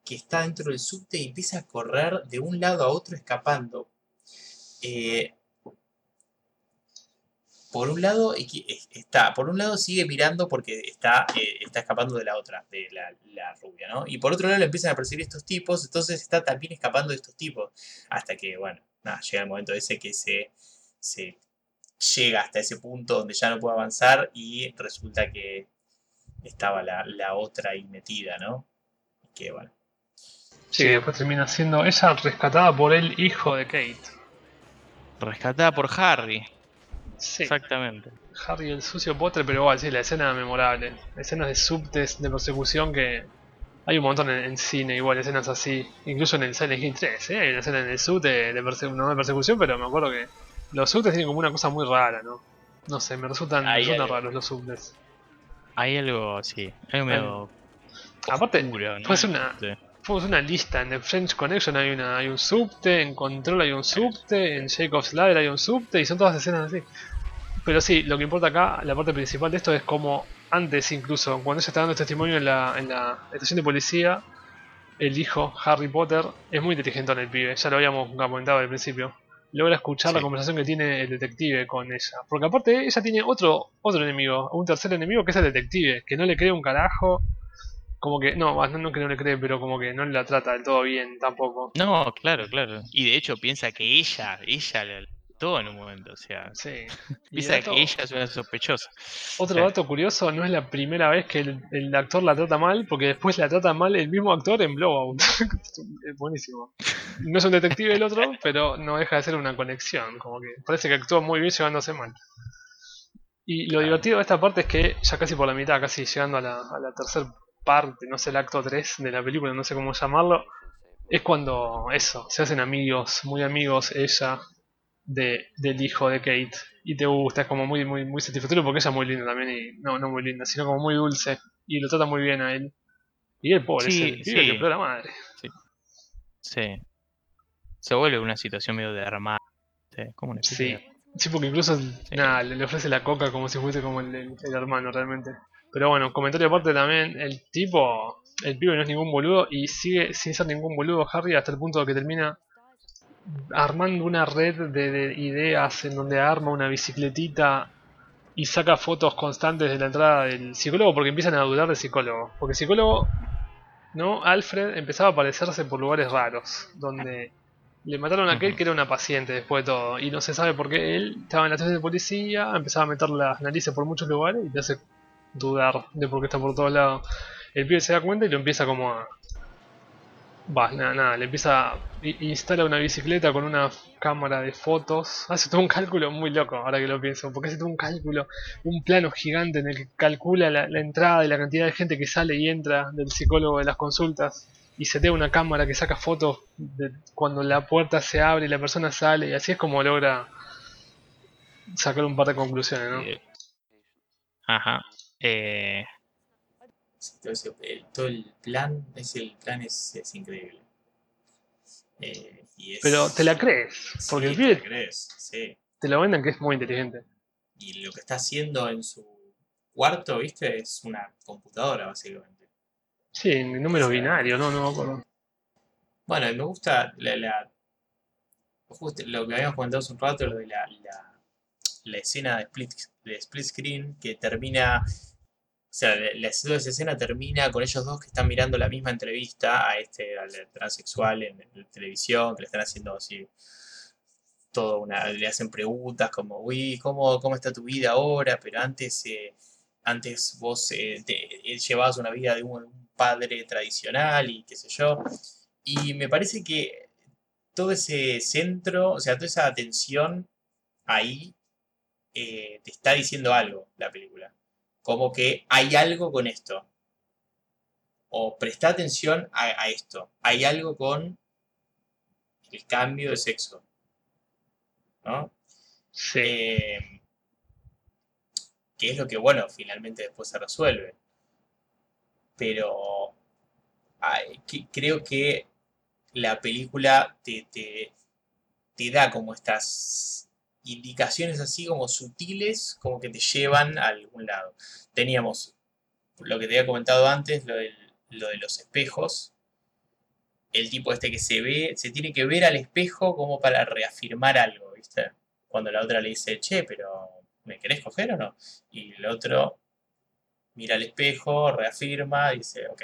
que está dentro del subte y empieza a correr de un lado a otro escapando. Eh, por un lado, está, por un lado sigue mirando porque está, eh, está escapando de la otra, de la, la rubia, ¿no? Y por otro lado le empiezan a perseguir estos tipos, entonces está también escapando de estos tipos. Hasta que, bueno, nada, llega el momento ese que se, se llega hasta ese punto donde ya no puede avanzar y resulta que estaba la, la otra ahí metida, ¿no? Y que, bueno, Sí, que después termina siendo ella rescatada por el hijo de Kate. rescatada por Harry, Sí, exactamente. Harry el sucio Potter, pero igual, sí, la escena memorable. Escenas de subtes de persecución que hay un montón en, en cine, igual, escenas así. Incluso en el Silent Hill 3, ¿eh? Hay una escena en el subte de, perse- no de persecución, pero me acuerdo que los subtes tienen como una cosa muy rara, ¿no? No sé, me resultan, me resultan hay- raros los subtes. Hay algo, sí, algo medio Aparte, oscuro, ¿no? puede ser una, Sí. Fuimos una lista, en The French Connection hay, una, hay un subte, en Control hay un subte, en Jacob's Ladder hay un subte, y son todas escenas así. Pero sí, lo que importa acá, la parte principal de esto es como antes incluso, cuando ella está dando testimonio en la, en la estación de policía, el hijo, Harry Potter, es muy inteligente en el pibe, ya lo habíamos comentado al principio. Logra escuchar la conversación que tiene el detective con ella. Porque aparte ella tiene otro, otro enemigo, un tercer enemigo que es el detective, que no le cree un carajo. Como que, no, no, no que no le cree, pero como que no la trata del todo bien tampoco. No, claro, claro. Y de hecho piensa que ella, ella le todo en un momento, o sea, Sí. Piensa que ella es una sospechosa. Otro dato curioso, no es la primera vez que el, el actor la trata mal, porque después la trata mal el mismo actor en Blowout. es buenísimo. No es un detective el otro, pero no deja de ser una conexión, como que parece que actúa muy bien llevándose mal. Y lo Claro. divertido de esta parte es que ya casi por la mitad, casi llegando a la, a la tercera parte, no sé, el acto 3 de la película, no sé cómo llamarlo, es cuando eso, se hacen amigos, muy amigos ella de, del hijo de Kate. Y te gusta, es como muy, muy, muy satisfactorio porque ella es muy linda también, y no, no muy linda, sino como muy dulce, y lo trata muy bien a él. Y el pobre, Sí, es el sí. que la madre. Sí. Se vuelve una situación medio de. Sí, como una Sí. de- Sí, porque incluso nada, le, ofrece la coca como si fuese como el hermano realmente. Pero bueno, comentario aparte también, el tipo, el pibe no es ningún boludo y sigue sin ser ningún boludo Harry hasta el punto de que termina armando una red de, de ideas en donde arma una bicicletita y saca fotos constantes de la entrada del psicólogo porque empiezan a dudar del psicólogo. Porque el psicólogo, ¿no? Alfred empezaba a aparecerse por lugares raros, donde le mataron a aquel que era una paciente después de todo. Y no se sabe por qué él estaba en la estación de policía, empezaba a meter las narices por muchos lugares y te hace dudar de por qué está por todos lados. El pibe se da cuenta y lo empieza como a... Va, nada, nada, le empieza a... Instala una bicicleta con una cámara de fotos. Hace todo un cálculo muy loco, ahora que lo pienso. Porque hace todo un cálculo, un plano gigante en el que calcula la, entrada y la cantidad de gente que sale y entra del psicólogo de las consultas. Y se te una cámara que saca fotos de cuando la puerta se abre y la persona sale. Y así es como logra sacar un par de conclusiones, ¿no? Ajá. Eh, todo, ese- el, todo el plan, ese el plan es, es increíble. Eh, y es- Pero te la crees, porque te la crees, sí. te lo venden que es muy inteligente. Y lo que está haciendo en su cuarto, ¿viste? Es una computadora, básicamente. Sí, en números O sea, binarios, no, no me acuerdo. Bueno, me gusta la, la- justo lo que habíamos comentado hace un rato, lo de la, la, la escena de split, de split screen que termina, o sea, la, escena termina con ellos dos que están mirando la misma entrevista a este al transexual en, televisión, que le están haciendo así todo una, le hacen preguntas como, uy, ¿cómo, cómo está tu vida ahora? Pero antes, eh, antes vos eh, eh, llevabas una vida de un padre tradicional y qué sé yo. Y me parece que todo ese centro, o sea, toda esa atención ahí eh, te está diciendo algo la película. Como que hay algo con esto. O presta atención a, a esto. Hay algo con el cambio de sexo. ¿No? Sí. Eh, que es lo que, bueno, finalmente después se resuelve. Pero ay, que- creo que la película te, te, te da como estas indicaciones así como sutiles, como que te llevan a algún lado. Teníamos lo que te había comentado antes, lo, del- lo de los espejos. El tipo este que se ve, se tiene que ver al espejo como para reafirmar algo, ¿viste? Cuando la otra le dice, che, pero ¿me querés coger o no? Y el otro mira al espejo, reafirma, dice, ok,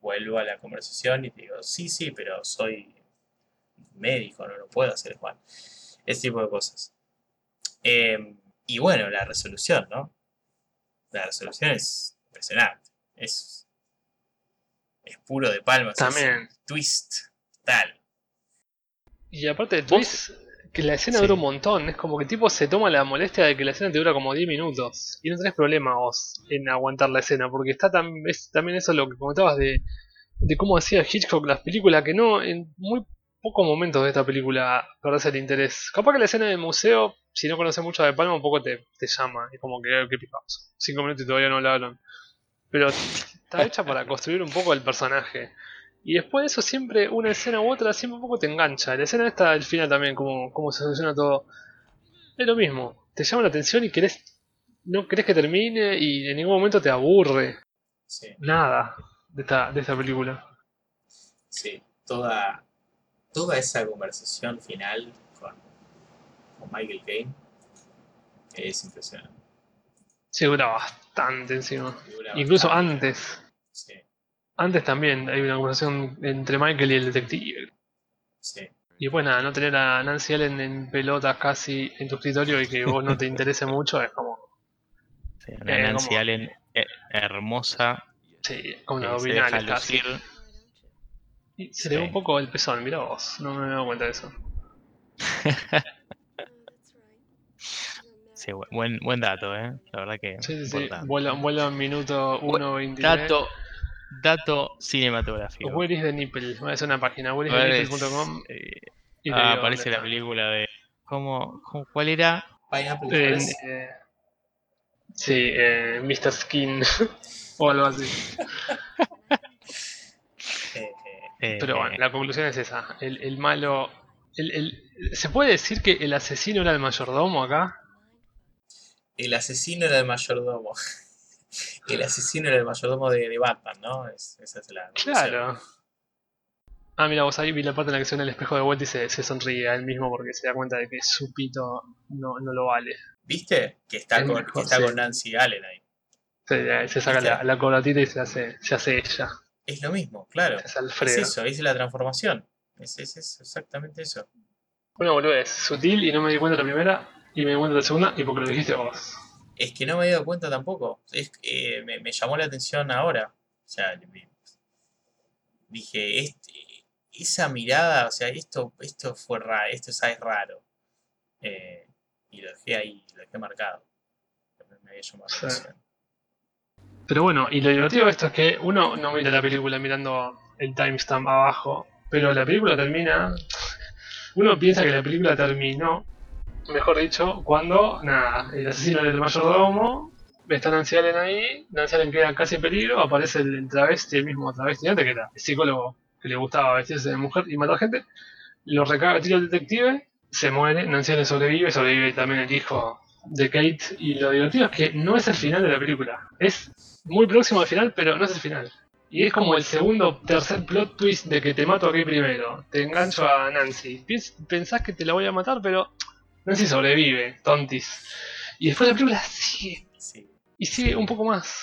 vuelvo a la conversación y te digo, sí, sí, pero soy médico, no lo puedo hacer, Juan. Ese tipo de cosas. Em, y bueno, la resolución, ¿no? La resolución es impresionante. Es, es puro de palmas. es También. twist tal. Y aparte de twist, que la escena Sí. dura un montón. Es como que tipo se toma la molestia de que la escena te dura como 10 minutos. Y no tenés problema vos en aguantar la escena. Porque está tam- es también eso lo que comentabas de, de cómo hacía Hitchcock las películas. Que no, en muy pocos momentos de esta película perdés el interés. Capaz que la escena del museo, si no conoces mucho de Palma, un poco te, te llama. Es como que, ¿qué picados? Cinco minutos y todavía no hablaron. Pero está hecha para construir un poco el personaje. Y después de eso, siempre una escena u otra, siempre un poco te engancha. La escena esta al final también, como, como se soluciona todo. Es lo mismo. Te llama la atención y querés. No querés que termine y en ningún momento te aburre. Sí. Nada de esta, de esta película. Sí, toda, toda esa conversación final con, con Michael Caine es impresionante. Sí, dura bastante encima. Dura Incluso bastante. antes. Sí, Antes también hay una conversación entre Michael y el detective. sí. Y después nada, no tener a Nancy Allen en pelotas casi en tu escritorio y que vos no te interese mucho es como. Sí, una Eh, Nancy como- Allen eh, hermosa, Sí, como una se deja lucir. Y se le ve Sí. un poco el pezón, mirá vos, no me he dado cuenta de eso. Sí, bu- buen, buen dato, ¿eh? La verdad que Sí, sí, sí. importante. Vuela, vuela en minuto 1.23. Dato, dato cinematográfico. Where is the nipple? Voy a hacer una página, Where is- whereisthenipple.com. eh, ah, aparece la película de... ¿Cómo, cómo- cuál era? Pineapple eh, sí, eh, Mr. Skin o algo así. eh, Pero bueno, la conclusión es esa. El, el malo... El, el- ¿Se puede decir que el asesino era el mayordomo acá? el asesino era el mayordomo. el asesino era el mayordomo de, de Batman, ¿no? Es- esa es la conclusión. Claro. Ah, mira, vos ahí vi la parte en la que se ve en el espejo de vuelta y se, se sonríe a él mismo porque se da cuenta de que su pito no, no lo vale. ¿Viste? Que está, Es con, mejor, que está sí. con Nancy Allen ahí. Se, se saca la, la colatita y se hace, se hace ella. Es lo mismo, claro. Es eso, es la transformación. Es, es, es exactamente eso. Una boludez, sutil y no me di cuenta la primera y me di cuenta la segunda y porque lo dijiste vos. Es que no me había dado cuenta tampoco. Es, eh, me, me llamó la atención ahora. O sea, dije, este, esa mirada, o sea, esto, esto fue raro, esto es, es raro. Eh, y lo dejé ahí, lo dejé marcado. Me había llamado la atención. Pero bueno, y lo divertido de esto es que uno no mira la película mirando el timestamp abajo, pero la película termina. Uno piensa que la película terminó, mejor dicho, cuando, nada, el asesino era el mayordomo, está Nancy Allen ahí, Nancy Allen queda casi en peligro, aparece el, travesti, el mismo travesti antes, que era el psicólogo que le gustaba vestirse de mujer y matar gente, lo recaga el detective, se muere, Nancy Allen sobrevive, sobrevive también el hijo de Kate, y lo divertido es que no es el final de la película, es muy próximo al final, pero no es el final. Y es como el segundo, tercer plot twist de que te mato aquí primero. Te engancho a Nancy. Pensás que te la voy a matar, pero Nancy sobrevive, tontis. Y después la película sigue. Sí. Y sigue un poco más.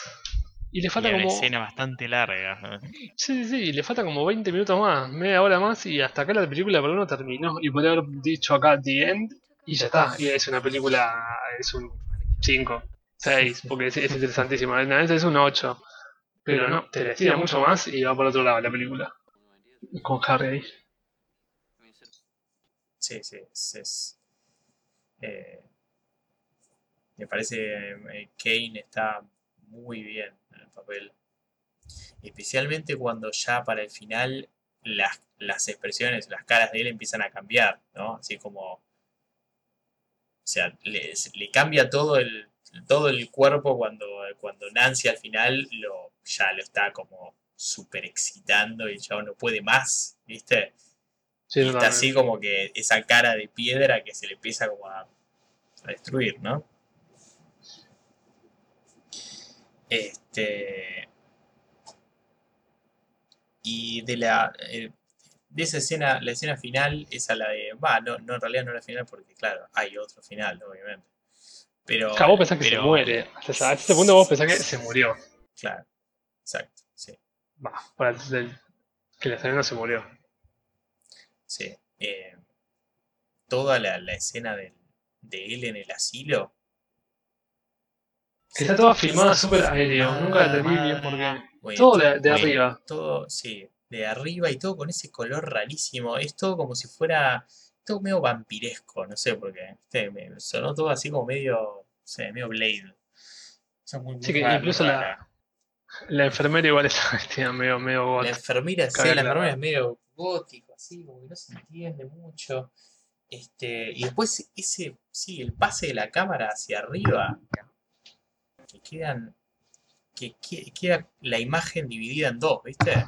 Y le y falta una como. escena bastante larga. Sí, sí, sí, y le falta como 20 minutos más, media hora más, y hasta acá la película por lo menos terminó. Y podría haber dicho acá The End, y ya está. Y es una película, es un 5. 6, porque es, es interesantísima. Es un 8. Pero no, te estira mucho más y va por otro lado la película. Con Harry ahí. Sí, sí, es. eh, me parece eh, Kane está muy bien en el papel. Especialmente cuando ya para el final las, las expresiones, las caras de él empiezan a cambiar, ¿no? Así como. O sea, le, le cambia todo el, todo el cuerpo cuando, cuando Nancy al final lo, ya lo está como súper excitando y ya no puede más, ¿viste? Sí, y está así como que esa cara de piedra que se le empieza como a, a destruir, ¿no? Este. Y de la. eh, de esa escena, la escena final, esa la de. Va, no, no, en realidad no la final porque, claro, hay otro final, obviamente. Pero. Claro, vos pensás que se muere. Hasta a este punto vos pensás que se murió. Claro, exacto, sí. Va, para el, que la no se murió. Sí. eh, toda la, la escena del- de él en el asilo. Está toda filmada súper aéreo. Nunca la entendí bien porque. Todo de, de arriba. Todo, sí, de arriba y todo con ese color rarísimo. Es todo como si fuera. Todo medio vampiresco, no sé por qué. ¿viste? Me sonó todo así como medio. No sé, medio Blade. O sea, muy, muy Sí, que incluso la, la enfermera igual está vestida medio, medio got. La enfermera, sí, la enfermera es medio gótico, así, como que no se entiende mucho. Este, y después ese, sí, el pase de la cámara hacia arriba, que quedan, que, que- queda la imagen dividida en dos, ¿viste?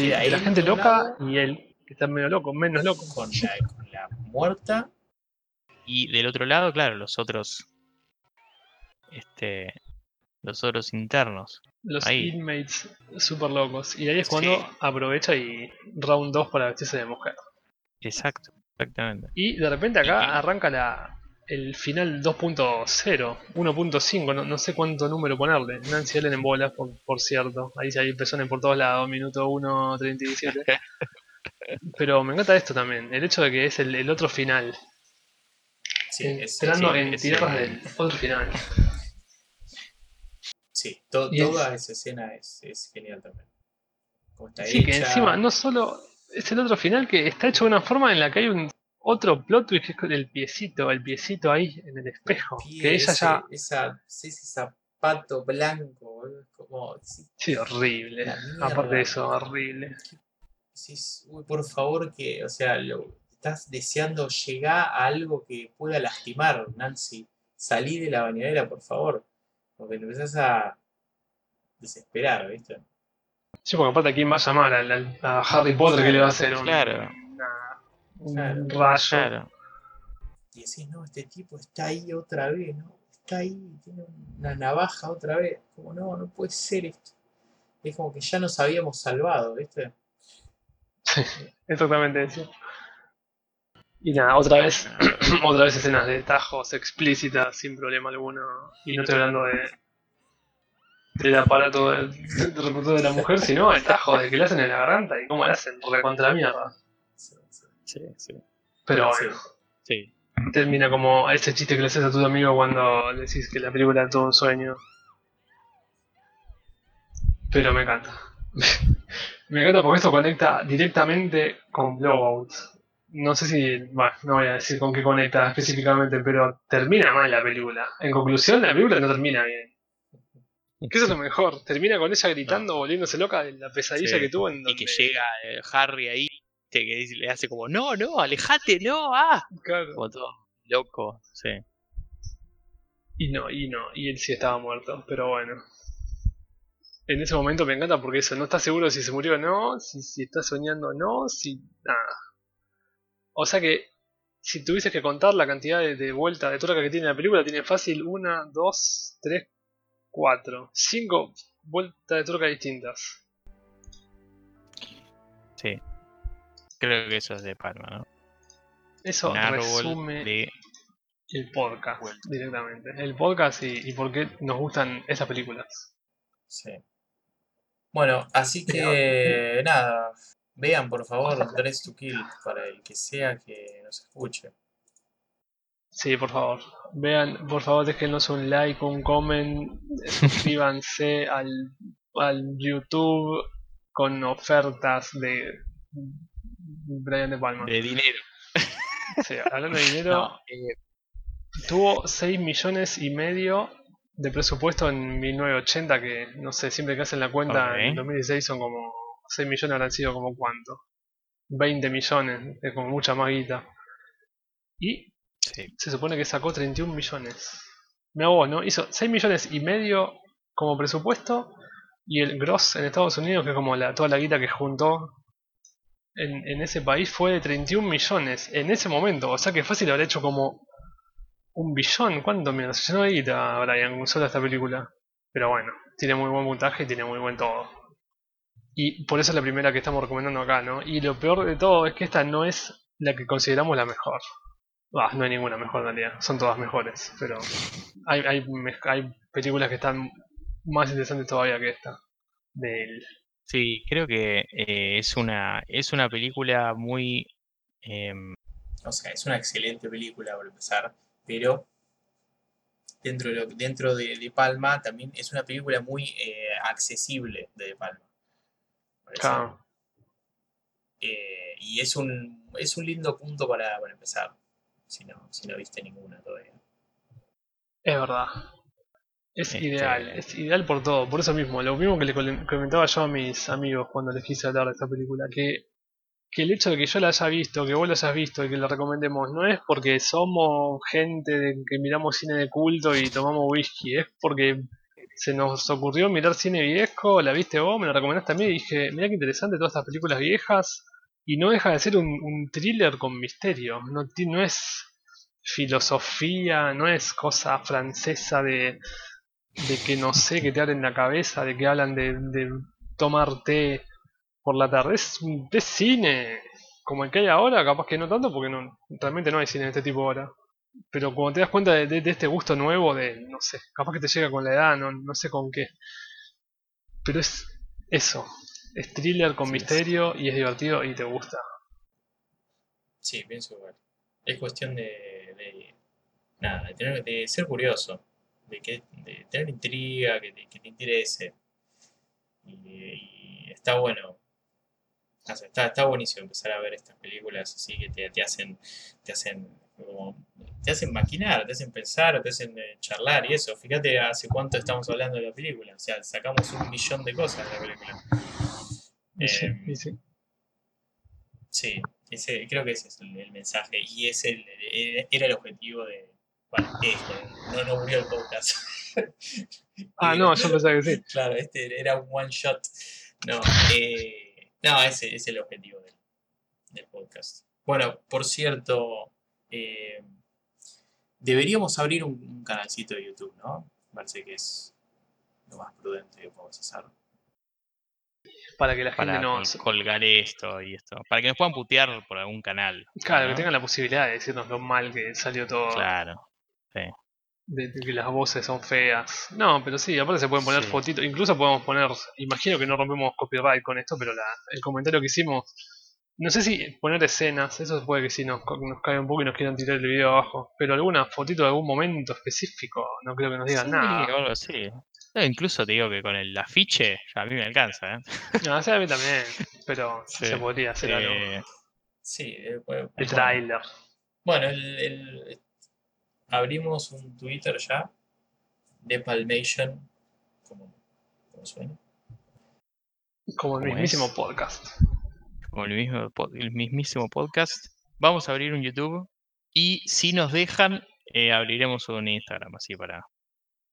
Sí, de la gente loca lado. y él, que está medio loco, menos loco. Con la, con la muerta, Y del otro lado, claro, los otros. Este. Los otros internos. Los Ahí. inmates super locos. Y ahí es cuando Sí. aprovecha y round 2 para vestirse de mujer. Exacto, exactamente. Y de repente acá Y- arranca la, el final 2.0, 1.5, no, no sé cuánto número ponerle. Nancy Allen en bolas, por, por cierto. Ahí hay personas por todos lados, minuto 1.37. Pero me encanta esto también, el hecho de que es el, el otro final. sí, es- entrando sí, en es tierras del otro final. sí, to- es- toda esa escena es, es genial también. Como está Sí, que encima no solo es el otro final que está hecho de una forma en la que hay un otro plot twist que es con el piecito, el piecito ahí en el espejo. pie, Que ella ese- ya. esa, ese zapato blanco, como, sí, Sí, horrible. Aparte de eso, horrible. uy, por favor, que, o sea, lo, estás deseando llegar a algo que pueda lastimar, Nancy. Salí de la bañadera, por favor. Porque te empezás a desesperar, ¿viste? Sí, porque aparte aquí va a llamar al- al- a, Harry Potter que le va a hacer un, Claro. Una- un Claro. rayo. Claro. Y decís, no, este tipo está ahí otra vez, ¿no? Está ahí, tiene una navaja otra vez. Como, no, no puede ser esto. Es como que ya nos habíamos salvado, ¿viste? Exactamente eso. Y nada, otra vez, otra vez escenas de tajos explícitas sin problema alguno. Y no estoy hablando de del aparato del, del reproductor de la mujer, sino el tajo de que le hacen en la garganta y cómo le hacen recontra la mierda. Sí, sí. Pero Sí. termina como ese chiste que le haces a tu amigo cuando le decís que la película es todo un sueño. Pero me encanta. me encanta porque esto conecta directamente con Blowout. No sé si, bueno, no voy a decir con qué conecta específicamente, pero termina mal la película. En conclusión, la película no termina bien. Que eso es lo mejor. Termina con ella gritando, volviéndose loca de la pesadilla Sí. que tuvo en Y que llega eh, Harry ahí, viste, que le hace como, no, no, alejate, no, ah. Claro. Como todo loco, sí. Y no, y no, y él sí estaba muerto, pero bueno. En ese momento me encanta porque eso, no está seguro si se murió o no, si, si está soñando o no, si nada. O sea que si tuvieses que contar la cantidad de, de vueltas de tuerca que tiene la película, tiene fácil una, dos, tres, cuatro, cinco vueltas de tuerca distintas. Sí. Creo que eso es de Palma, ¿no? Eso resume de... el podcast directamente. El podcast y, y por qué nos gustan esas películas. Sí. Bueno, así que nada, vean por favor Dress to Kill para el que sea que nos escuche. Sí, por favor. Vean, por favor, déjenos un like, un comment, suscríbanse al, al YouTube con ofertas de Brian De Palma. De dinero. Sí, hablando de dinero, No, eh, tuvo 6 millones y medio de presupuesto en 1980, que no sé, siempre que hacen la cuenta en Ok. 2016 son como 6 millones habrán sido como cuánto. 20 millones, es como mucha más guita. Y sí. se supone que sacó 31 millones. Me hago, ¿no? Hizo 6 millones y medio como presupuesto y el gross en Estados Unidos, que es como la, toda la guita que juntó en, en ese país, fue de 31 millones en ese momento. O sea que fácil haber hecho como un billón. ¿Cuánto mierda? Se llenó de guita, Brian, sola esta película. Pero bueno, tiene muy buen puntaje y tiene muy buen todo. Y por eso es la primera que estamos recomendando acá, ¿no? Y lo peor de todo es que esta no es la que consideramos la mejor. Ah, no hay ninguna mejor en realidad, son todas mejores, pero hay, hay, me- hay películas que están más interesantes todavía que esta. De él. Sí, creo que eh, es una es una película muy em, O sea, es una excelente película por empezar, pero dentro de, lo- dentro de, de Palma también es una película muy eh, accesible de De Palma. Claro. eh, y es un, es un lindo punto para, para empezar, si no, si no viste ninguna todavía. Es verdad. Es Este- ideal, es ideal por todo, por eso mismo, lo mismo que le comentaba yo a mis amigos cuando les quise hablar de esta película, que, que el hecho de que yo la haya visto, que vos la hayas visto y que la recomendemos, no es porque somos gente de que miramos cine de culto y tomamos whisky, es porque se nos ocurrió mirar cine viejo, la viste vos, me la recomendaste a mí y dije, mira qué interesante todas estas películas viejas, y no deja de ser un, un thriller con misterio, no, no es filosofía, no es cosa francesa de, de que no sé, que te abren la cabeza, de que hablan de, de tomar té por la tarde. Es, un- cine, como el que hay ahora, capaz que no tanto, porque no, realmente no hay cine de este tipo ahora. Pero cuando te das cuenta de, de- de este gusto nuevo, de, no sé, capaz que te llega con la edad, no, no sé con qué. Pero es eso, es thriller con Sí, es- misterio y es divertido y te gusta. Sí, pienso igual. Es cuestión de, de nada, de, tener, de ser curioso, de, que, de tener intriga, que te, que te interese. Y, y está bueno. O sea, está, está buenísimo empezar a ver estas películas así que te, te hacen, te hacen como, te hacen maquinar, te hacen pensar, te hacen eh, charlar y eso. Fíjate hace cuánto estamos hablando de la película. O sea, sacamos un millón de cosas de la película. Sí, Em, sí. Sí, ese, creo que ese es el, el mensaje y ese el- era el objetivo de. Bueno, esto, no, no murió el podcast. Ah, no, yo pensaba que sí. Claro, este era un one shot. No, eh, no ese es el objetivo del, del podcast. Bueno, por cierto, eh, deberíamos abrir un, un canalcito de YouTube, ¿no? Parece que es lo más prudente que podemos hacer. Para que la gente para nos. colgar esto y esto. Para que nos puedan putear por algún canal. Claro, que tengan la posibilidad de decirnos lo mal que salió todo. Claro. De, de que las voces son feas. No, pero sí, aparte se pueden poner Sí. fotitos. Incluso podemos poner, imagino que no rompemos copyright con esto, pero la, el comentario que hicimos, no sé si poner escenas, eso puede que sí nos, nos caiga un poco y nos quieran tirar el video abajo, pero alguna fotito de algún momento específico, no creo que nos digan Sí, nada. algo así. No, incluso te digo que con el afiche a mí me alcanza, ¿eh? No, o sea, a mí también, pero Sí. se podría hacer algo. Eh, Sí, eh, puede- El bueno. trailer. Bueno, el, el- abrimos un Twitter ya de Palmation, como, como suena. Como el ¿Cómo mismísimo es? podcast. como el, mismo, el mismísimo podcast. Vamos a abrir un YouTube y si nos dejan, eh, abriremos un Instagram así para,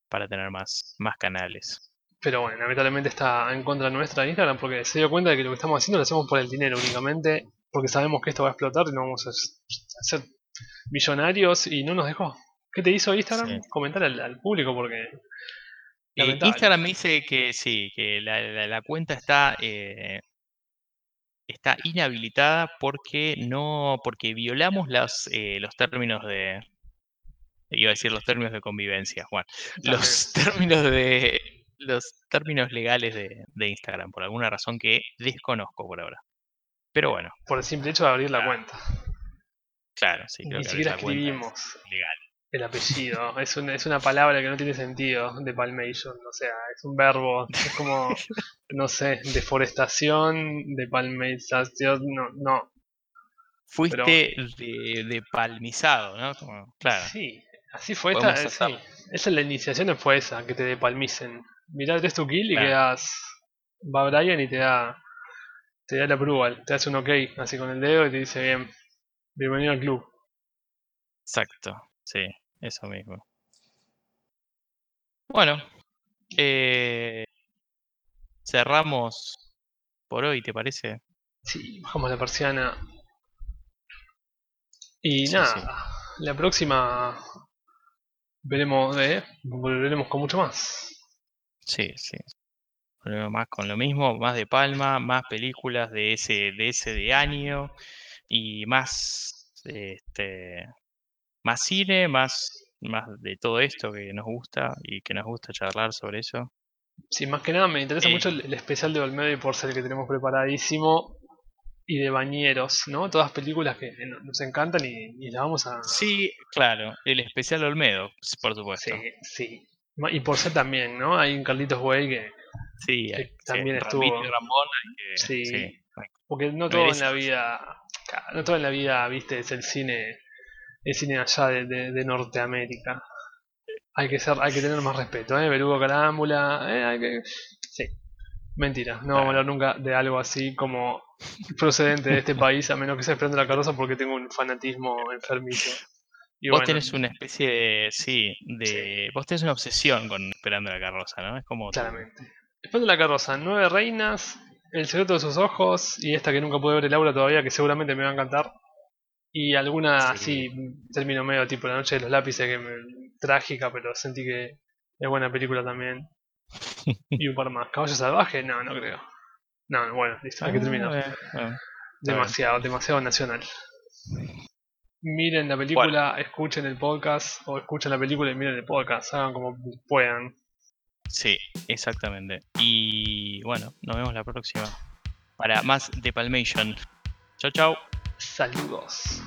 para tener más, más canales. Pero bueno, lamentablemente está en contra nuestra de Instagram porque se dio cuenta de que lo que estamos haciendo lo hacemos por el dinero únicamente, porque sabemos que esto va a explotar y no vamos a ser millonarios y no nos dejó. ¿Qué te hizo Instagram? Sí. Comentar al, al público porque... Eh. Instagram me dice que sí, que la, la- la cuenta está, eh, está inhabilitada porque no, porque violamos los, eh, los términos de, iba a decir los términos de convivencia, Juan, los términos de los términos legales de, de Instagram por alguna razón que desconozco por ahora. Pero bueno, Por el simple hecho de abrir la cuenta. Claro, sí, creo Ni que siquiera es escribimos legal. El apellido. es, un- es una palabra que no tiene sentido de Palmation. O sea, es un verbo. Es como, no sé, deforestación, de palmización. No, no. Fuiste de, de palmizado, ¿no? Como, claro. Sí, así fue esta. eh, hacerlo. sí. Esa es la iniciación, fue esa, que te depalmicen. Mirá, tres tu kill y Claro. quedas. Va Brian y te da. Te da el approval, te hace un ok, así con el dedo y te dice bien. Bienvenido al club. Exacto, sí, eso mismo. Bueno, eh, cerramos por hoy, ¿te parece? Sí, bajamos la persiana. Y Sí, nada, sí. la próxima veremos, eh, volveremos con mucho más. Sí, sí. Volvemos más con lo mismo, más de Palma, más películas de ese, de ese de año y más este más cine, más, más de todo esto que nos gusta y que nos gusta charlar sobre eso. Sí, más que nada me interesa Eh. mucho el, el especial de Olmedo y Porcel que tenemos preparadísimo. Y de Bañeros, ¿no? Todas películas que no- nos encantan y, y las vamos a... Sí, claro, el especial Olmedo, por supuesto. sí, sí. Y Porcel también, ¿no? Hay un Carlitos Güey que... Sí, que también estuvo. Ramón, que- Sí. sí, Porque no todo en la vida... No todo en la vida, viste, es el cine... El cine allá de, de- de Norteamérica. Hay que ser, hay que tener más respeto, ¿eh? Berugo Carámbula, ¿eh? Hay que... Sí. Mentira, no vamos a hablar nunca de algo así como procedente de este país, a menos que sea esperando la carroza porque tengo un fanatismo enfermizo. Y Vos bueno, tenés una especie de, sí, de, vos tenés una obsesión con Esperando la carroza, ¿no? Es como claramente. Esperando la carroza, Nueve Reinas, El secreto de sus ojos y esta que nunca pude ver el aura todavía, que seguramente me va a encantar. Y alguna Sí. así, término medio tipo La noche de los lápices, que me, trágica, pero sentí que es buena película también. Y un par más. Caballo salvaje, no, no creo. No, no, bueno, listo, hay que Ah, terminar. bueno. Demasiado, demasiado nacional. Miren la película, escuchen el podcast, o escuchen la película y miren el podcast, hagan como puedan. Sí, exactamente. Y bueno, nos vemos la próxima para más de Palmation. Chau, chau. Saludos.